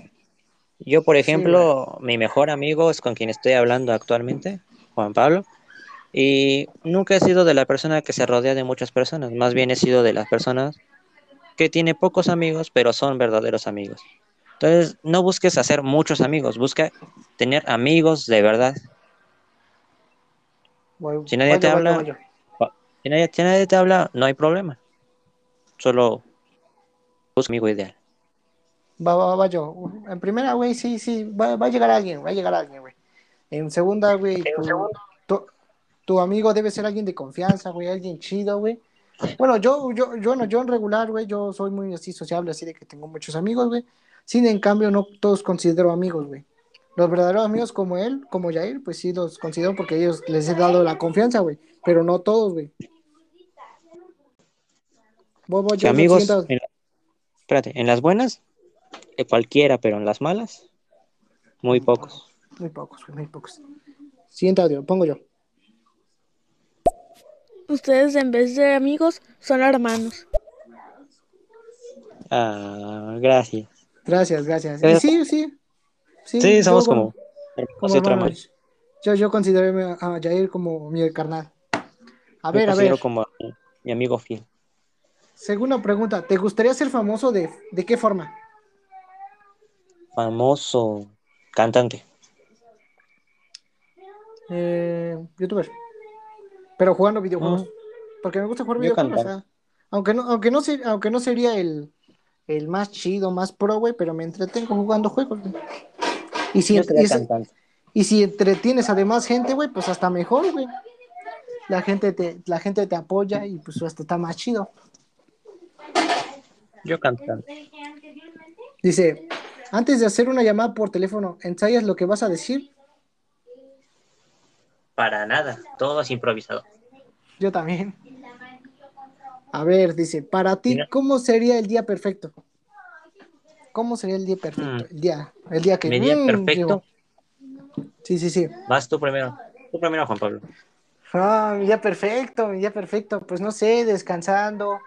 Yo, por ejemplo, mi mejor amigo es con quien estoy hablando actualmente, Juan Pablo, y nunca he sido de la persona que se rodea de muchas personas, más bien he sido de las personas que tiene pocos amigos, pero son verdaderos amigos. Entonces, no busques hacer muchos amigos, busca tener amigos de verdad. Voy- Si nadie voy te voy habla, si nadie, si nadie te habla, no hay problema. Solo busca amigo ideal. Va, va, va yo. En primera, güey, sí, sí, va, va a llegar alguien, va a llegar alguien, güey. En segunda, güey, tu, tu, tu amigo debe ser alguien de confianza, güey, alguien chido, güey. Bueno, yo, yo, yo no, yo en regular, güey, yo soy muy así sociable, así de que tengo muchos amigos, güey. Sin en cambio, no todos considero amigos, güey. Los verdaderos amigos como él, como Jair, pues sí los considero porque ellos les he dado la confianza, güey. Pero no todos, güey. Amigos, en la- espérate, en las buenas, eh, cualquiera, pero en las malas, muy pocos. Muy pocos, güey, muy pocos. Siguiente audio, pongo yo. Ustedes en vez de amigos son hermanos. Ah, gracias. Gracias, gracias. Y sí, sí. Sí, Sí, yo somos como- como hermanos. Yo, yo considero a Jair como mi carnal. A ver, a considero ver. como mi- mi amigo fiel. Segunda pregunta. ¿Te gustaría ser famoso de, de qué forma? Famoso cantante. Eh, youtuber. Pero jugando videojuegos. Porque me gusta jugar Yo videojuegos. cantar. o sea, aunque no, aunque no, ser- aunque no sería el, el más chido, más pro, güey, pero me entretengo jugando juegos, güey. Y si, y, sería si- cantante. y si entretienes a demás gente, güey, pues hasta mejor, güey. La gente te, la gente te apoya y pues hasta está más chido. Yo cantante. Dice, antes de hacer una llamada por teléfono, ¿ensayas lo que vas a decir? Para nada, todo es improvisado. Yo también. A ver, dice, para ti. ¿cómo sería el día perfecto? ¿Cómo sería el día perfecto? Mm. El día, el día que... Mi día mm, perfecto. digo. Sí, sí, sí. Vas tú primero. Tú primero, Juan Pablo. Ah, mi día perfecto, mi día perfecto. Pues no sé, descansando,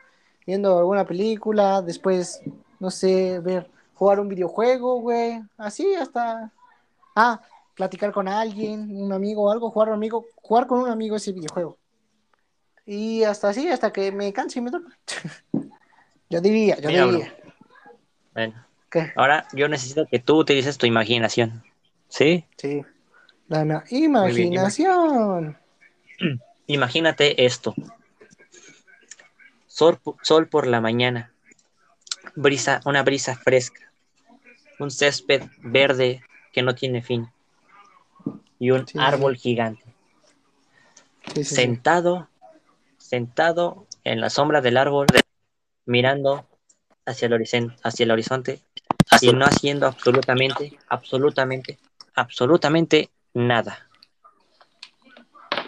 viendo alguna película, después, no sé, ver, jugar un videojuego, güey. Así hasta. Ah, platicar con alguien, un amigo o algo, jugar un amigo, jugar con un amigo ese videojuego. Y hasta así, hasta que me canse y me duerma. yo diría, yo Mira, bro. diría. Bueno, ¿Qué? ahora yo necesito que tú utilices tu imaginación. ¿Sí? Sí. La ma- imaginación. Imagínate esto. Sol, sol por la mañana. Brisa, una brisa fresca. Un césped verde que no tiene fin. Y un Sí. árbol gigante. Sí, sí, sí. Sentado, sentado en la sombra del árbol, mirando hacia el horizonte, hacia el horizonte y no haciendo absolutamente, absolutamente, absolutamente nada.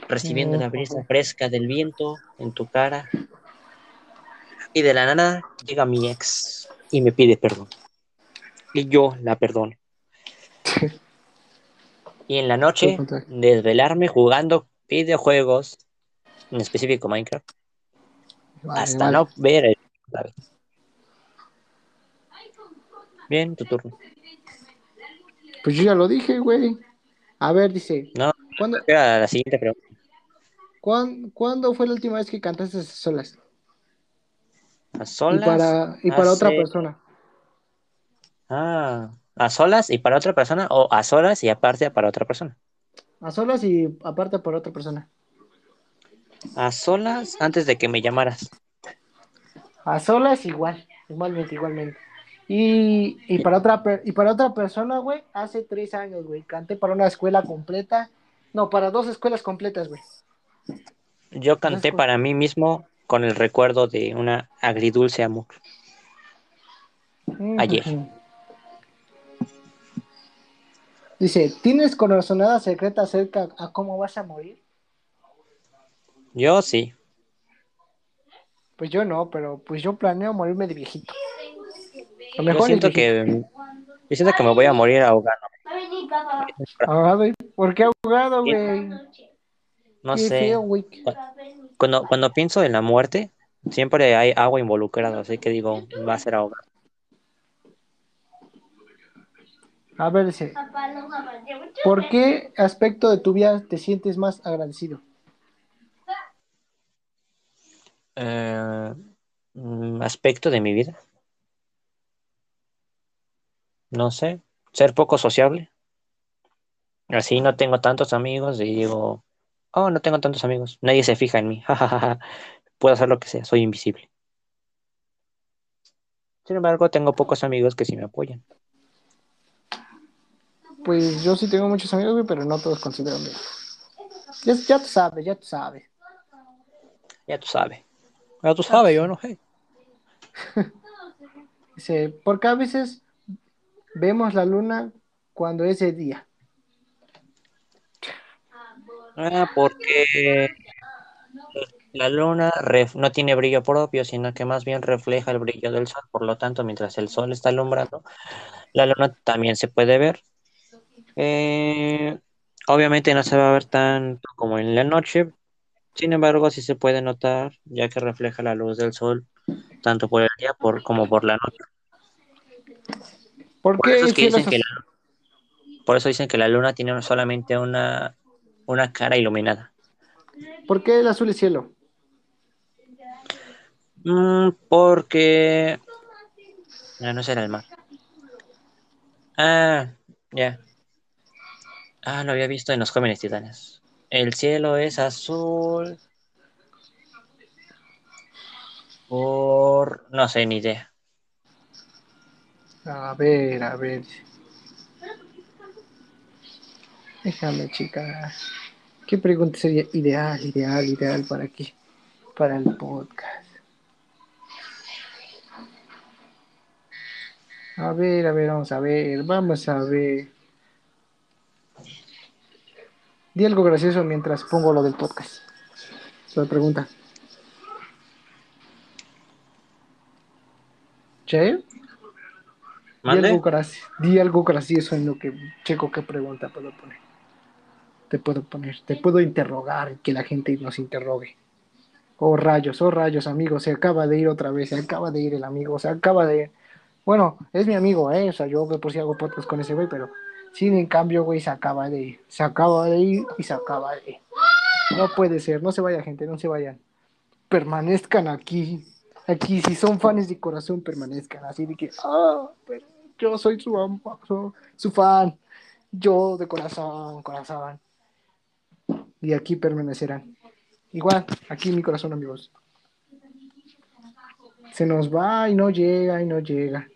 Recibiendo la brisa fresca del viento en tu cara. Y de la nada llega mi ex y me pide perdón. Y yo la perdono. Y en la noche, desvelarme jugando videojuegos, en específico Minecraft, Vale, hasta vale. no ver el... Bien, tu turno. Pues yo ya lo dije, güey. A ver, dice, No, ¿cuándo, la siguiente pregunta. cuán- ¿cuándo fue la última vez que cantaste a solas? ¿A solas? Y para, y para otra persona. Ah, ¿a solas y para otra persona? ¿O a solas y aparte para otra persona? A solas y aparte para otra persona. A solas antes de que me llamaras. A solas igual, igualmente, igualmente. Y, y para otra per- y para otra persona, güey, hace tres años, güey, canté para una escuela completa. No, para dos escuelas completas, güey. Yo canté para mí mismo con el recuerdo de una agridulce amor. Ayer. Dice, ¿tienes corazonada secreta acerca a cómo vas a morir? Yo sí. Pues yo no, pero pues yo planeo morirme de viejito. Lo Yo mejor ni siento que yo siento que me voy a morir ahogado. Ahogado, ¿Por qué ahogado, güey? No sé. feo. Cuando, cuando pienso en la muerte, siempre hay agua involucrada, así que digo, va a ser ahogado. A ver, dice, ¿por qué aspecto de tu vida te sientes más agradecido? Eh, mm, aspecto de mi vida. No sé, ser poco sociable. Así no tengo tantos amigos y digo, oh, no tengo tantos amigos. Nadie se fija en mí. jajaja. Puedo hacer lo que sea, soy invisible. Sin embargo, tengo pocos amigos que sí me apoyan. Pues yo sí tengo muchos amigos, güey, pero no todos considero amigos. Ya, ya tú sabes, ya tú sabes. Ya tú sabes. Ya tú sabes, yo no sé. Dice, porque a veces vemos la luna cuando es de día. Ah, porque la luna ref- no tiene brillo propio, sino que más bien refleja el brillo del sol. Por lo tanto, mientras el sol está alumbrando, la luna también se puede ver. Eh, obviamente no se va a ver tanto como en la noche, sin embargo, sí se puede notar, ya que refleja la luz del sol, tanto por el día por, como por la noche. ¿Por Por qué eso, es que dicen que la, por eso dicen que la luna tiene solamente una, una cara iluminada. ¿Por qué el azul es cielo? Mm, porque... No, no será el mar. Ah, ya. Ah, lo había visto en los jóvenes titanes. El cielo es azul. Por... No sé, ni idea. A ver, a ver. Déjame, chica. ¿Qué pregunta sería ideal, ideal, ideal para qué? Para el podcast. A ver, a ver, vamos a ver, vamos a ver. Di algo gracioso mientras pongo lo del podcast. La pregunta. ¿Che? Di algo, graci- di algo gracioso en lo que checo qué pregunta puedo poner. Te puedo poner, te puedo interrogar y que la gente nos interrogue. Oh rayos, oh rayos, amigos, se acaba de ir otra vez, se acaba de ir el amigo, se acaba de ir. Bueno, es mi amigo, eh, o sea, yo por si hago podcast con ese güey, pero sí, en cambio, güey, se acaba de ir, se acaba de ir y se acaba de ir. No puede ser, no se vaya gente, no se vayan. Permanezcan aquí. Aquí, si son fans de corazón, permanezcan. Así de que, ah, pero yo soy su, su, su fan. Yo de corazón, corazón. Y aquí permanecerán. Igual, aquí mi corazón, amigos. Se nos va y no llega y no llega.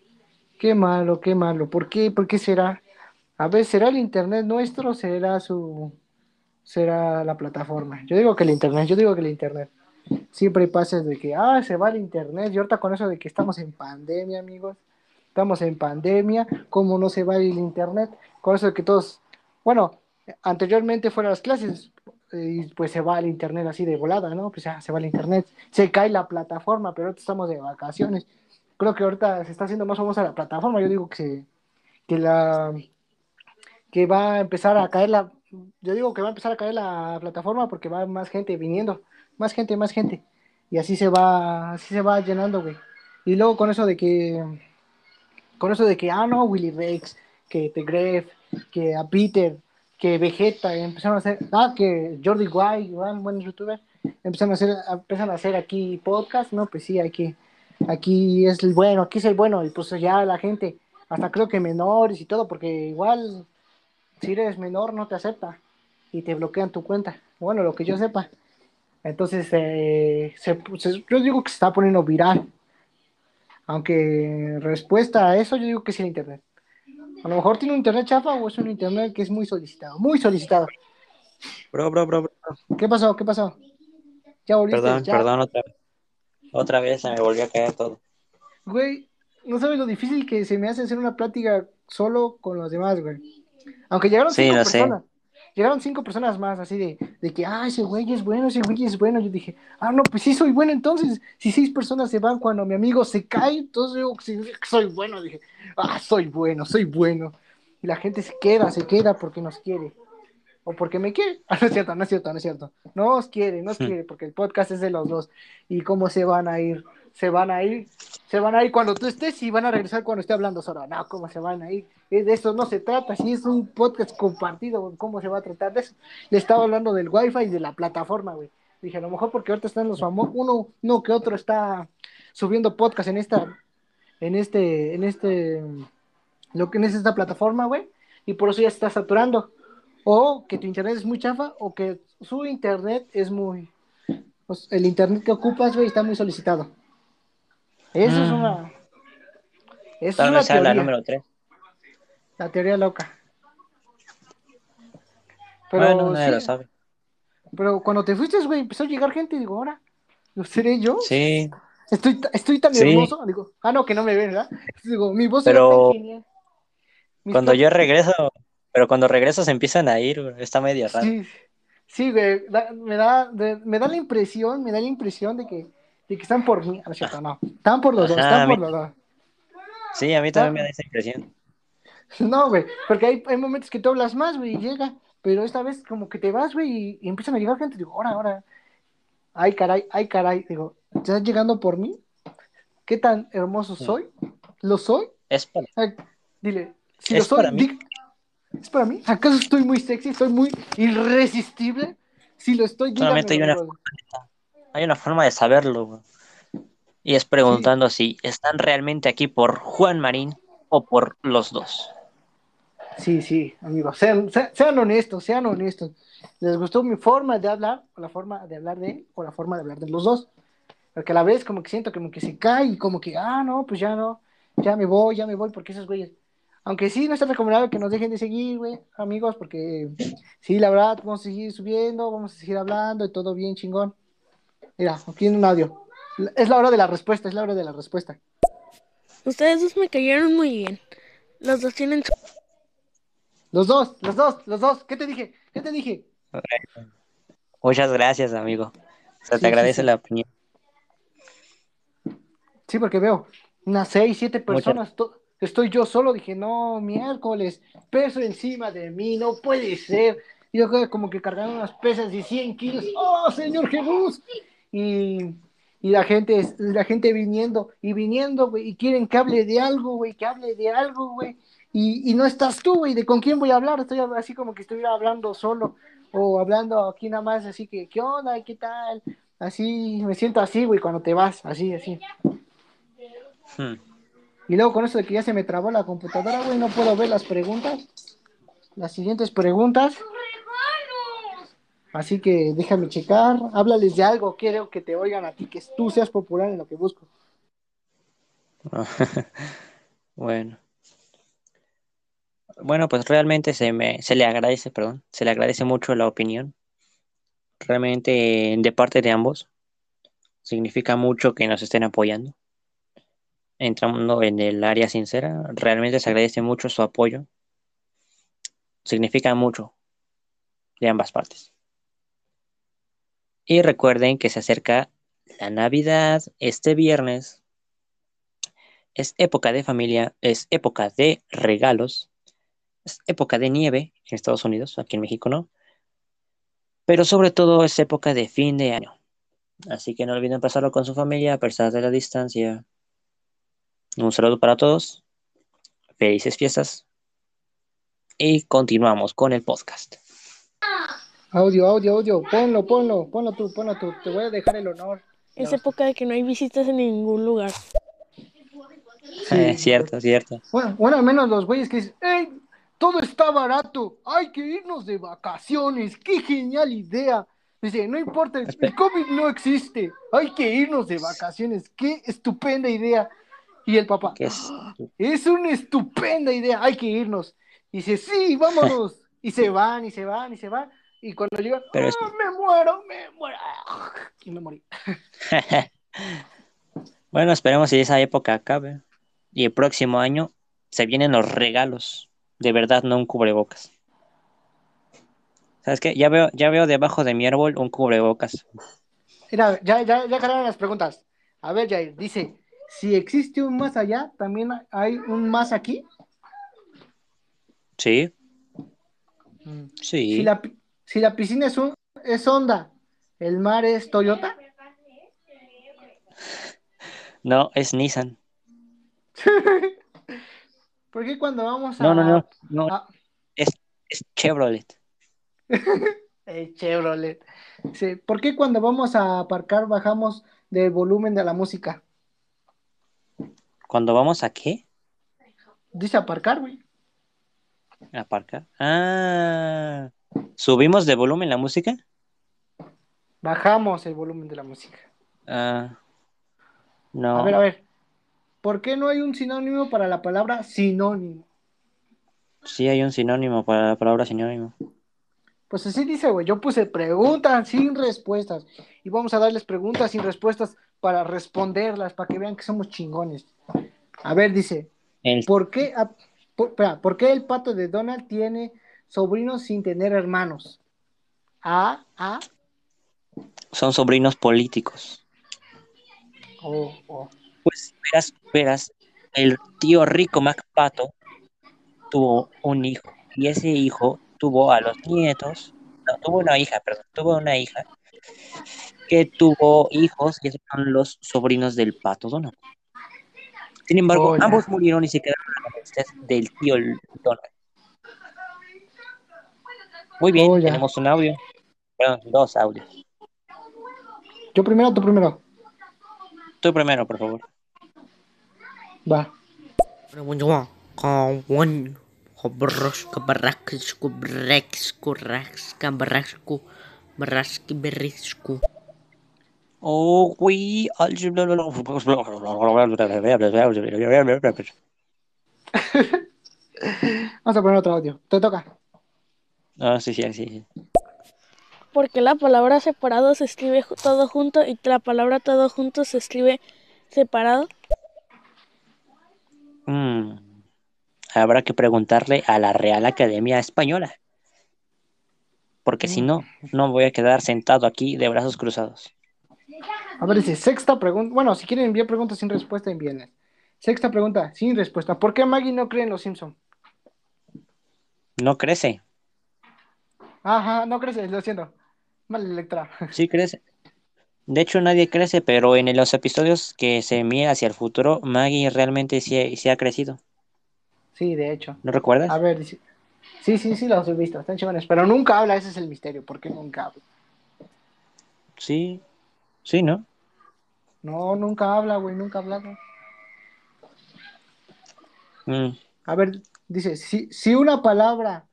Qué malo, qué malo. ¿Por qué? ¿Por qué será? A ver, ¿será el internet nuestro? ¿Será su... será la plataforma? Yo digo que el internet, yo digo que el internet. siempre pasa de que, ah, se va el internet, y ahorita con eso de que estamos en pandemia, amigos, estamos en pandemia, ¿cómo no se va el internet? Con eso de que todos, bueno, anteriormente fueron las clases, y pues se va el internet así de volada, ¿no? Pues ya se va el internet, se cae la plataforma, pero ahorita estamos de vacaciones. Creo que ahorita se está haciendo más famosa la plataforma, yo digo que se, que la que va a empezar a caer la yo digo que va a empezar a caer la plataforma porque va más gente viniendo, más gente, más gente. Y así se va, así se va llenando, güey. Y luego con eso de que con eso de que ah no, Willy Rex, que The Gref, que a Peter, que Vegeta, empezaron a hacer, ah, que Jordi igual, buen youtuber, empezaron a hacer, empiezan a hacer aquí podcast, no, pues sí, aquí, aquí es el bueno, aquí es el bueno, y pues ya la gente, hasta creo que menores y todo, porque igual si eres menor no te acepta y te bloquean tu cuenta. Bueno, lo que yo sepa. Entonces, eh, yo digo que se está poniendo viral. Aunque respuesta a eso, yo digo que es el internet. A lo mejor tiene un internet chafa o es un internet que es muy solicitado. Muy solicitado. Bro, bro, bro, bro. ¿Qué pasó? ¿Qué pasó? Ya volviste. Perdón, perdón, otra vez. Otra vez se me volvió a caer todo. Güey, no sabes lo difícil que se me hace hacer una plática solo con los demás, güey. Aunque llegaron cinco personas. Llegaron cinco personas más, así de, de que, ah, ese güey es bueno, ese güey es bueno. Yo dije, ah, no, pues sí soy bueno. Entonces, si seis personas se van cuando mi amigo se cae, entonces yo soy bueno. Dije, ah, soy bueno, soy bueno. Y la gente se queda, se queda porque nos quiere. O porque me quiere. Ah, no es cierto, no es cierto, no es cierto. No os quiere, no os quiere, porque el podcast es de los dos. ¿Y cómo se van a ir? Se van a ir, se van a ir cuando tú estés y van a regresar cuando esté hablando solo. No, ¿cómo se van a ir? De eso no se trata. Si es un podcast compartido, ¿cómo se va a tratar de eso? Le estaba hablando del wifi y de la plataforma, güey. Dije, a lo mejor porque ahorita están los famosos, uno, no que otro está subiendo podcast en esta, en este, en este, lo que es esta plataforma, güey, y por eso ya se está saturando. O que tu internet es muy chafa, o que su internet es muy, pues, el internet que ocupas, güey, está muy solicitado. Eso es mm. una, eso es una teoría. la número 3. La teoría loca. Pero, bueno, nadie lo sabe. Pero cuando te fuiste, güey, empezó a llegar gente y digo, ahora, ¿lo seré yo? Sí. Estoy, estoy tan hermoso. Digo, ah, no, que no me ven, ¿verdad? Digo, mi voz pero... genial. Cuando yo regreso, pero cuando regreso se empiezan a ir, está medio raro. Sí, sí güey, me, da, me da la impresión, me da la impresión de que, de que están por mí. No, cierto, no. Están por los dos, están por los dos. Sí, a mí también me da esa impresión. No, güey, porque hay, hay momentos que tú hablas más, güey, y llega, pero esta vez como que te vas, güey, y, empiezan a llegar gente, digo, ahora, ahora, ay, caray, ay, caray, digo, ¿estás llegando por mí? ¿Qué tan hermoso soy? ¿Lo soy? Es para Dile, si lo soy, para mí. ¿es para mí? ¿Acaso estoy muy sexy? ¿Estoy muy irresistible? Si lo estoy, Solamente hay una, hay una forma de saberlo, güey. Y es preguntando si están realmente aquí por Juan Marín o por los dos. Sí, sí, amigos, sean, sean, honestos, sean honestos. ¿Les gustó mi forma de hablar, o la forma de hablar de él, o la forma de hablar de los dos? Porque a la vez como que siento como que se cae y como que, ah, no, pues ya no, ya me voy, ya me voy, porque esos güeyes. Aunque sí, no está recomendable que nos dejen de seguir, güey, amigos, porque sí, la verdad, vamos a seguir subiendo, vamos a seguir hablando y todo bien chingón. Mira, aquí en un audio. Es la hora de la respuesta, es la hora de la respuesta. Ustedes dos me cayeron muy bien. Los dos tienen Los dos, los dos, los dos. ¿Qué te dije? ¿Qué te dije? Muchas gracias, amigo. O te agradece la opinión. Sí, porque veo unas seis, siete personas. Estoy yo solo. Dije, no, miércoles, peso encima de mí, no puede ser. Y yo como que cargaron unas pesas de 100 kilos. ¡Oh, Señor Jesús! Y y la gente, la gente viniendo y viniendo, güey, y quieren que hable de algo, güey, que hable de algo, güey, y, y no estás tú, güey, de con quién voy a hablar, estoy así como que estuviera hablando solo, o hablando aquí nada más, así que, ¿qué onda? ¿Qué tal? Así, me siento así, güey, cuando te vas, así, así. Hmm. Y luego con eso de que ya se me trabó la computadora, güey, no puedo ver las preguntas. Las siguientes preguntas. Así que déjame checar, háblales de algo, quiero que te oigan a ti, que tú seas popular en lo que busco. bueno. Bueno, pues realmente se me se le agradece, perdón, se le agradece mucho la opinión. Realmente de parte de ambos. significa mucho que nos estén apoyando. Entrando en el área sincera, realmente se agradece mucho su apoyo. Significa mucho de ambas partes. Y recuerden que se acerca la Navidad este viernes. Es época de familia, es época de regalos, es época de nieve en Estados Unidos, aquí en México no. Pero sobre todo es época de fin de año. Así que no olviden pasarlo con su familia a pesar de la distancia. Un saludo para todos. Felices fiestas. Y continuamos con el podcast. Audio, audio, audio. Ponlo, ponlo, ponlo tú, ponlo tú. Te voy a dejar el honor. Es época de que no hay visitas en ningún lugar. Eh, cierto, cierto. Bueno, bueno, al menos los güeyes que dicen, ¡Ey! Todo está barato. Hay que irnos de vacaciones. ¡Qué genial idea! Dice, no importa, el. COVID no existe. Hay que irnos de vacaciones. ¡Qué estupenda idea! Y el papá, ¿Qué es? es una estupenda idea, hay que irnos. Y dice, sí, vámonos. Y se van, y se van, y se van. Y cuando llegan, Pero es- "Ah, me muero, me muero. Y me morí. bueno, esperemos si esa época acabe. Y el próximo año se vienen los regalos. De verdad, no un cubrebocas. ¿Sabes qué? Ya veo, ya veo debajo de mi árbol un cubrebocas. Mira, ya, ya, ya acabaron las preguntas. A ver, Jair, dice, si existe un más allá, ¿también hay un más aquí? Sí, Si sí. la, pi- si la piscina es, un, es Honda, ¿el mar es Toyota? No, es Nissan. ¿Por qué cuando vamos a... No, no, no. no. a- Es, es Chevrolet. Eh, Chevrolet. Sí, ¿Por qué cuando vamos a aparcar bajamos del volumen de la música? Cuando vamos a qué? Dice aparcar, güey. Aparcar. Ah. ¿Subimos de volumen la música? Bajamos el volumen de la música. Ah. No. A ver, a ver. ¿Por qué no hay un sinónimo para la palabra sinónimo? Sí hay un sinónimo para la palabra sinónimo. Pues así dice, güey. Yo puse preguntas sin respuestas. Y vamos a darles preguntas sin respuestas para responderlas, para que vean que somos chingones. A ver, dice, El- ¿por qué, a- por, espera, ¿por qué el pato de Donald tiene sobrinos sin tener hermanos? A, A, son sobrinos políticos. Pues verás, verás, el tío rico MacPato tuvo un hijo y ese hijo tuvo a los nietos, no, tuvo una hija, perdón, tuvo una hija que tuvo hijos y esos son los sobrinos del pato Donald. Sin embargo, Hola. ambos murieron y se quedaron a del tío Donald. Muy bien, tenemos un audio. Perdón, dos audios. Yo primero, tú primero. Tú primero, por favor. Va. Oh, we. Vamos a poner otro audio. Te toca. Ah, sí, sí, sí. sí. Porque la palabra separado se escribe todo junto y la palabra todo junto se escribe separado. Mm. Habrá que preguntarle a la Real Academia Española. Porque si no, no voy a quedar sentado aquí de brazos cruzados. A ver, dice, sexta pregunta. Bueno, si quieren enviar preguntas sin respuesta, envíenlas. Sexta pregunta, sin respuesta. ¿Por qué Maggie no cree en los Simpsons? No crece. Ajá, no crece, lo siento. Mal Electra. Sí crece. De hecho, nadie crece, pero en los episodios que se mira hacia el futuro, Maggie realmente sí, sí ha crecido. Sí, de hecho. ¿No recuerdas? A ver. Sí, sí, sí, los he visto, están chingones. Pero nunca habla, ese es el misterio. ¿Por qué nunca habla? Sí. Sí, ¿no? No, nunca habla, güey, nunca ha hablado. Mm. A ver, dice, si, si una palabra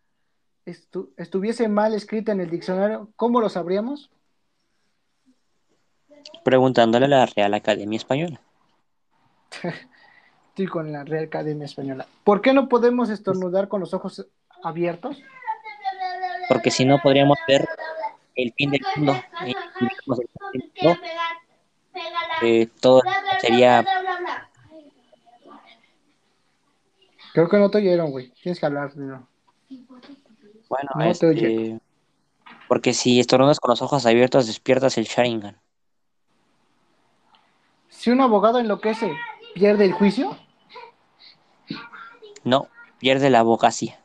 estu- estuviese mal escrita en el diccionario, ¿cómo lo sabríamos? Preguntándole a la Real Academia Española. Estoy con la Real Academia Española. ¿Por qué no podemos estornudar con los ojos abiertos? Porque si no podríamos ver el fin del mundo. Mundo eh, todo sería Creo que no te oyeron, güey. Tienes que hablar primero. Bueno, No te oye. este, porque si estornudas con los ojos abiertos despiertas el Sharingan. Si un abogado enloquece, ¿pierde el juicio? No, pierde la abogacía.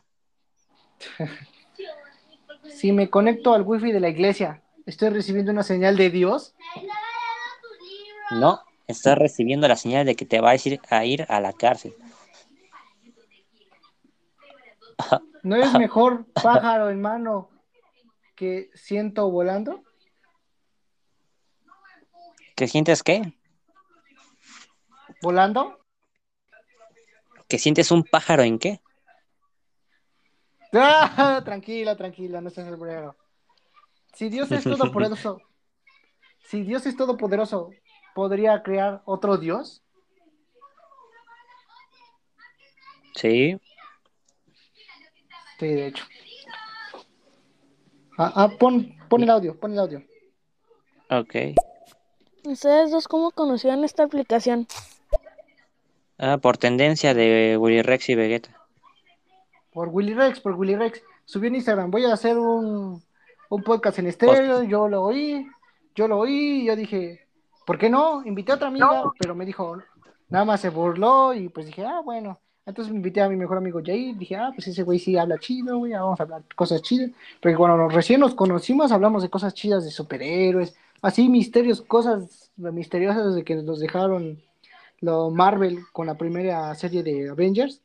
Si me conecto al wifi de la iglesia, ¿estoy recibiendo una señal de Dios? No, estás recibiendo la señal de que te vas a ir a, ir a la cárcel. ¿No es mejor pájaro en mano que ciento volando? ¿Qué sientes qué? ¿Volando? ¿Que sientes un pájaro en qué? Ah, tranquila, tranquila, no estás alburero. Si Dios es todopoderoso, si Dios es todopoderoso, ¿podría crear otro Dios? Sí. Sí, de hecho. Ah, ah, pon, pon el audio, pon el audio. Ok. ¿Ustedes dos cómo conocieron esta aplicación? Ah, por tendencia de Willy Rex y Vegeta. Por Willy Rex, por Willy Rex. Subí en Instagram, voy a hacer un, un podcast en estéreo, yo lo oí, yo lo oí, y yo dije, ¿por qué no? Invité a otra amiga, pero me dijo, nada más se burló, y pues dije, ah, bueno. Entonces me invité a mi mejor amigo Jair, dije, ah, pues ese güey sí habla chido, güey, vamos a hablar cosas chidas. Porque cuando nos- recién nos conocimos, hablamos de cosas chidas, de superhéroes, así misterios, cosas misteriosas de que nos dejaron lo Marvel con la primera serie de Avengers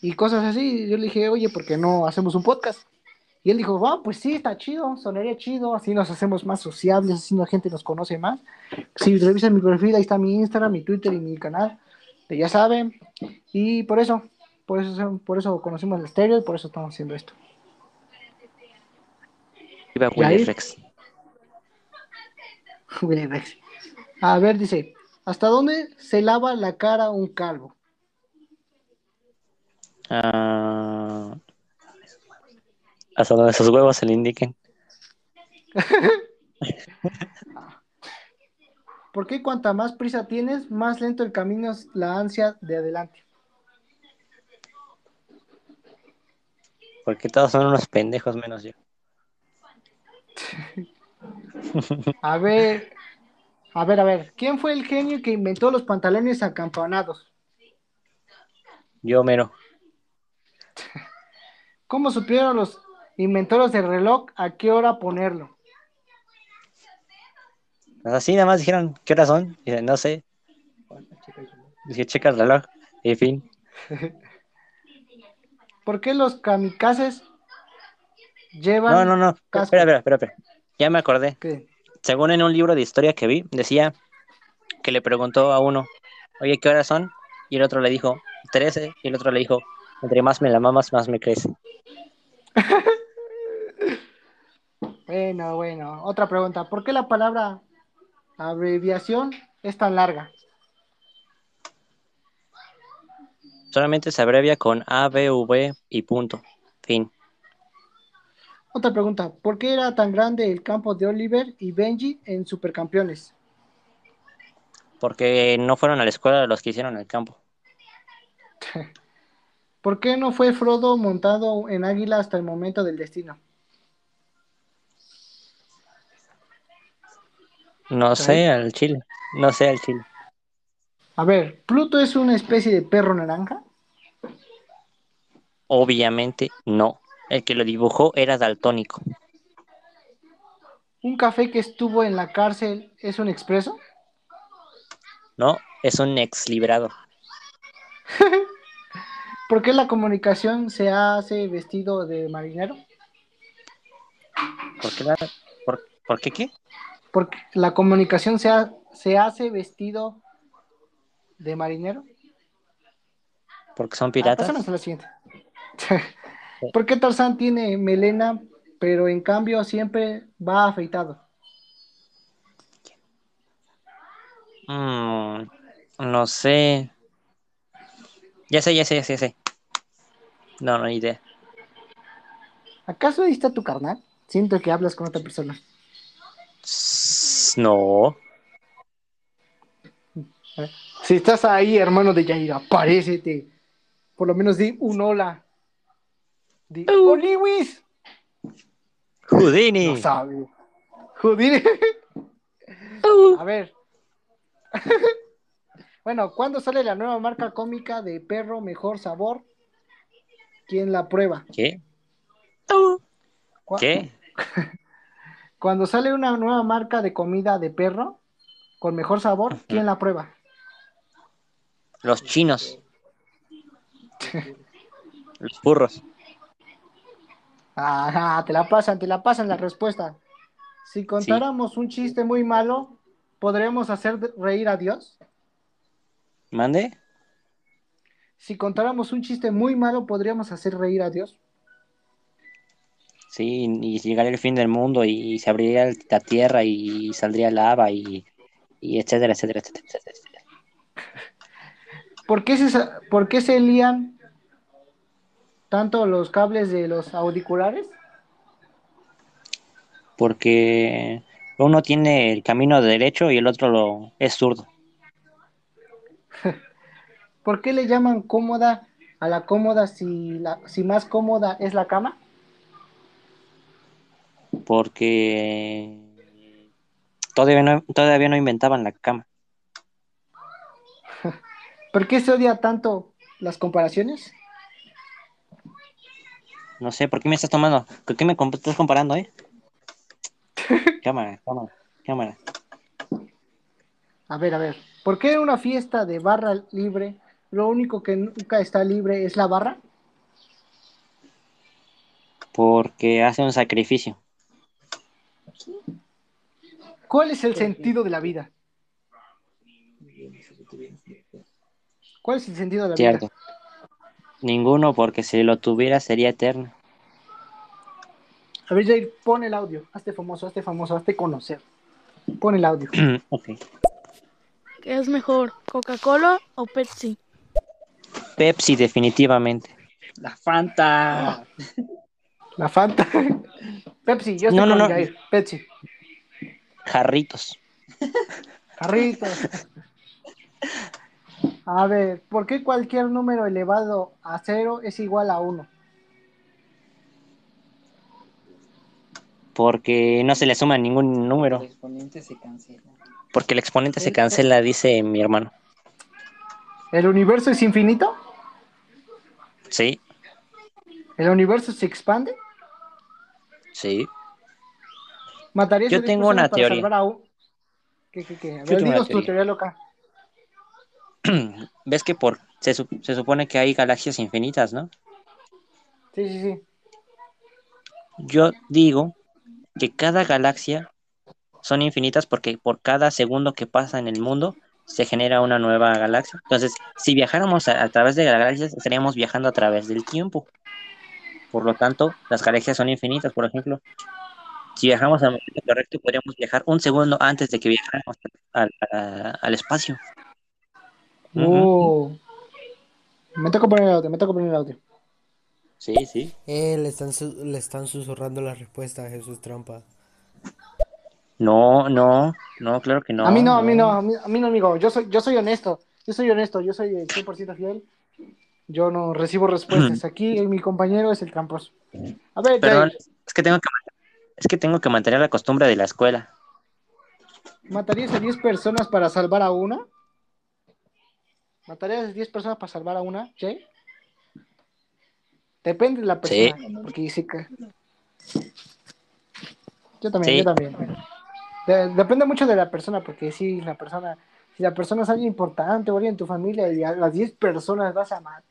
y cosas así. Yo le dije, oye, ¿por qué no hacemos un podcast? Y él dijo, ah, pues sí, está chido, sonaría chido, así nos hacemos más sociables, así la gente nos conoce más. Si revisan mi perfil, ahí está mi Instagram, mi Twitter y mi canal, ya saben. Y por eso, por eso, por eso conocimos el estéreo y por eso estamos haciendo esto. Iba ¿Y Willy? Rex. Willy Rex. A ver, dice, ¿hasta dónde se lava la cara un calvo? Ah, hasta donde sus huevos se le indiquen. ¿Por qué cuanta más prisa tienes, más lento el camino es la ansia de adelante? Porque todos son unos pendejos menos yo. A ver, a ver, a ver, ¿quién fue el genio que inventó los pantalones acampanados? Yo mero. ¿Cómo supieron los inventores del reloj a qué hora ponerlo? Así nada más dijeron, ¿qué horas son? Y dije, no sé. Dije, checa el reloj. Y fin. ¿Por qué los kamikazes llevan No, no, no. casco? Espera, espera, espera, espera. Ya me acordé. ¿Qué? Según en un libro de historia que vi, decía que le preguntó a uno, oye, ¿qué horas son? Y el otro le dijo, 13. Y el otro le dijo, entre más me la mamas, más me crece. Bueno, bueno, otra pregunta. ¿Por qué la palabra abreviación es tan larga? Solamente se abrevia con A, B, V y punto. Fin. Otra pregunta. ¿Por qué era tan grande el campo de Oliver y Benji en Supercampeones? Porque no fueron a la escuela los que hicieron el campo. ¿Por qué no fue Frodo montado en águila hasta el momento del destino? No sé al chile. No sé al chile. A ver, ¿Pluto es una especie de perro naranja? Obviamente no. El que lo dibujó era daltónico. ¿Un café que estuvo en la cárcel es un expreso? No, es un ex librado. ¿Por qué la comunicación se hace vestido de marinero? ¿Por qué, la- por, ¿por qué qué? Porque la comunicación se, ha- se hace vestido de marinero. Porque son Ah, piratas. pásanos a la siguiente. ¿Por qué Tarzán tiene melena, pero en cambio siempre va afeitado? Mm, no sé. Ya sé, ya sé, ya sé, ya sé. No, no, ni idea. ¿Acaso ahí está tu carnal? Siento que hablas con otra persona. No. Si estás ahí, hermano de Yair, aparécete. Por lo menos di un hola. Di, ¡Oh, Lewis! Houdini. No sabe. Houdini. A ver. bueno, ¿cuándo sale la nueva marca cómica de perro mejor sabor? ¿Quién la prueba? ¿Qué? ¿Cu- ¿Qué? Cuando sale una nueva marca de comida de perro con mejor sabor, ¿quién la prueba? Los chinos. Los burros. Ajá, te la pasan, te la pasan la respuesta. Si contáramos un chiste muy malo, ¿podríamos hacer reír a Dios? ¿Mande? Si contáramos un chiste muy malo, ¿podríamos hacer reír a Dios? Sí, y llegaría el fin del mundo y se abriría la tierra y saldría lava y, y etcétera, etcétera, etcétera, etcétera. ¿Por qué se, por qué se lían tanto los cables de los auriculares? Porque uno tiene el camino derecho y el otro lo es zurdo. ¿Por qué le llaman cómoda a la cómoda si, la, si más cómoda es la cama? Porque todavía no, todavía no inventaban la cama. ¿Por qué se odia tanto las comparaciones? No sé, ¿por qué me estás tomando? ¿Por qué me estás comparando, eh? Cámara, cámara, cámara. A ver, a ver. ¿Por qué en una fiesta de barra libre lo único que nunca está libre es la barra? Porque hace un sacrificio. ¿Cuál es el sentido de la vida? ¿Cuál es el sentido de la Cierto. vida? Ninguno, porque si lo tuviera sería eterno. A ver, Jair, pon el audio. Hazte famoso, hazte famoso, hazte conocer. Pon el audio. ok. ¿Qué es mejor, Coca-Cola o Pepsi? Pepsi, definitivamente. La Fanta. La Fanta. Pepsi, yo estoy No, no, con no. Jair. Pepsi. Jarritos. Jarritos. A ver, ¿por qué cualquier número elevado a cero es igual a uno? Porque no se le suma ningún número. El exponente se cancela. Porque el exponente se cancela, dice mi hermano. ¿El universo es infinito? Sí, ¿El universo se expande? Sí. ¿Matarías Yo a 10 tengo una para teoría. salvar a un... ¿Qué, qué, qué? A Yo ver, tengo una dinos tu teoría. teoría loca. ¿Ves que por se, se supone que hay galaxias infinitas, ¿no? Sí, sí, sí. Yo digo que cada galaxia son infinitas porque por cada segundo que pasa en el mundo se genera una nueva galaxia. Entonces, si viajáramos a, a través de galaxias, estaríamos viajando a través del tiempo. Por lo tanto, las galaxias son infinitas. Por ejemplo, si viajamos al momento correcto, podríamos viajar un segundo antes de que viajáramos al, al- al espacio. Oh. Me toca poner el audio, me toca poner el audio. Sí, sí. Eh, le están, su- le están susurrando la respuesta a Jesús Trampa. No, no, no, claro que no. a mí no, a mí no, a mí, a mí no, amigo. Yo soy, yo soy honesto. Yo soy honesto, yo soy el 100% fiel. Yo no recibo respuestas. Aquí mi compañero es el tramposo. A ver, es que tengo que es que tengo que mantener la costumbre de la escuela. ¿matarías a 10 personas para salvar a una? ¿Matarías a 10 personas para salvar a una, Jay? Depende de la persona. Porque sí que... Yo también, Sí. yo también. De- depende mucho de la persona, porque si la persona, si la persona es alguien importante o alguien en tu familia y a las 10 personas vas a matar,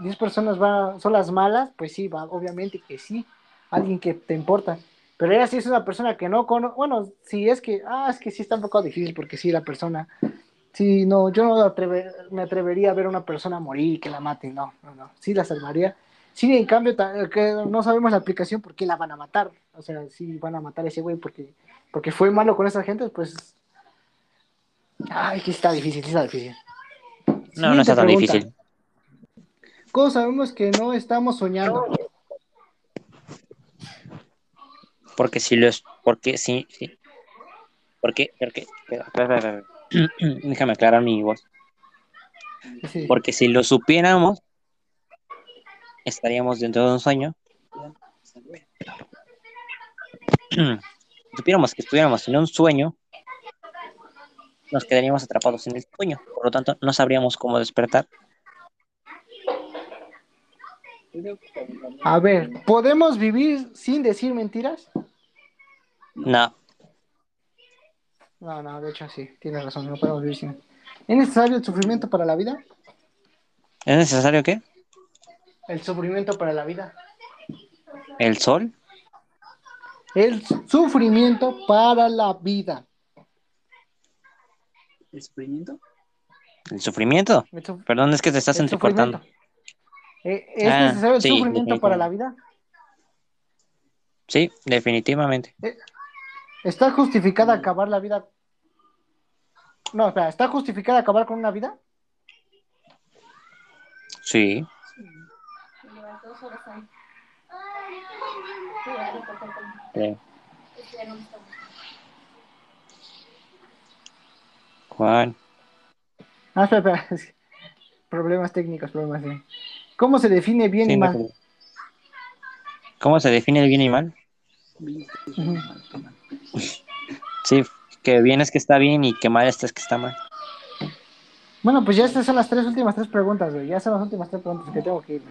10 personas va, son las malas, pues sí, va, obviamente que sí, alguien que te importa. Pero ella sí es una persona que no conoce, bueno, si es que, ah, es que sí está un poco difícil, porque sí, la persona, sí, no, yo no me atrevería a ver a una persona morir y que la maten, no, no, no, sí la salvaría. Sí, en cambio, ta- que no sabemos la aplicación, ¿por qué la van a matar? O sea, sí van a matar a ese güey porque, porque fue malo con esa gente, pues... Ay, que está difícil, está difícil. No, no está tan pregunta. difícil. ¿Cómo sabemos que no estamos soñando? Porque si lo es, porque sí, sí. Porque, porque. Déjame aclarar mi voz. Sí. Porque si lo supiéramos, estaríamos dentro de un sueño. Si supiéramos que estuviéramos en un sueño, nos quedaríamos atrapados en el sueño. Por lo tanto, no sabríamos cómo despertar. A ver, ¿podemos vivir sin decir mentiras? No, No, no, de hecho sí, tienes razón, no podemos vivir sin. ¿Es necesario el sufrimiento para la vida? ¿es necesario qué? El sufrimiento para la vida. ¿El sol? El sufrimiento para la vida. ¿El sufrimiento? ¿El sufrimiento? El suf- Perdón, es que te estás entrecortando. Eh, ¿Es Ah, necesario el sí, sufrimiento para la vida? Sí, definitivamente. ¿Está justificada acabar la vida? No, espera, ¿está justificada acabar con una vida? Sí. Juan, Ah, espera, espera. Problemas técnicos, problemas de... ¿Cómo se define bien Sí, y mal? ¿cómo se define el bien y mal? Sí, que bien es que está bien y que mal es que está mal. Bueno, pues ya estas son las tres últimas tres preguntas, güey. Ya son las últimas tres preguntas que tengo que ir.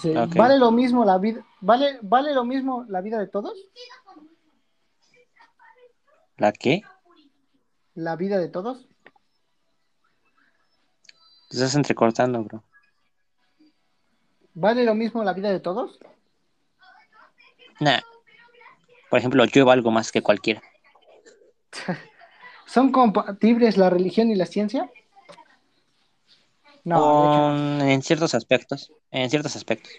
Sí. ¿Vale lo mismo la vida? ¿Vale, ¿Vale lo mismo la vida de todos? ¿La qué? ¿La vida de todos? Te estás entrecortando, bro. ¿Vale lo mismo la vida de todos? Nah. Por ejemplo, yo valgo más que cualquiera. ¿Son compatibles la religión y la ciencia? No, Con- en ciertos aspectos. En ciertos aspectos.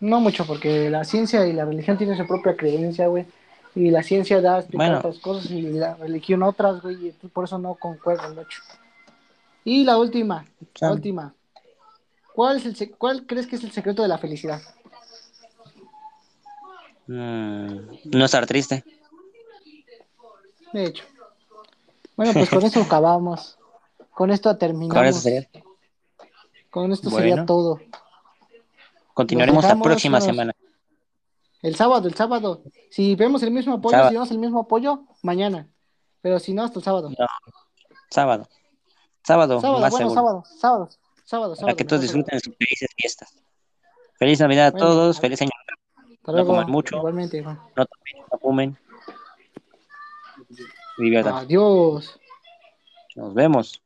no mucho, porque la ciencia y la religión tienen su propia creencia, güey. Y la ciencia da Bueno. otras cosas y la religión otras, güey. Y por eso no concuerdan mucho. Y la última, la última. ¿Cuál, es el, ¿Cuál crees que es el secreto de la felicidad? Mm, no estar triste. De hecho. Bueno, pues con esto acabamos. Con esto terminamos. Con eso sería. Con esto Bueno. sería todo. Continuaremos la próxima semana. El sábado, el sábado. Si vemos el mismo apoyo, Sábado. si vemos el mismo apoyo, mañana. Pero si no, hasta el sábado. No, sábado. Sábado, sábado, más bueno, seguro. sábado, sábado, sábado, Para sábado. que todos disfruten sus felices fiestas. Feliz Navidad a Bueno, todos, a- feliz año. Hasta No luego. coman mucho, Igualmente, Juan. no tomen, no fumen. Adiós. Nos vemos.